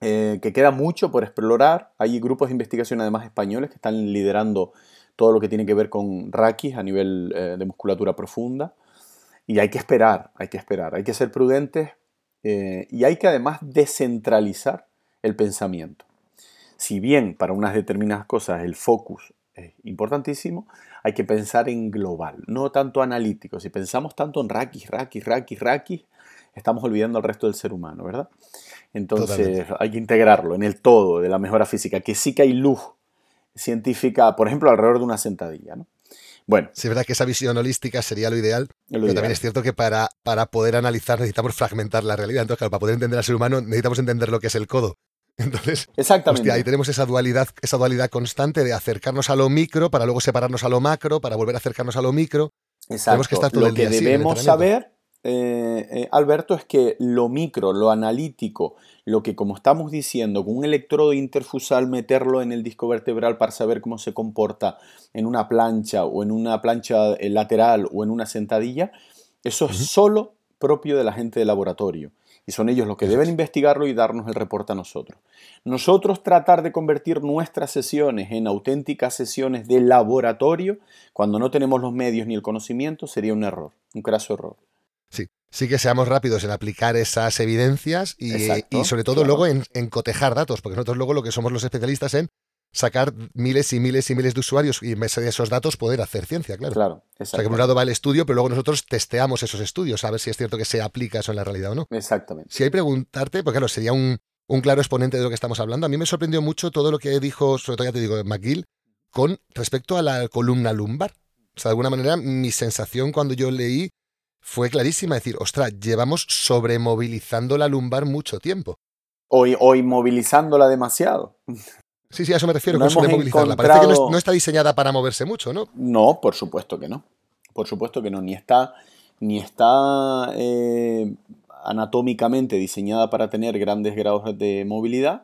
eh, que queda mucho por explorar. Hay grupos de investigación además españoles que están liderando todo lo que tiene que ver con raquis a nivel eh, de musculatura profunda. Y hay que esperar, hay que esperar, hay que ser prudentes eh, y hay que además descentralizar el pensamiento. Si bien para unas determinadas cosas el focus es importantísimo, hay que pensar en global, no tanto analítico. Si pensamos tanto en raquis, raquis, raquis, raquis, estamos olvidando al resto del ser humano, ¿verdad? Entonces hay que integrarlo en el todo de la mejora física, que sí que hay luz científica, por ejemplo, alrededor de una sentadilla, ¿no? Bueno. Sí, es verdad que esa visión holística sería lo ideal, pero también es cierto que para, para poder analizar necesitamos fragmentar la realidad. Entonces, claro, para poder entender al ser humano necesitamos entender lo que es el codo. Entonces, Exactamente. ahí tenemos esa dualidad, esa dualidad constante de acercarnos a lo micro para luego separarnos a lo macro, para volver a acercarnos a lo micro. Exacto. Tenemos que estar todo lo que debemos saber eh, eh, Alberto, es que lo micro, lo analítico, lo que como estamos diciendo, con un electrodo interfusal meterlo en el disco vertebral para saber cómo se comporta en una plancha o en una plancha eh, lateral o en una sentadilla, eso es solo propio de la gente de laboratorio. Y son ellos los que deben investigarlo y darnos el reporte a nosotros. Nosotros tratar de convertir nuestras sesiones en auténticas sesiones de laboratorio, cuando no tenemos los medios ni el conocimiento, sería un error, un craso error sí que seamos rápidos en aplicar esas evidencias y, sobre todo luego en, cotejar datos, porque nosotros luego lo que somos los especialistas en sacar miles y miles y miles de usuarios y en base a esos datos poder hacer ciencia, claro. Claro, O sea, que por un lado va el estudio, pero luego nosotros testeamos esos estudios, a ver si es cierto que se aplica eso en la realidad o no. Exactamente. Si hay preguntarte, porque claro, sería un, un claro exponente de lo que estamos hablando. A mí me sorprendió mucho todo lo que dijo, sobre todo ya te digo, McGill, con respecto a la columna lumbar. O sea, de alguna manera, mi sensación cuando yo leí fue clarísima. Decir, ostras, llevamos sobremovilizando la lumbar mucho tiempo. O, o inmovilizándola demasiado. Sí, sí, a eso me refiero, con sobremovilizarla. Parece que no, está diseñada para moverse mucho, ¿no? No, por supuesto que no. Por supuesto que no. Ni está, ni está eh, anatómicamente diseñada para tener grandes grados de movilidad,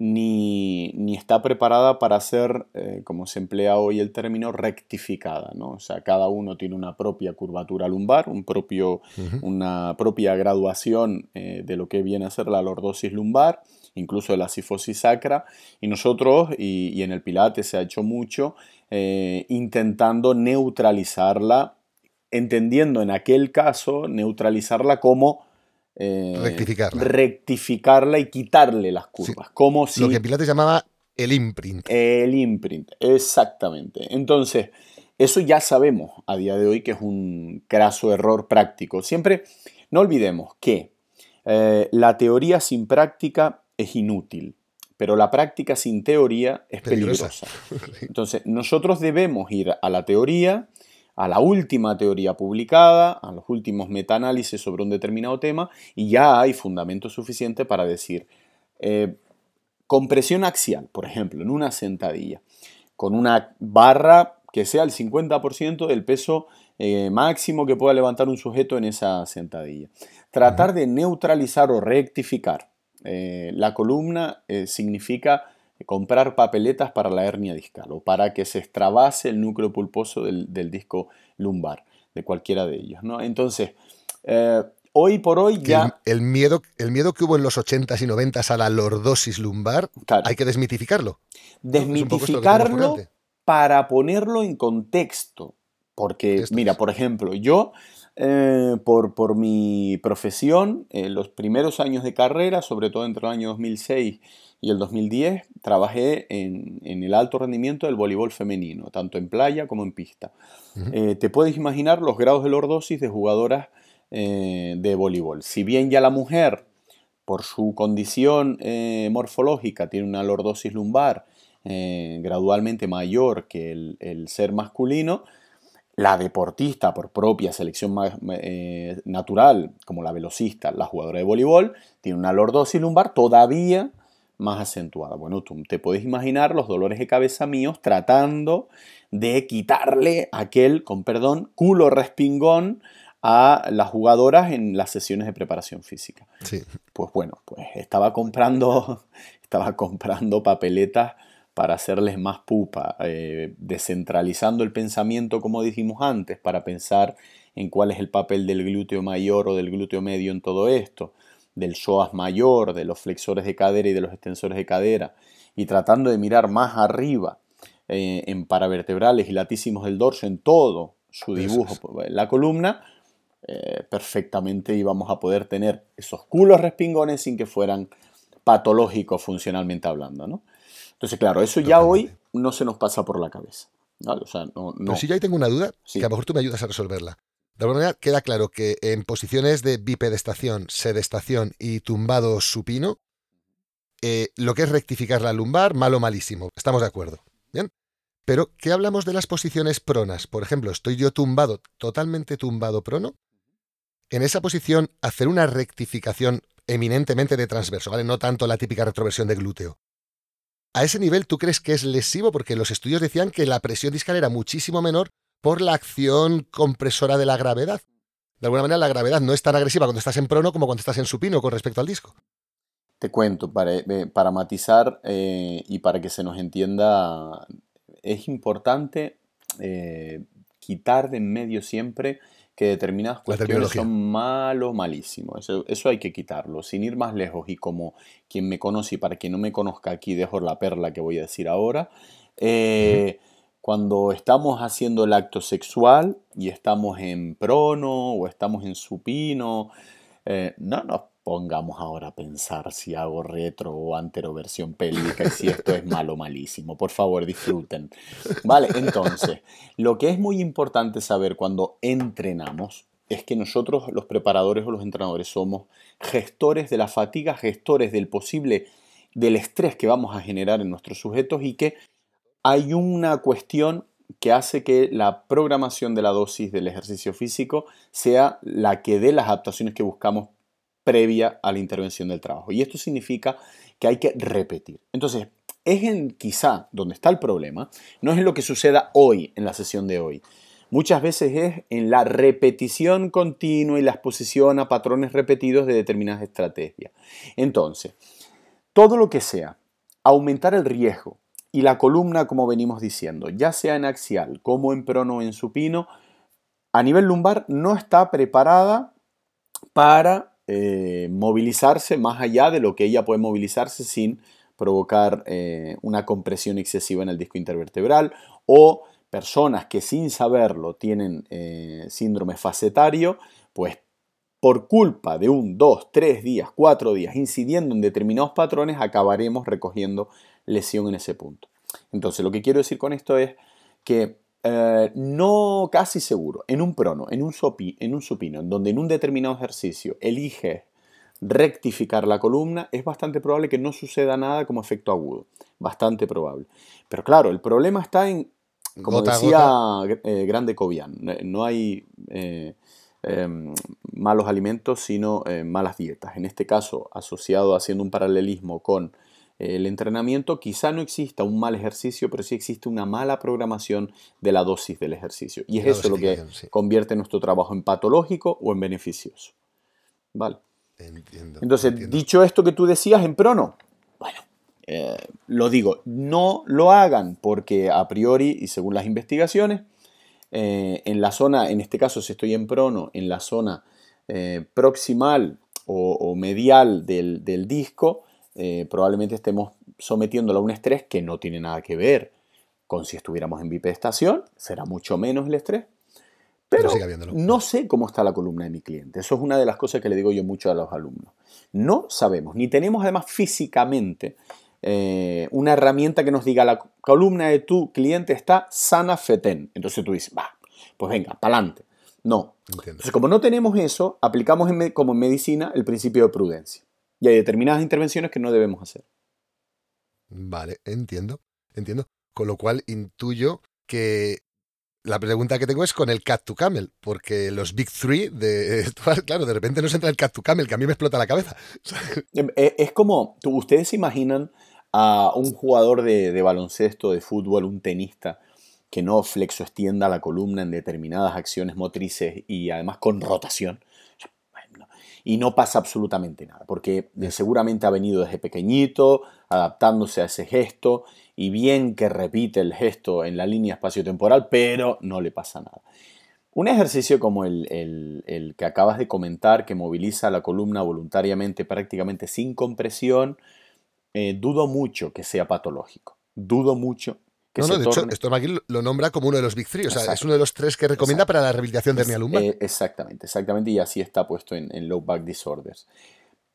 ni, está preparada para ser, eh, como se emplea hoy el término, rectificada. ¿no? O sea, cada uno tiene una propia curvatura lumbar, un propio, una propia graduación eh, de lo que viene a ser la lordosis lumbar, incluso de la sifosis sacra, y nosotros, y, en el Pilates se ha hecho mucho, eh, intentando neutralizarla, entendiendo en aquel caso neutralizarla como eh, rectificarla. rectificarla y quitarle las curvas. Como si, Lo que Pilates llamaba el imprint. El imprint, exactamente. Entonces, eso ya sabemos a día de hoy que es un craso error práctico. Siempre no olvidemos que eh, la teoría sin práctica es inútil, pero la práctica sin teoría es peligrosa. Entonces, nosotros debemos ir a la teoría a la última teoría publicada, a los últimos metaanálisis sobre un determinado tema, y ya hay fundamento suficiente para decir, eh, compresión axial, por ejemplo, en una sentadilla, con una barra que sea el 50% del peso eh, máximo que pueda levantar un sujeto en esa sentadilla. Tratar de neutralizar o rectificar eh, la columna significa comprar papeletas para la hernia discal o para que se extravase el núcleo pulposo del, disco lumbar, de cualquiera de ellos. ¿no? Entonces, eh, hoy por hoy ya... El, miedo, el miedo que hubo en los 80s y 90s a la lordosis lumbar, hay que desmitificarlo. Desmitificarlo para ponerlo en contexto. Porque, mira, por ejemplo, yo, eh, por, por, mi profesión, en los primeros años de carrera, sobre todo entre el año 2006 y el 2010, trabajé en, el alto rendimiento del voleibol femenino, tanto en playa como en pista. Eh, te puedes imaginar los grados de lordosis de jugadoras eh, de voleibol. Si bien ya la mujer, por su condición morfológica, tiene una lordosis lumbar gradualmente mayor que el, el ser masculino, la deportista por propia selección eh, natural, como la velocista, la jugadora de voleibol, tiene una lordosis lumbar todavía más acentuada. Bueno, tú te puedes imaginar los dolores de cabeza míos tratando de quitarle aquel, con perdón, culo respingón a las jugadoras en las sesiones de preparación física. Sí. Pues bueno, pues estaba comprando, estaba comprando papeletas para hacerles más pupa, eh, descentralizando el pensamiento como dijimos antes, para pensar en cuál es el papel del glúteo mayor o del glúteo medio en todo esto, del psoas mayor, de los flexores de cadera y de los extensores de cadera, y tratando de mirar más arriba eh, en paravertebrales y latísimos del dorso, en todo su dibujo, la columna, eh, perfectamente íbamos a poder tener esos culos respingones sin que fueran patológicos funcionalmente hablando, ¿no? Entonces, claro, eso ya hoy no se nos pasa por la cabeza. O sea, no, Pero si yo ahí tengo una duda, que a lo mejor tú me ayudas a resolverla. De alguna manera queda claro que en posiciones de bipedestación, sedestación y tumbado supino, eh, lo que es rectificar la lumbar, malo malísimo. Estamos de acuerdo. ¿Bien? Pero, ¿qué hablamos de las posiciones pronas? Por ejemplo, estoy yo tumbado, totalmente tumbado prono. En esa posición, hacer una rectificación eminentemente de transverso, ¿vale? No tanto la típica retroversión de glúteo. A ese nivel, ¿tú crees que es lesivo? Porque los estudios decían que la presión discal era muchísimo menor por la acción compresora de la gravedad. De alguna manera, la gravedad no es tan agresiva cuando estás en prono como cuando estás en supino con respecto al disco. Te cuento, para, para matizar eh, y para que se nos entienda, es importante eh, quitar de en medio siempre que determinadas cuestiones son malos, malísimos. Eso, hay que quitarlo, sin ir más lejos. Y como quien me conoce y para quien no me conozca aquí, dejo la perla que voy a decir ahora. Eh, cuando estamos haciendo el acto sexual y estamos en prono o estamos en supino, eh, no nos pongamos ahora a pensar si hago retro o anteroversión pélvica y si esto es malo o malísimo. Por favor, disfruten. Vale, entonces, lo que es muy importante saber cuando entrenamos es que nosotros, los preparadores o los entrenadores, somos gestores de la fatiga, gestores del posible, del estrés que vamos a generar en nuestros sujetos y que hay una cuestión que hace que la programación de la dosis del ejercicio físico sea la que dé las adaptaciones que buscamos previa a la intervención del trabajo. Y esto significa que hay que repetir. Entonces, es en quizá donde está el problema, no es en lo que suceda hoy, en la sesión de hoy. Muchas veces es en la repetición continua y la exposición a patrones repetidos de determinadas estrategias. Entonces, todo lo que sea aumentar el riesgo y la columna, como venimos diciendo, ya sea en axial como en prono o en supino, a nivel lumbar no está preparada para eh, movilizarse más allá de lo que ella puede movilizarse sin provocar eh, una compresión excesiva en el disco intervertebral o personas que sin saberlo tienen eh, síndrome facetario, pues por culpa de un, dos, tres días, cuatro días, incidiendo en determinados patrones, acabaremos recogiendo lesión en ese punto. Entonces, lo que quiero decir con esto es que eh, no casi seguro, en un prono, en un, sopi, en un supino, en donde en un determinado ejercicio elige rectificar la columna, es bastante probable que no suceda nada como efecto agudo. Bastante probable. Pero claro, el problema está en, como decía eh, Grande Cobian, no hay eh, em, malos alimentos, sino malas dietas. En este caso, asociado haciendo un paralelismo con el entrenamiento, quizá no exista un mal ejercicio, pero sí existe una mala programación de la dosis del ejercicio. Y es eso lo que convierte nuestro trabajo en patológico o en beneficioso. ¿Vale? Entonces, dicho esto que tú decías en prono, bueno, eh, lo digo, no lo hagan porque a priori y según las investigaciones, eh, en la zona, en este caso si estoy en prono, en la zona eh, proximal o, medial del, del disco, eh, probablemente estemos sometiéndolo a un estrés que no tiene nada que ver con si estuviéramos en bipedestación, será mucho menos el estrés. Pero, no sé cómo está la columna de mi cliente. Eso es una de las cosas que le digo yo mucho a los alumnos. No sabemos, ni tenemos además físicamente eh, una herramienta que nos diga la columna de tu cliente está sana fetén. Entonces tú dices, va, pues venga, para adelante. No. Entonces, como no tenemos eso, aplicamos como en medicina el principio de prudencia. Y hay determinadas intervenciones que no debemos hacer. Vale, entiendo, entiendo. Con lo cual intuyo que la pregunta que tengo es con el cat to camel, porque los big three, de, claro, de repente nos entra el cat to camel, que a mí me explota la cabeza. Em, e, es como, ustedes se imaginan a un jugador de, de baloncesto, de fútbol, un tenista, que no flexo extienda la columna en determinadas acciones motrices y además con rotación. Y no pasa absolutamente nada, porque seguramente ha venido desde pequeñito, adaptándose a ese gesto, y bien que repite el gesto en la línea espacio-temporal, pero no le pasa nada. Un ejercicio como el, que acabas de comentar, que moviliza la columna voluntariamente prácticamente sin compresión, eh, dudo mucho que sea patológico. Dudo mucho no, no, de hecho, aquí lo nombra como uno de los Big Three, o sea, es uno de los tres que recomienda para la rehabilitación de hernia lumbar. Eh, exactamente, exactamente, y así está puesto en, Low Back Disorders.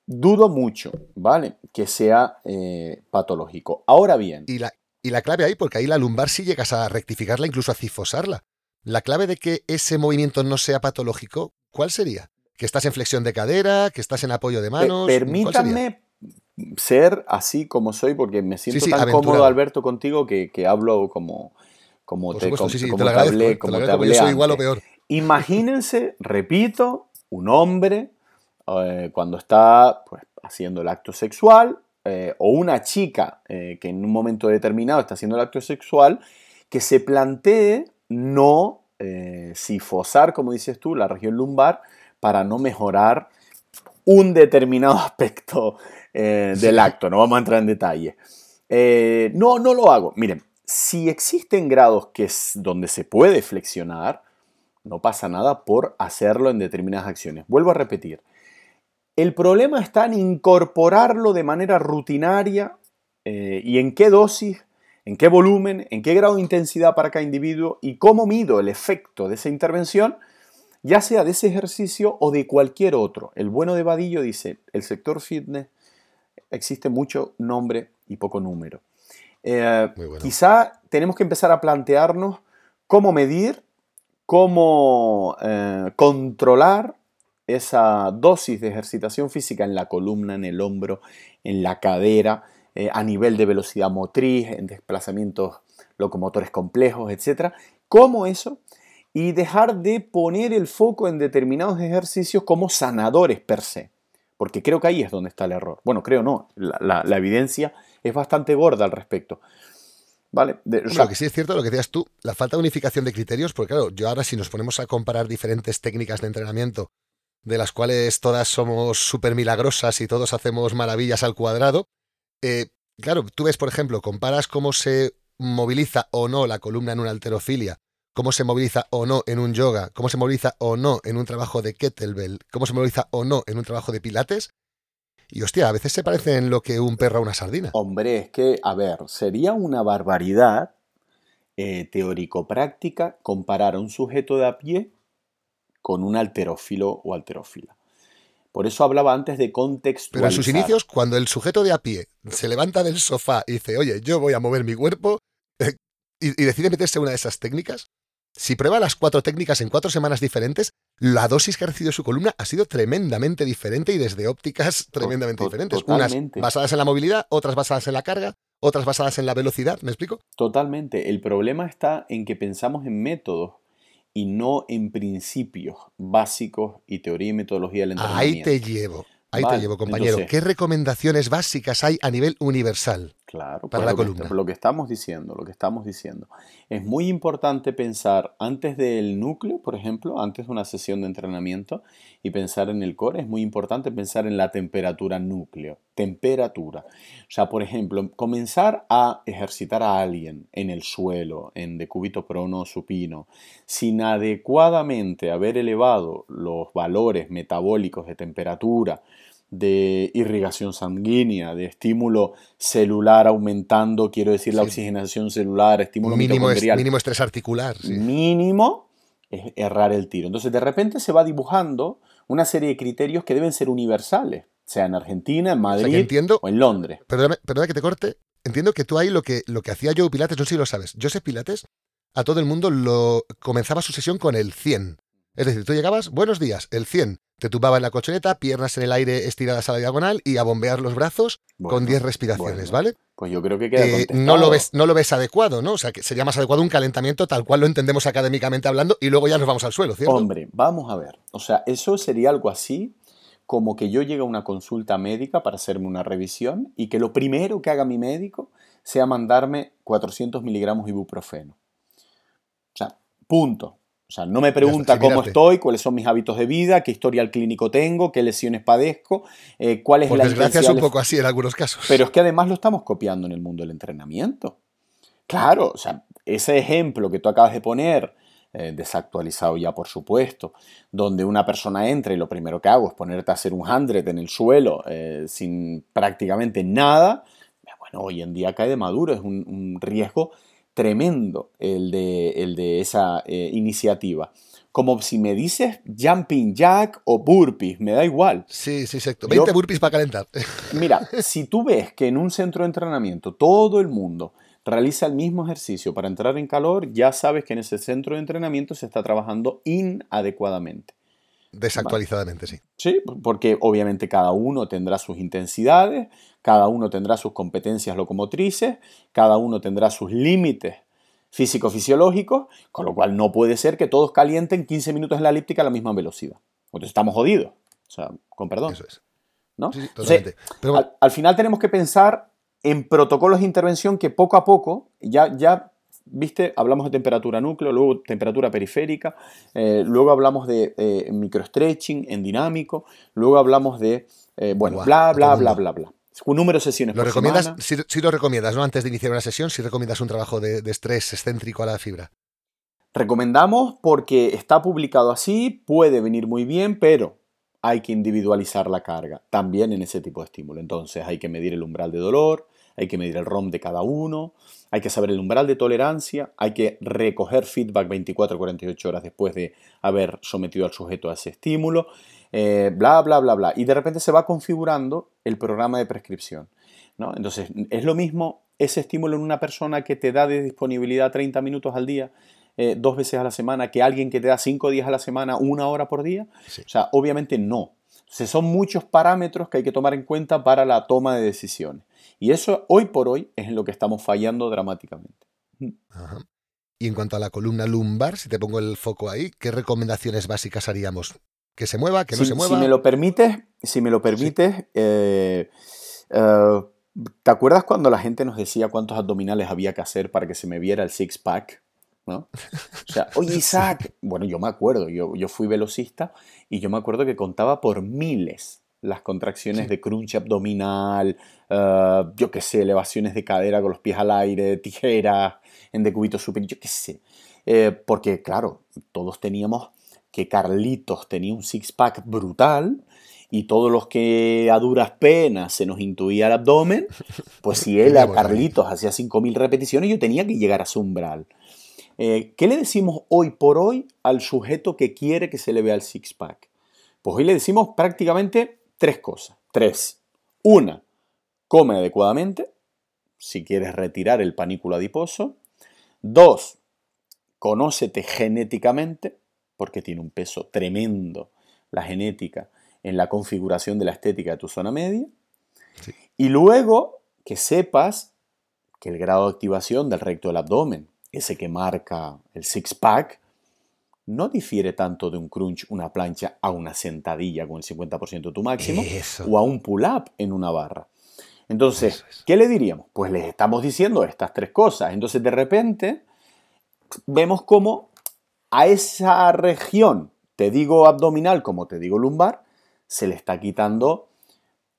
Dudo mucho, ¿vale? Que sea eh, patológico. Ahora bien. Y la, y la clave ahí, porque ahí la lumbar sí llegas a rectificarla, incluso a cifosarla. La clave de que ese movimiento no sea patológico, ¿cuál sería? ¿Que estás en flexión de cadera? ¿Que estás en apoyo de manos? permítanme ser así como soy, porque me siento tan cómodo, Alberto, contigo que, hablo como, como te, como, te, hablé, como te hablé soy igual o peor. Imagínense, repito, un hombre eh, cuando está pues, haciendo el acto sexual, eh, o una chica eh, que en un momento determinado está haciendo el acto sexual, que se plantee no sifosar, como dices tú, la región lumbar para no mejorar un determinado aspecto eh, del acto, no vamos a entrar en detalle. Eh, no, no lo hago. Miren, si existen grados que es donde se puede flexionar, no pasa nada por hacerlo en determinadas acciones. Vuelvo a repetir. El problema está en incorporarlo de manera rutinaria eh, y en qué dosis, en qué volumen, en qué grado de intensidad para cada individuo y cómo mido el efecto de esa intervención, ya sea de ese ejercicio o de cualquier otro. El bueno de Vadillo dice, el sector fitness existe mucho nombre y poco número. Eh, quizá tenemos que empezar a plantearnos cómo medir, cómo eh, controlar esa dosis de ejercitación física en la columna, en el hombro, en la cadera, eh, a nivel de velocidad motriz, en desplazamientos locomotores complejos, etc. ¿Cómo eso? Y dejar de poner el foco en determinados ejercicios como sanadores per se porque creo que ahí es donde está el error. Bueno, creo no, la, evidencia es bastante gorda al respecto. ¿Vale? lo que sí es cierto, lo que decías tú, la falta de unificación de criterios, porque claro, yo ahora si nos ponemos a comparar diferentes técnicas de entrenamiento, de las cuales todas somos súper milagrosas y todos hacemos maravillas al cuadrado, eh, claro, tú ves, por ejemplo, comparas cómo se moviliza o no la columna en una alterofilia cómo se moviliza o no en un yoga, cómo se moviliza o no en un trabajo de kettlebell, cómo se moviliza o no en un trabajo de pilates. Y hostia, a veces se parece en lo que un perro a una sardina. Hombre, es que, a ver, sería una barbaridad eh, teórico-práctica comparar a un sujeto de a pie con un alterófilo o alterófila. Por eso hablaba antes de contextualizar. Pero en sus inicios, cuando el sujeto de a pie se levanta del sofá y dice, oye, yo voy a mover mi cuerpo, eh, y, y, decide meterse una de esas técnicas, si prueba las cuatro técnicas en cuatro semanas diferentes, la dosis que ha recibido su columna ha sido tremendamente diferente y desde ópticas tremendamente diferentes. Unas basadas en la movilidad, otras basadas en la carga, otras basadas en la velocidad, ¿me explico? Totalmente. El problema está en que pensamos en métodos y no en principios básicos y teoría y metodología del entrenamiento. Ahí te llevo. Ahí te llevo, compañero. ¿Qué recomendaciones básicas hay a nivel universal? Claro, para pues la lo columna. Que, lo que estamos diciendo, lo que estamos diciendo. Es muy importante pensar antes del núcleo, por ejemplo, antes de una sesión de entrenamiento y pensar en el core. Es muy importante pensar en la temperatura núcleo. Temperatura. O sea, por ejemplo, comenzar a ejercitar a alguien en el suelo, en decúbito prono supino, sin adecuadamente haber elevado los valores metabólicos de temperatura, de irrigación sanguínea, de estímulo celular aumentando, quiero decir la oxigenación celular, estímulo mínimo, mínimo estrés articular. Mínimo, es errar el tiro. Entonces de repente se va dibujando una serie de criterios que deben ser universales, sea en Argentina, en Madrid o, en Londres. Perdóname, que te corte. Entiendo que tú ahí lo que, lo que hacía Joe Pilates, no sé si lo sabes. Joseph Pilates, a todo el mundo lo comenzaba su sesión con el 100. Es decir, tú llegabas, buenos días, el 100. Te tumbaba en la colchoneta, piernas en el aire estiradas a la diagonal y a bombear los brazos con 10 respiraciones, ¿vale? Pues yo creo que queda eh, no lo ves No lo ves adecuado, ¿no? O sea, que sería más adecuado un calentamiento tal cual lo entendemos académicamente hablando y luego ya nos vamos al suelo, ¿cierto? Hombre, vamos a ver. O sea, eso sería algo así como que yo llegue a una consulta médica para hacerme una revisión y que lo primero que haga mi médico sea mandarme 400 miligramos ibuprofeno. O sea, punto. Sea, no me pregunta cómo estoy, cuáles son mis hábitos de vida, qué historial clínico tengo, qué lesiones padezco, eh, cuál es Por la desgracia es un poco así en algunos casos. Pero es que además lo estamos copiando en el mundo del entrenamiento. Claro, o sea, ese ejemplo que tú acabas de poner, eh, desactualizado ya por supuesto, donde una persona entra y lo primero que hago es ponerte a hacer un hundred en el suelo eh, sin prácticamente nada, bueno, hoy en día cae de maduro, es un riesgo tremendo el de, el de esa eh, iniciativa. Como si me dices jumping jack o burpees, me da igual. Sí, sí, exacto. 20 burpees para calentar. Mira, si tú ves que en un centro de entrenamiento todo el mundo realiza el mismo ejercicio para entrar en calor, ya sabes que en ese centro de entrenamiento se está trabajando inadecuadamente. Desactualizadamente, sí. Sí, porque obviamente cada uno tendrá sus intensidades, cada uno tendrá sus competencias locomotrices, cada uno tendrá sus límites físico-fisiológicos, con lo cual no puede ser que todos calienten 15 minutos en la elíptica a la misma velocidad. Entonces estamos jodidos. O sea, con perdón. Eso es. ¿no? al, final tenemos que pensar en protocolos de intervención que poco a poco, ya, ya ¿Viste? Hablamos de temperatura núcleo, luego temperatura periférica, eh, luego hablamos de eh, microstretching en dinámico, luego hablamos de, eh, bueno, bla, bla, bla, bla, bla. Un número de sesiones ¿Lo recomiendas? Si, lo recomiendas, ¿no? Antes de iniciar una sesión, si recomiendas un trabajo de, de estrés excéntrico a la fibra. Recomendamos porque está publicado así, puede venir muy bien, pero hay que individualizar la carga también en ese tipo de estímulo. Entonces hay que medir el umbral de dolor, hay que medir el ROM de cada uno, hay que saber el umbral de tolerancia, hay que recoger feedback 24 48 horas después de haber sometido al sujeto a ese estímulo, eh, bla, bla, bla, bla. Y de repente se va configurando el programa de prescripción. ¿no? Entonces, es lo mismo ese estímulo en una persona que te da de disponibilidad 30 minutos al día, eh, dos veces a la semana, que alguien que te da 5 días a la semana, una hora por día. O sea, obviamente no. Entonces, son muchos parámetros que hay que tomar en cuenta para la toma de decisiones. Y eso hoy por hoy es en lo que estamos fallando dramáticamente. Y en cuanto a la columna lumbar, si te pongo el foco ahí, ¿qué recomendaciones básicas haríamos? ¿Que se mueva? ¿Que no se mueva? Si me lo permites, si me lo permites, eh, eh, ¿te acuerdas cuando la gente nos decía cuántos abdominales había que hacer para que se me viera el six-pack? ¿no? O sea, oye Isaac, bueno, yo me acuerdo, yo, yo fui velocista y yo me acuerdo que contaba por miles las contracciones de crunch abdominal, eh, yo qué sé, elevaciones de cadera con los pies al aire, tijeras en decúbito superior, yo qué sé. Eh, porque, claro, todos teníamos que Carlitos tenía un six-pack brutal y todos los que a duras penas se nos intuía el abdomen, pues si él a Carlitos hacía 5.000 repeticiones, yo tenía que llegar a su umbral. Eh, ¿Qué le decimos hoy por hoy al sujeto que quiere que se le vea el six-pack? Pues hoy le decimos prácticamente tres cosas. Tres. Una, come adecuadamente, si quieres retirar el panículo adiposo. Dos, conócete genéticamente, porque tiene un peso tremendo la genética en la configuración de la estética de tu zona media. Y luego que sepas que el grado de activación del recto del abdomen, ese que marca el six-pack, no difiere tanto de un crunch, una plancha, a una sentadilla con el 50% de tu máximo o a un pull-up en una barra. Entonces, ¿qué le diríamos? Pues les estamos diciendo estas tres cosas. Entonces, de repente, vemos cómo a esa región, te digo abdominal como te digo lumbar, se le está quitando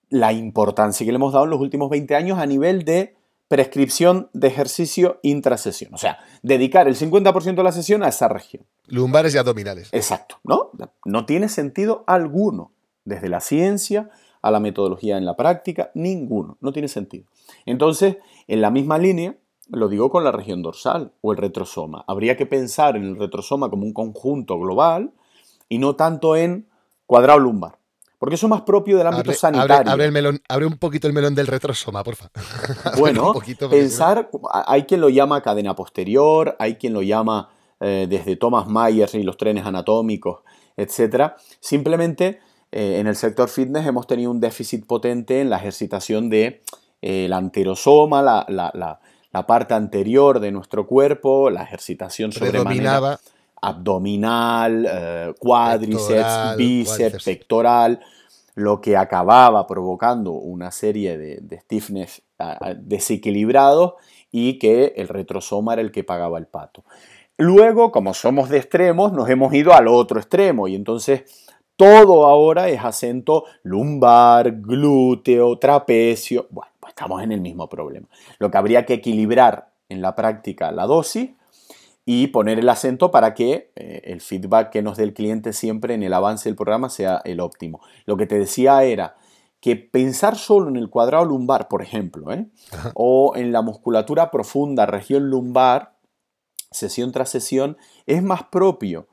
la importancia que le hemos dado en los últimos 20 años a nivel de prescripción de ejercicio intrasesión. O sea, dedicar el 50% de la sesión a esa región. Lumbares y abdominales. Exacto, ¿no? No tiene sentido alguno, desde la ciencia a la metodología en la práctica, ninguno, no tiene sentido. Entonces, en la misma línea, lo digo con la región dorsal o el retrosoma. Habría que pensar en el retrosoma como un conjunto global y no tanto en cuadrado lumbar. Porque eso es más propio del ámbito sanitario. Abre, el melón, abre un poquito el melón del retrosoma, porfa. Bueno, pensar, hay quien lo llama cadena posterior, hay quien lo llama eh, desde Thomas Myers y los trenes anatómicos, etc. Simplemente eh, en el sector fitness hemos tenido un déficit potente en la ejercitación del de, eh, anterosoma, la, la, la, parte anterior de nuestro cuerpo, la ejercitación sobremanera abdominal, cuádriceps, bíceps, pectoral, lo que acababa provocando una serie de, stiffness desequilibrados y que el retrosoma era el que pagaba el pato. Luego, como somos de extremos, nos hemos ido al otro extremo y entonces todo ahora es acento lumbar, glúteo, trapecio. Bueno, pues estamos en el mismo problema. Lo que habría que equilibrar en la práctica la dosis y poner el acento para que eh, el feedback que nos dé el cliente siempre en el avance del programa sea el óptimo. Lo que te decía era que pensar solo en el cuadrado lumbar, por ejemplo, ¿eh? o en la musculatura profunda, región lumbar, sesión tras sesión, es más propio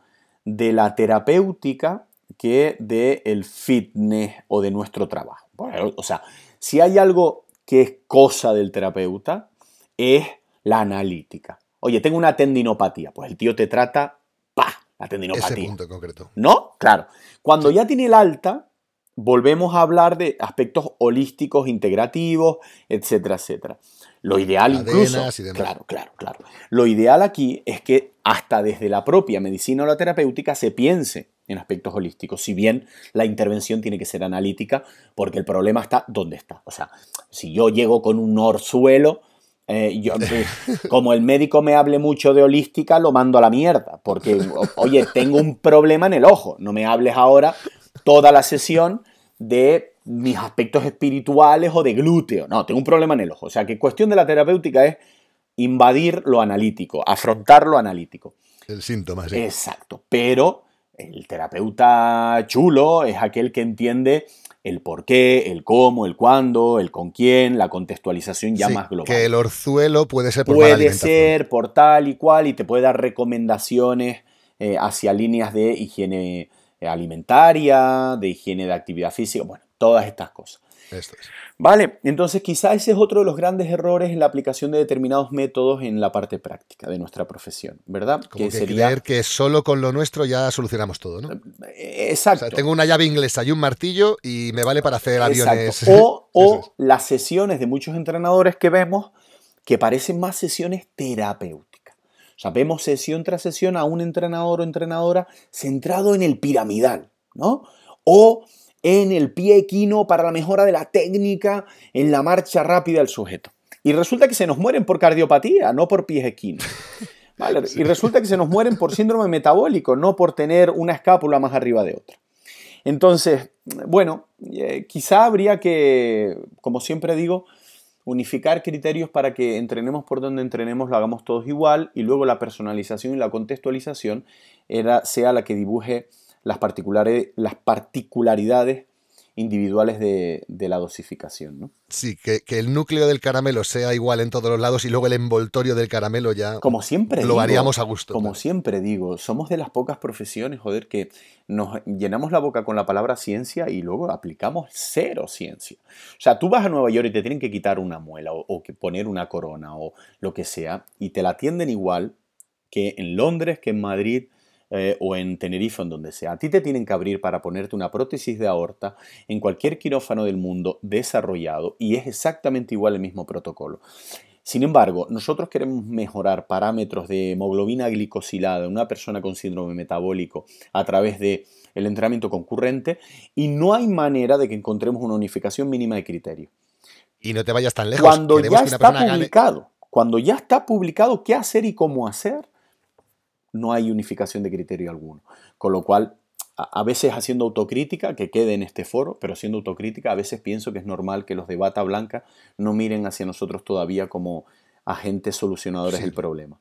de la terapéutica que del el fitness o de nuestro trabajo. o sea, si hay algo que es cosa del terapeuta, es la analítica. Oye, tengo una tendinopatía. Pues el tío te trata, pa, la tendinopatía. Ese punto concreto. ¿No? Claro. Cuando ya tiene el alta, volvemos a hablar de aspectos holísticos, integrativos, etcétera, etcétera. Lo ideal incluso, claro, claro, claro. Lo ideal aquí es que hasta desde la propia medicina o la terapéutica se piense en aspectos holísticos, si bien la intervención tiene que ser analítica, porque el problema está donde está. O sea, si yo llego con un orzuelo, eh, yo, como el médico me hable mucho de holística, lo mando a la mierda, porque, oye, tengo un problema en el ojo, no me hables ahora toda la sesión de mis aspectos espirituales o de glúteo, no, tengo un problema en el ojo. O sea, que cuestión de la terapéutica es invadir lo analítico, afrontar lo analítico. El síntoma, sí. Exacto, pero el terapeuta chulo es aquel que entiende el por qué, el cómo, el cuándo, el con quién, la contextualización ya más global. Que el orzuelo puede ser por Puede ser por tal y cual y te puede dar recomendaciones eh, hacia líneas de higiene eh, alimentaria, de higiene de actividad física, bueno, todas estas cosas. Esto es. Vale, entonces quizá ese es otro de los grandes errores en la aplicación de determinados métodos en la parte práctica de nuestra profesión, ¿verdad? Como que, sería... creer que solo con lo nuestro ya solucionamos todo, ¿no? Eh, exacto. tengo una llave inglesa y un martillo y me vale para hacer aviones. O, o las sesiones de muchos entrenadores que vemos que parecen más sesiones terapéuticas. O sea, vemos sesión tras sesión a un entrenador o entrenadora centrado en el piramidal, ¿no? O en el pie equino para la mejora de la técnica en la marcha rápida del sujeto. Y resulta que se nos mueren por cardiopatía, no por pies equinos. Y resulta que se nos mueren por síndrome metabólico, no por tener una escápula más arriba de otra. Entonces, bueno, eh, quizá habría que, como siempre digo, unificar criterios para que entrenemos por donde entrenemos, lo hagamos todos igual y luego la personalización y la contextualización era, sea la que dibuje las, las particularidades individuales de, la dosificación. ¿no? Sí, que, el núcleo del caramelo sea igual en todos los lados y luego el envoltorio del caramelo ya como siempre lo haríamos a gusto. Como siempre digo, somos de las pocas profesiones, joder, que nos llenamos la boca con la palabra ciencia y luego aplicamos cero ciencia. O sea, tú vas a Nueva York y te tienen que quitar una muela o, o que poner una corona o lo que sea y te la atienden igual que en Londres, que en Madrid, eh, o en Tenerife, en donde sea. A ti te tienen que abrir para ponerte una prótesis de aorta en cualquier quirófano del mundo desarrollado y es exactamente igual el mismo protocolo. Sin embargo, nosotros queremos mejorar parámetros de hemoglobina glicosilada en una persona con síndrome metabólico a través de el entrenamiento concurrente y no hay manera de que encontremos una unificación mínima de criterio. Y no te vayas tan lejos. Cuando ya está publicado, cuando ya está publicado qué hacer y cómo hacer, no hay unificación de criterio alguno. Con lo cual, a veces haciendo autocrítica, que quede en este foro, pero haciendo autocrítica, a veces pienso que es normal que los de bata blanca no miren hacia nosotros todavía como agentes solucionadores del problema.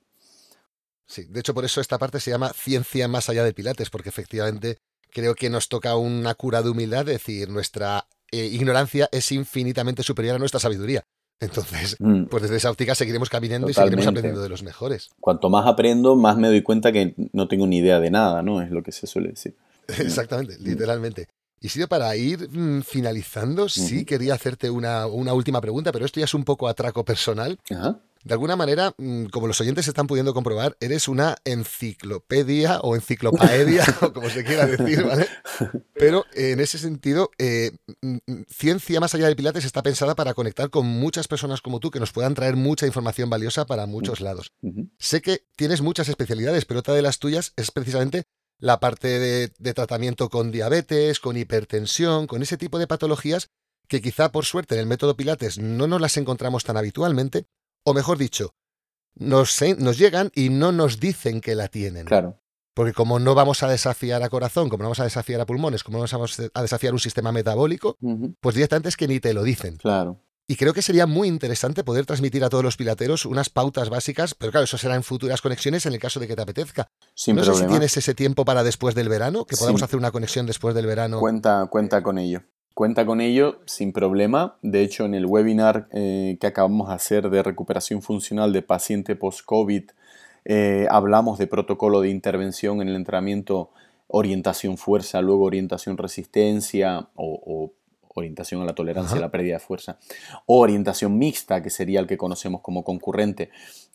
Sí, de hecho por eso esta parte se llama ciencia más allá de Pilates, porque efectivamente creo que nos toca una cura de humildad, es decir, nuestra eh, ignorancia es infinitamente superior a nuestra sabiduría. Entonces, Mm. pues desde esa óptica seguiremos caminando y seguiremos aprendiendo de los mejores. Cuanto más aprendo, más me doy cuenta que no tengo ni idea de nada, ¿no? Es lo que se suele decir. Exactamente, literalmente. Y si para ir mm, finalizando, sí quería hacerte una, una última pregunta, pero esto ya es un poco atraco personal. Ajá. De alguna manera, mm, como los oyentes están pudiendo comprobar, eres una enciclopedia o enciclopaedia, o como se quiera decir, ¿vale? Pero en ese sentido, eh, mm, mm, Ciencia más allá del Pilates está pensada para conectar con muchas personas como tú que nos puedan traer mucha información valiosa para muchos lados. Sé que tienes muchas especialidades, pero otra de las tuyas es precisamente la parte de, de tratamiento con diabetes, con hipertensión, con ese tipo de patologías que quizá por suerte en el método Pilates no nos las encontramos tan habitualmente, o mejor dicho, nos, nos llegan y no nos dicen que la tienen. Claro. Porque como no vamos a desafiar a corazón, como no vamos a desafiar a pulmones, como no vamos a desafiar un sistema metabólico, pues directamente es que ni te lo dicen. Claro. Y creo que sería muy interesante poder transmitir a todos los pilateros unas pautas básicas, pero claro, eso será en futuras conexiones en el caso de que te apetezca. Sin no sé si tienes ese tiempo para después del verano, que podamos Sí. hacer una conexión después del verano. Cuenta, cuenta con ello. Cuenta con ello sin problema. De hecho, en el webinar eh, que acabamos de hacer de recuperación funcional de paciente post-COVID, eh, hablamos de protocolo de intervención en el entrenamiento orientación fuerza, luego orientación resistencia o, o orientación a la tolerancia a la pérdida de fuerza, o orientación mixta, que sería el que conocemos como concurrente,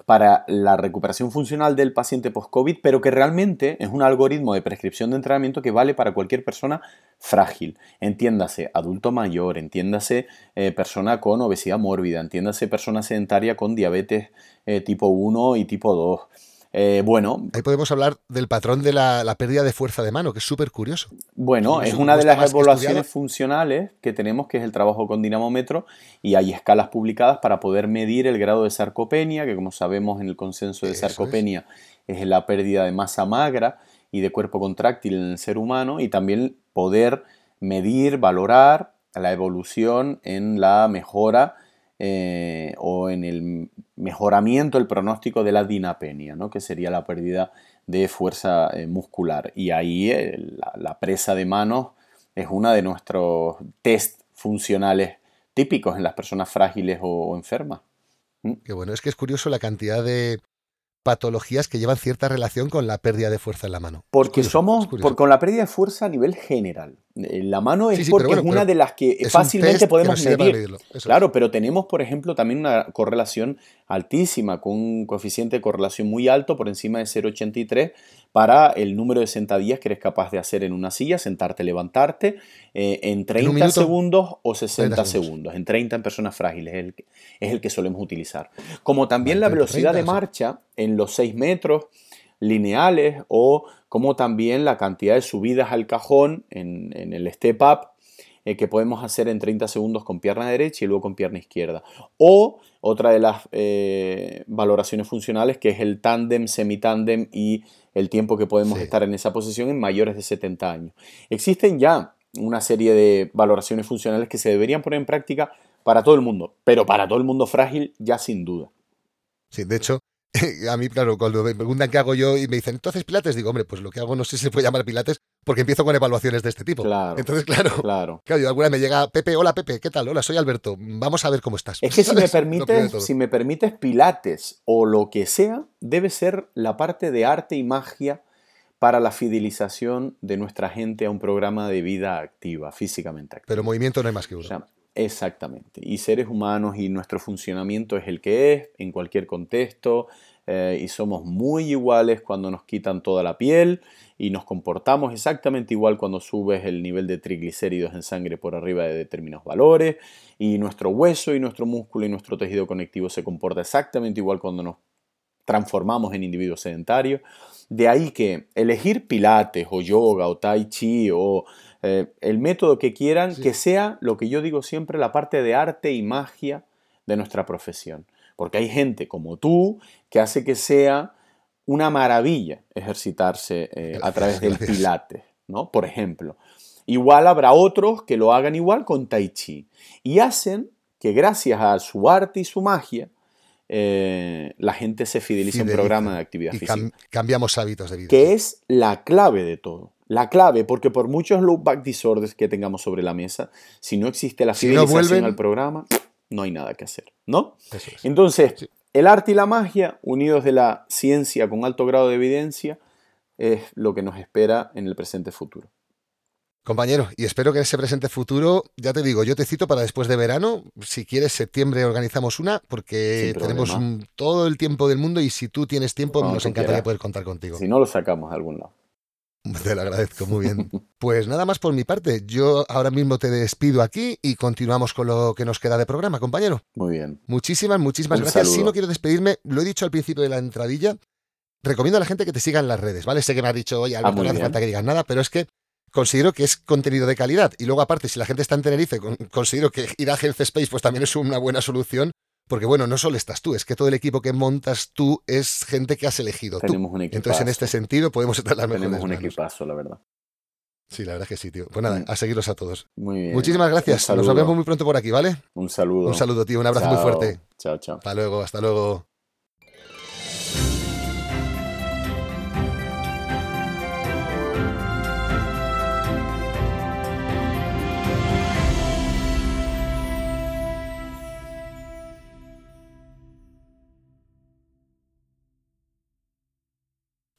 para la recuperación funcional del paciente post-COVID, pero que realmente es un algoritmo de prescripción de entrenamiento que vale para cualquier persona frágil. Entiéndase adulto mayor, entiéndase eh, persona con obesidad mórbida, entiéndase persona sedentaria con diabetes eh, tipo 1 y tipo 2. Eh, bueno, Ahí podemos hablar del patrón de la, la pérdida de fuerza de mano, que es súper curioso. Bueno, es una de las evaluaciones funcionales que tenemos, que es el trabajo con dinamómetro, y hay escalas publicadas para poder medir el grado de sarcopenia, que como sabemos en el consenso de Eso es. sarcopenia es. la pérdida de masa magra y de cuerpo contráctil en el ser humano, y también poder medir, valorar la evolución en la mejora eh, o en el mejoramiento, el pronóstico de la dinapenia, ¿no? que sería la pérdida de fuerza eh, muscular. Y ahí eh, la, la presa de manos es uno de nuestros test funcionales típicos en las personas frágiles o, o enfermas. Que bueno, es que es curioso la cantidad de patologías que llevan cierta relación con la pérdida de fuerza en la mano. Porque curioso, somos, por- con la pérdida de fuerza a nivel general. Eh, La mano es Sí, sí, porque bueno, es una de las que Es fácilmente que podemos medir. medirlo, eso es. Claro, pero tenemos, por ejemplo, también una correlación altísima, con un coeficiente de correlación muy alto, por encima de 0,83, para el número de sentadillas que eres capaz de hacer en una silla, sentarte, levantarte, eh, en 30 minuto? segundos o 60 30 segundos. segundos. En 30 en personas frágiles es el, que- es el que solemos utilizar. Como también la 30, velocidad de 30, sí. marcha en los 6 metros lineales o como también la cantidad de subidas al cajón en, en el step up eh, que podemos hacer en 30 segundos con pierna derecha y luego con pierna izquierda. O otra de las eh, valoraciones funcionales que es el tándem, semitándem y el tiempo que podemos Sí. estar en esa posición en mayores de 70 años. Existen ya una serie de valoraciones funcionales que se deberían poner en práctica para todo el mundo, pero para todo el mundo frágil ya sin duda. Sí, de hecho, a mí, claro, cuando me preguntan qué hago yo y me dicen, ¿tú haces pilates? Digo, hombre, pues lo que hago no sé si se puede llamar pilates porque empiezo con evaluaciones de este tipo. Claro. Entonces, claro, Claro. claro, yo alguna vez me llega, Pepe, hola Pepe, ¿qué tal? Hola, soy Alberto, vamos a ver cómo estás. Es que si me permites, si me permites pilates o lo que sea, debe ser la parte de arte y magia para la fidelización de nuestra gente a un programa de vida activa, físicamente activa. Pero movimiento no hay más que O uno. sea, exactamente. Y seres humanos y nuestro funcionamiento es el que es en cualquier contexto eh, y somos muy iguales cuando nos quitan toda la piel y nos comportamos exactamente igual cuando subes el nivel de triglicéridos en sangre por arriba de determinados valores y nuestro hueso y nuestro músculo y nuestro tejido conectivo se comporta exactamente igual cuando nos transformamos en individuos sedentarios. De ahí que elegir pilates o yoga o tai chi o eh, el método que quieran, Sí. que sea lo que yo digo siempre, la parte de arte y magia de nuestra profesión. Porque hay gente como tú que hace que sea una maravilla ejercitarse eh, a través del Gracias. pilates, ¿no? Por ejemplo. Igual habrá otros que lo hagan igual con tai chi. Y hacen que gracias a su arte y su magia, eh, la gente se fidelice a un programa de actividad Y física cam- cambiamos hábitos de vida. que es la clave de todo. La clave, porque por muchos low back disorders que tengamos sobre la mesa, si no existe la Si no fidelización vuelven- al programa, no hay nada que hacer, ¿no? Eso es. Entonces, Sí. el arte y la magia, unidos de la ciencia con alto grado de evidencia, es lo que nos espera en el presente futuro. Compañero, y espero que en ese presente futuro, ya te digo, yo te cito para después de verano. Si quieres, septiembre organizamos una, porque tenemos un- todo el tiempo del mundo y si tú tienes tiempo, Cuando nos encantaría poder contar contigo. Si no, lo sacamos de algún lado. Te lo agradezco, muy bien. Pues nada más por mi parte. Yo ahora mismo te despido aquí y continuamos con lo que nos queda de programa, compañero. Muy bien. Muchísimas, muchísimas Un gracias. Si saludo. no quiero despedirme, lo he dicho al principio de la entradilla, recomiendo a la gente que te siga en las redes, ¿vale? Sé que me has dicho, oye, Alberto, muy no hace falta que digas nada, pero es que considero que es contenido de calidad. Y luego, aparte, si la gente está en Tenerife, con- considero que ir a Health Space pues también es una buena solución. Porque bueno, no solo estás tú, es que todo el equipo que montas tú es gente que has elegido tú. Tenemos un equipazo. Entonces, en este sentido, podemos estar las mejores Tenemos un manos. equipazo, la verdad. Sí, la verdad es que sí, tío. Pues nada, Mm. a seguirlos a todos. Muy bien. Muchísimas gracias. Un Nos vemos muy pronto por aquí, ¿vale? Un saludo. Un saludo, tío. Un abrazo muy fuerte. Chao, chao. Hasta luego, hasta luego.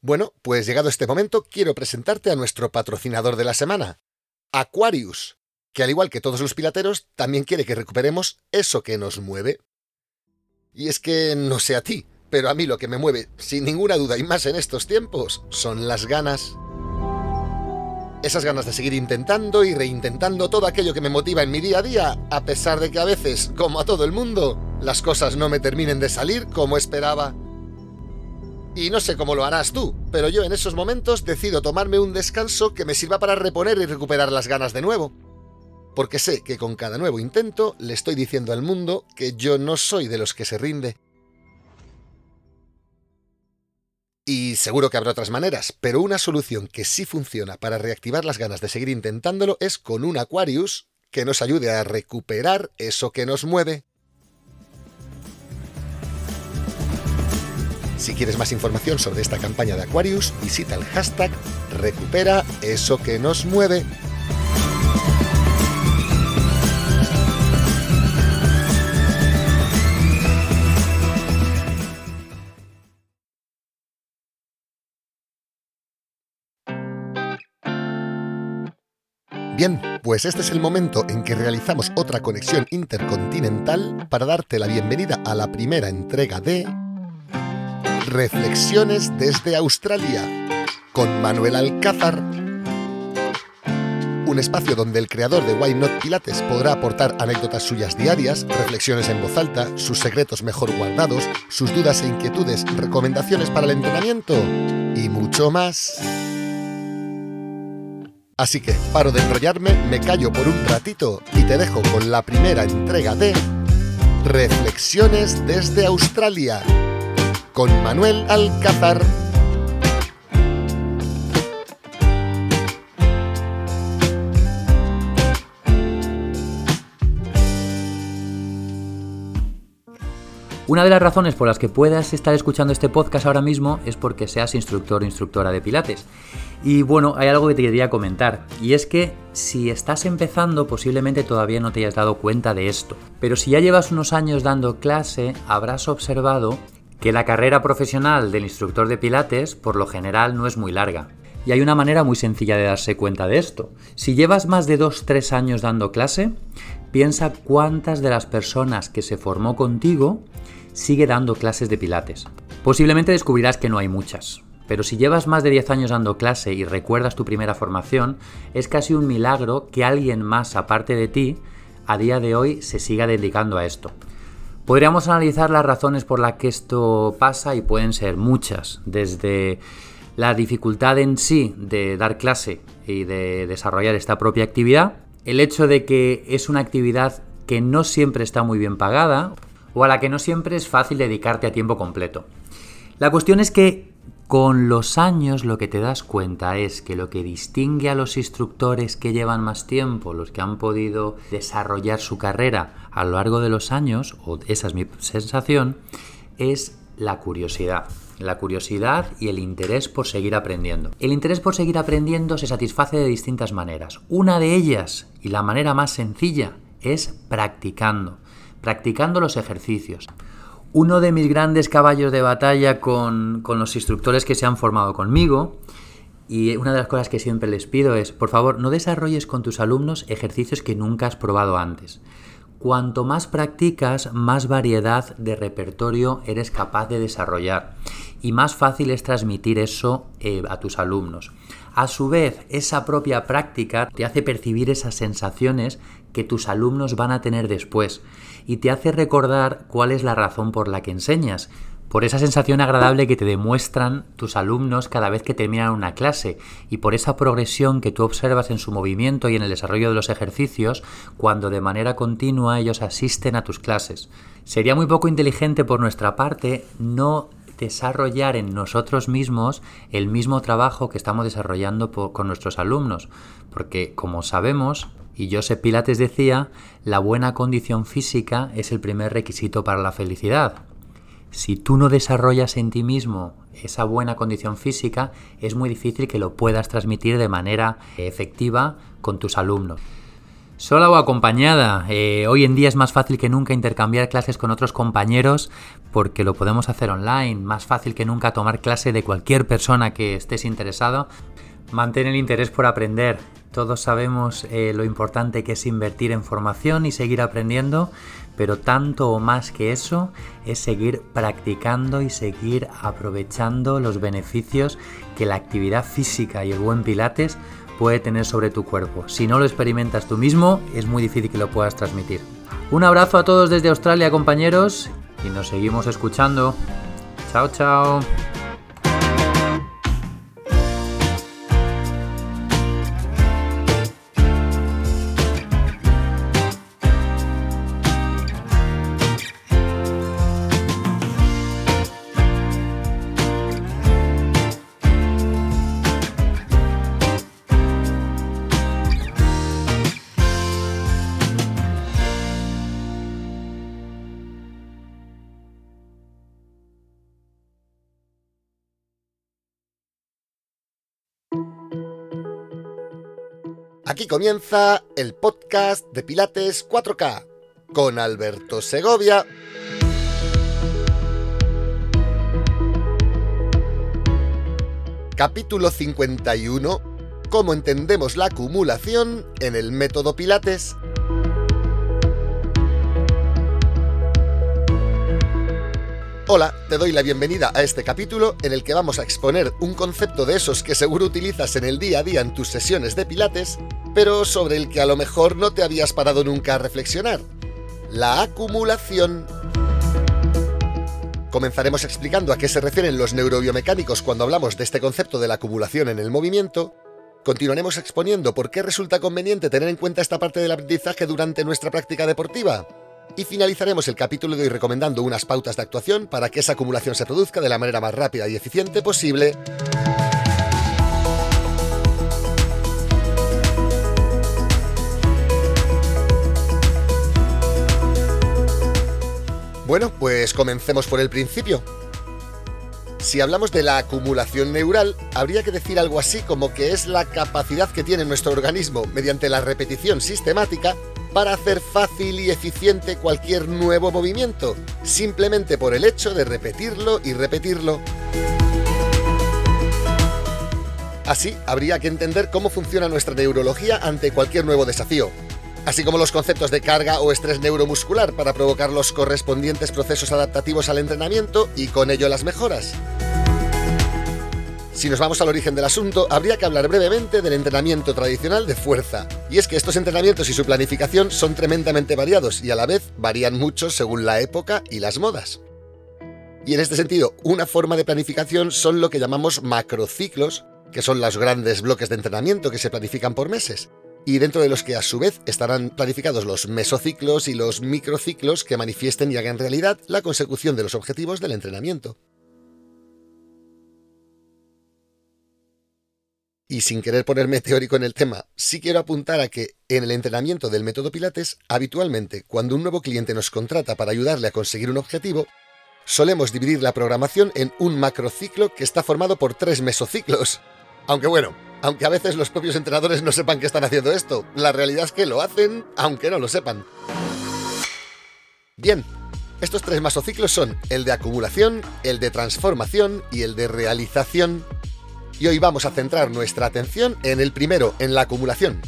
Bueno, pues llegado este momento, quiero presentarte a nuestro patrocinador de la semana, Aquarius, que al igual que todos los pilateros, también quiere que recuperemos eso que nos mueve. Y es que no sé a ti, pero a mí lo que me mueve, sin ninguna duda y más en estos tiempos, son las ganas. Esas ganas de seguir intentando y reintentando todo aquello que me motiva en mi día a día, a pesar de que a veces, como a todo el mundo, las cosas no me terminen de salir como esperaba. Y no sé cómo lo harás tú, pero yo en esos momentos decido tomarme un descanso que me sirva para reponer y recuperar las ganas de nuevo. Porque sé que con cada nuevo intento le estoy diciendo al mundo que yo no soy de los que se rinde. Y seguro que habrá otras maneras, pero una solución que sí funciona para reactivar las ganas de seguir intentándolo es con un Aquarius que nos ayude a recuperar eso que nos mueve. Si quieres más información sobre esta campaña de Aquarius, visita el hashtag recupera eso que nos mueve. Bien, pues este es el momento en que realizamos otra conexión intercontinental para darte la bienvenida a la primera entrega de Reflexiones desde Australia con Manuel Alcázar. Un espacio donde el creador de Why Not Pilates podrá aportar anécdotas suyas diarias, reflexiones en voz alta, sus secretos mejor guardados, sus dudas e inquietudes, recomendaciones para el entrenamiento y mucho más. Así que paro de enrollarme, me callo por un ratito y te dejo con la primera entrega de Reflexiones desde Australia con Manuel Alcázar. Una de las razones por las que puedas estar escuchando este podcast ahora mismo es porque seas instructor o instructora de Pilates. Y bueno, hay algo que te quería comentar, y es que si estás empezando posiblemente todavía no te hayas dado cuenta de esto, pero si ya llevas unos años dando clase, habrás observado que la carrera profesional del instructor de Pilates por lo general no es muy larga. Y hay una manera muy sencilla de darse cuenta de esto. Si llevas más de 2-3 años dando clase, piensa cuántas de las personas que se formó contigo sigue dando clases de pilates. Posiblemente descubrirás que no hay muchas, pero si llevas más de 10 años dando clase y recuerdas tu primera formación, es casi un milagro que alguien más aparte de ti a día de hoy se siga dedicando a esto. Podríamos analizar las razones por las que esto pasa y pueden ser muchas, desde la dificultad en sí de dar clase y de desarrollar esta propia actividad, el hecho de que es una actividad que no siempre está muy bien pagada o a la que no siempre es fácil dedicarte a tiempo completo. La cuestión es que con los años lo que te das cuenta es que lo que distingue a los instructores que llevan más tiempo, los que han podido desarrollar su carrera a lo largo de los años, o esa es mi sensación, es la curiosidad. La curiosidad y el interés por seguir aprendiendo. El interés por seguir aprendiendo se satisface de distintas maneras. Una de ellas, y la manera más sencilla, es practicando practicando los ejercicios. Uno de mis grandes caballos de batalla con, con los instructores que se han formado conmigo y una de las cosas que siempre les pido es, por favor, no desarrolles con tus alumnos ejercicios que nunca has probado antes. Cuanto más practicas, más variedad de repertorio eres capaz de desarrollar y más fácil es transmitir eso eh, a tus alumnos. A su vez, esa propia práctica te hace percibir esas sensaciones que tus alumnos van a tener después y te hace recordar cuál es la razón por la que enseñas, por esa sensación agradable que te demuestran tus alumnos cada vez que terminan una clase y por esa progresión que tú observas en su movimiento y en el desarrollo de los ejercicios cuando de manera continua ellos asisten a tus clases. Sería muy poco inteligente por nuestra parte no desarrollar en nosotros mismos el mismo trabajo que estamos desarrollando con nuestros alumnos, porque como sabemos, y Joseph Pilates decía, la buena condición física es el primer requisito para la felicidad. Si tú no desarrollas en ti mismo esa buena condición física, es muy difícil que lo puedas transmitir de manera efectiva con tus alumnos. Sola o acompañada, eh, hoy en día es más fácil que nunca intercambiar clases con otros compañeros porque lo podemos hacer online, más fácil que nunca tomar clase de cualquier persona que estés interesado. Mantén el interés por aprender. Todos sabemos eh, lo importante que es invertir en formación y seguir aprendiendo, pero tanto o más que eso es seguir practicando y seguir aprovechando los beneficios que la actividad física y el buen pilates puede tener sobre tu cuerpo. Si no lo experimentas tú mismo, es muy difícil que lo puedas transmitir. Un abrazo a todos desde Australia, compañeros, y nos seguimos escuchando. Chao, chao. Comienza el podcast de Pilates 4K con Alberto Segovia. Capítulo 51. ¿Cómo entendemos la acumulación en el método Pilates? Hola, te doy la bienvenida a este capítulo en el que vamos a exponer un concepto de esos que seguro utilizas en el día a día en tus sesiones de pilates, pero sobre el que a lo mejor no te habías parado nunca a reflexionar. La acumulación. Comenzaremos explicando a qué se refieren los neurobiomecánicos cuando hablamos de este concepto de la acumulación en el movimiento. Continuaremos exponiendo por qué resulta conveniente tener en cuenta esta parte del aprendizaje durante nuestra práctica deportiva y finalizaremos el capítulo de hoy recomendando unas pautas de actuación para que esa acumulación se produzca de la manera más rápida y eficiente posible. Bueno, pues comencemos por el principio. Si hablamos de la acumulación neural, habría que decir algo así como que es la capacidad que tiene nuestro organismo mediante la repetición sistemática para hacer fácil y eficiente cualquier nuevo movimiento, simplemente por el hecho de repetirlo y repetirlo. Así, habría que entender cómo funciona nuestra neurología ante cualquier nuevo desafío, así como los conceptos de carga o estrés neuromuscular para provocar los correspondientes procesos adaptativos al entrenamiento y con ello las mejoras. Si nos vamos al origen del asunto, habría que hablar brevemente del entrenamiento tradicional de fuerza. Y es que estos entrenamientos y su planificación son tremendamente variados y a la vez varían mucho según la época y las modas. Y en este sentido, una forma de planificación son lo que llamamos macrociclos, que son los grandes bloques de entrenamiento que se planifican por meses, y dentro de los que a su vez estarán planificados los mesociclos y los microciclos que manifiesten y hagan realidad la consecución de los objetivos del entrenamiento. Y sin querer ponerme teórico en el tema, sí quiero apuntar a que en el entrenamiento del método Pilates, habitualmente cuando un nuevo cliente nos contrata para ayudarle a conseguir un objetivo, solemos dividir la programación en un macrociclo que está formado por tres mesociclos. Aunque bueno, aunque a veces los propios entrenadores no sepan que están haciendo esto, la realidad es que lo hacen aunque no lo sepan. Bien, estos tres masociclos son el de acumulación, el de transformación y el de realización. Y hoy vamos a centrar nuestra atención en el primero, en la acumulación.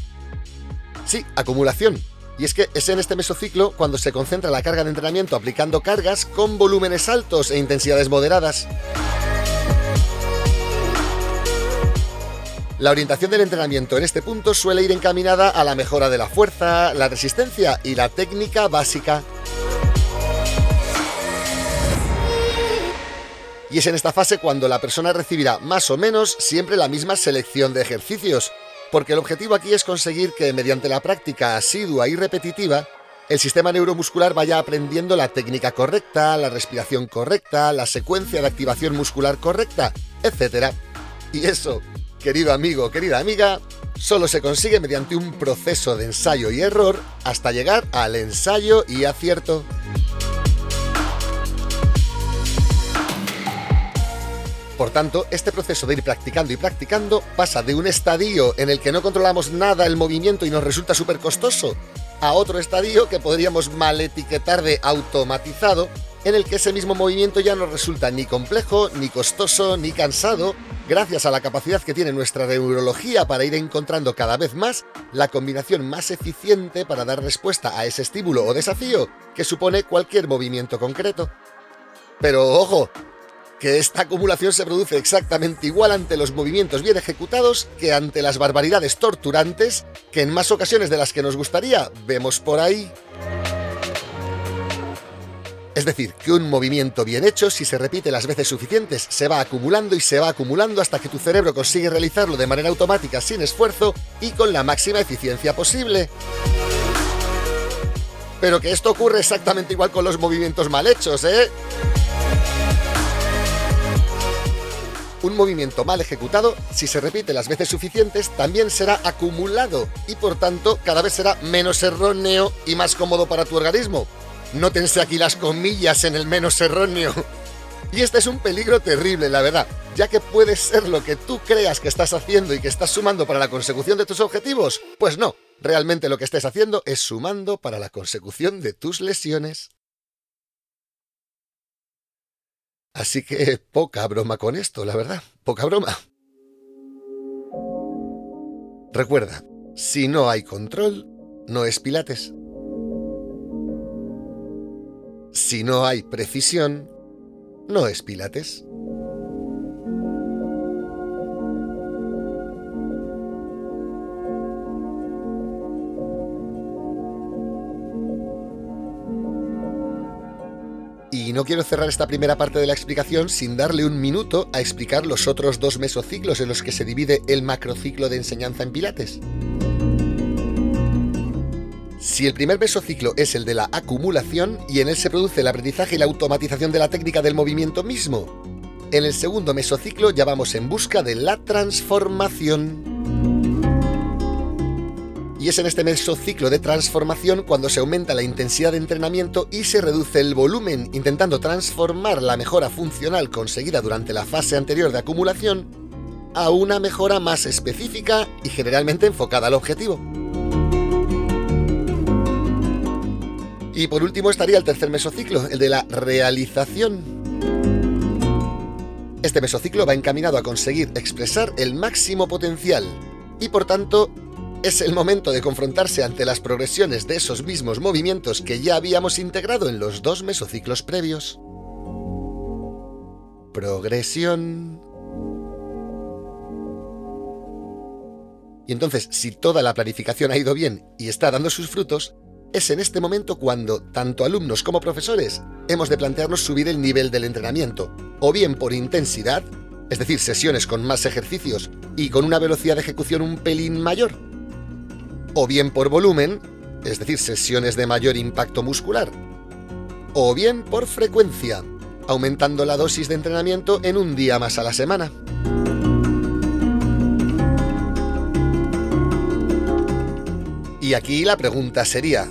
Sí, acumulación. Y es que es en este mesociclo cuando se concentra la carga de entrenamiento aplicando cargas con volúmenes altos e intensidades moderadas. La orientación del entrenamiento en este punto suele ir encaminada a la mejora de la fuerza, la resistencia y la técnica básica. Y es en esta fase cuando la persona recibirá más o menos siempre la misma selección de ejercicios, porque el objetivo aquí es conseguir que mediante la práctica asidua y repetitiva, el sistema neuromuscular vaya aprendiendo la técnica correcta, la respiración correcta, la secuencia de activación muscular correcta, etc. Y eso querido amigo, querida amiga, solo se consigue mediante un proceso de ensayo y error hasta llegar al ensayo y acierto. Por tanto, este proceso de ir practicando y practicando pasa de un estadio en el que no controlamos nada el movimiento y nos resulta súper costoso, a otro estadio que podríamos mal etiquetar de automatizado, en el que ese mismo movimiento ya no resulta ni complejo, ni costoso, ni cansado, gracias a la capacidad que tiene nuestra neurología para ir encontrando cada vez más la combinación más eficiente para dar respuesta a ese estímulo o desafío que supone cualquier movimiento concreto. Pero ojo, que esta acumulación se produce exactamente igual ante los movimientos bien ejecutados que ante las barbaridades torturantes que en más ocasiones de las que nos gustaría vemos por ahí. Es decir, que un movimiento bien hecho, si se repite las veces suficientes, se va acumulando y se va acumulando hasta que tu cerebro consigue realizarlo de manera automática sin esfuerzo y con la máxima eficiencia posible. Pero que esto ocurre exactamente igual con los movimientos mal hechos, ¿eh? Un movimiento mal ejecutado, si se repite las veces suficientes, también será acumulado y por tanto cada vez será menos erróneo y más cómodo para tu organismo. Nótense aquí las comillas en el menos erróneo. Y este es un peligro terrible, la verdad, ya que puede ser lo que tú creas que estás haciendo y que estás sumando para la consecución de tus objetivos. Pues no, realmente lo que estés haciendo es sumando para la consecución de tus lesiones. Así que poca broma con esto, la verdad, poca broma. Recuerda, si no hay control, no es pilates. Si no hay precisión, no es Pilates. Y no quiero cerrar esta primera parte de la explicación sin darle un minuto a explicar los otros dos mesociclos en los que se divide el macrociclo de enseñanza en Pilates. Si el primer mesociclo es el de la acumulación y en él se produce el aprendizaje y la automatización de la técnica del movimiento mismo, en el segundo mesociclo ya vamos en busca de la transformación. Y es en este mesociclo de transformación cuando se aumenta la intensidad de entrenamiento y se reduce el volumen, intentando transformar la mejora funcional conseguida durante la fase anterior de acumulación a una mejora más específica y generalmente enfocada al objetivo. Y por último estaría el tercer mesociclo, el de la realización. Este mesociclo va encaminado a conseguir expresar el máximo potencial y por tanto es el momento de confrontarse ante las progresiones de esos mismos movimientos que ya habíamos integrado en los dos mesociclos previos. Progresión. Y entonces, si toda la planificación ha ido bien y está dando sus frutos, es en este momento cuando, tanto alumnos como profesores, hemos de plantearnos subir el nivel del entrenamiento, o bien por intensidad, es decir, sesiones con más ejercicios y con una velocidad de ejecución un pelín mayor, o bien por volumen, es decir, sesiones de mayor impacto muscular, o bien por frecuencia, aumentando la dosis de entrenamiento en un día más a la semana. Y aquí la pregunta sería,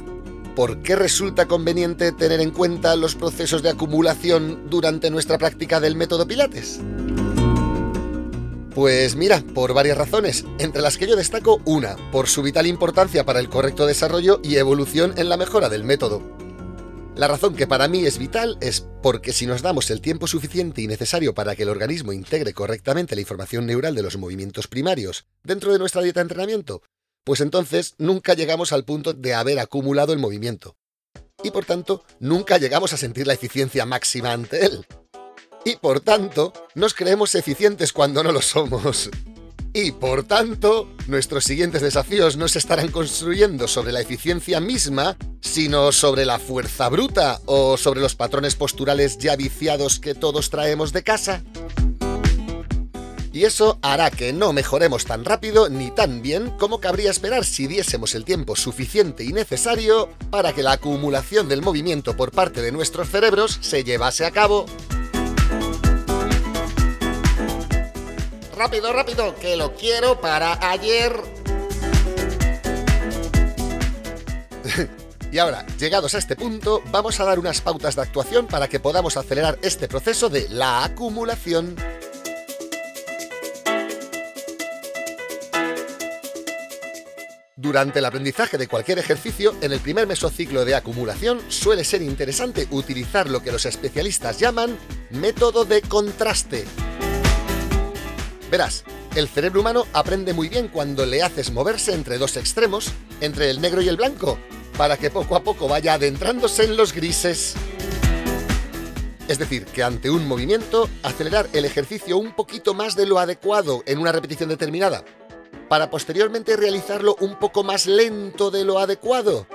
¿por qué resulta conveniente tener en cuenta los procesos de acumulación durante nuestra práctica del método Pilates? Pues mira, por varias razones, entre las que yo destaco una, por su vital importancia para el correcto desarrollo y evolución en la mejora del método. La razón que para mí es vital es porque si nos damos el tiempo suficiente y necesario para que el organismo integre correctamente la información neural de los movimientos primarios dentro de nuestra dieta de entrenamiento, pues entonces nunca llegamos al punto de haber acumulado el movimiento. Y por tanto, nunca llegamos a sentir la eficiencia máxima ante él. Y por tanto, nos creemos eficientes cuando no lo somos. Y por tanto, nuestros siguientes desafíos no se estarán construyendo sobre la eficiencia misma, sino sobre la fuerza bruta o sobre los patrones posturales ya viciados que todos traemos de casa. Y eso hará que no mejoremos tan rápido ni tan bien como cabría esperar si diésemos el tiempo suficiente y necesario para que la acumulación del movimiento por parte de nuestros cerebros se llevase a cabo rápido, rápido, que lo quiero para ayer. y ahora, llegados a este punto, vamos a dar unas pautas de actuación para que podamos acelerar este proceso de la acumulación. Durante el aprendizaje de cualquier ejercicio, en el primer mesociclo de acumulación suele ser interesante utilizar lo que los especialistas llaman método de contraste. Verás, el cerebro humano aprende muy bien cuando le haces moverse entre dos extremos, entre el negro y el blanco, para que poco a poco vaya adentrándose en los grises. Es decir, que ante un movimiento, acelerar el ejercicio un poquito más de lo adecuado en una repetición determinada, para posteriormente realizarlo un poco más lento de lo adecuado,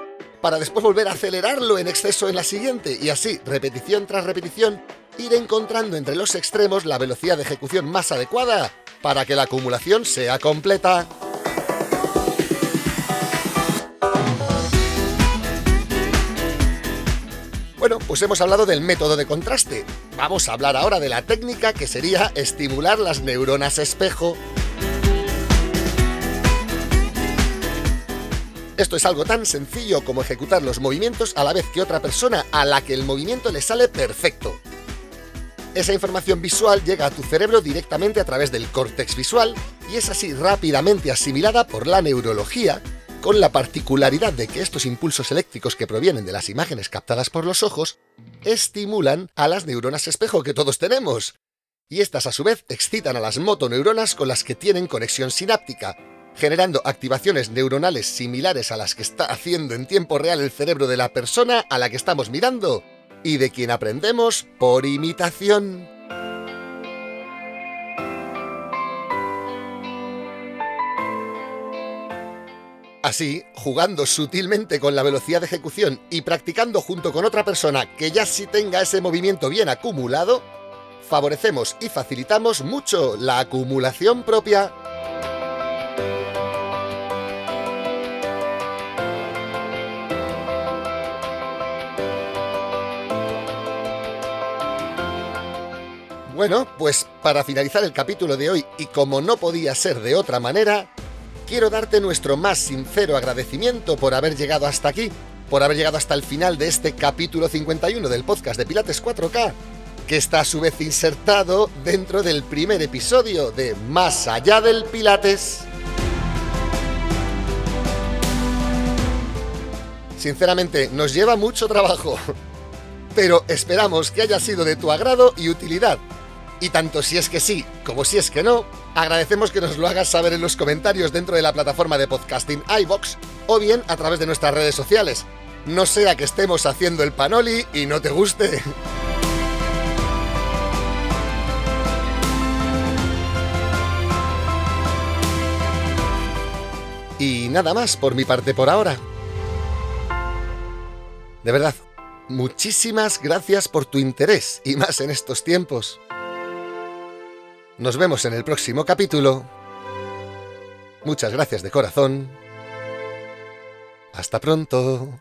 para después volver a acelerarlo en exceso en la siguiente, y así, repetición tras repetición, ir encontrando entre los extremos la velocidad de ejecución más adecuada para que la acumulación sea completa. Bueno, pues hemos hablado del método de contraste. Vamos a hablar ahora de la técnica que sería estimular las neuronas espejo. Esto es algo tan sencillo como ejecutar los movimientos a la vez que otra persona a la que el movimiento le sale perfecto. Esa información visual llega a tu cerebro directamente a través del córtex visual y es así rápidamente asimilada por la neurología, con la particularidad de que estos impulsos eléctricos que provienen de las imágenes captadas por los ojos estimulan a las neuronas espejo que todos tenemos. Y estas a su vez excitan a las motoneuronas con las que tienen conexión sináptica, generando activaciones neuronales similares a las que está haciendo en tiempo real el cerebro de la persona a la que estamos mirando y de quien aprendemos por imitación. Así, jugando sutilmente con la velocidad de ejecución y practicando junto con otra persona que ya sí tenga ese movimiento bien acumulado, favorecemos y facilitamos mucho la acumulación propia. Bueno, pues para finalizar el capítulo de hoy, y como no podía ser de otra manera, quiero darte nuestro más sincero agradecimiento por haber llegado hasta aquí, por haber llegado hasta el final de este capítulo 51 del podcast de Pilates 4K, que está a su vez insertado dentro del primer episodio de Más allá del Pilates. Sinceramente, nos lleva mucho trabajo, pero esperamos que haya sido de tu agrado y utilidad y tanto si es que sí como si es que no, agradecemos que nos lo hagas saber en los comentarios dentro de la plataforma de podcasting iBox o bien a través de nuestras redes sociales. No sea que estemos haciendo el panoli y no te guste. Y nada más por mi parte por ahora. De verdad, muchísimas gracias por tu interés y más en estos tiempos. Nos vemos en el próximo capítulo. Muchas gracias de corazón. Hasta pronto.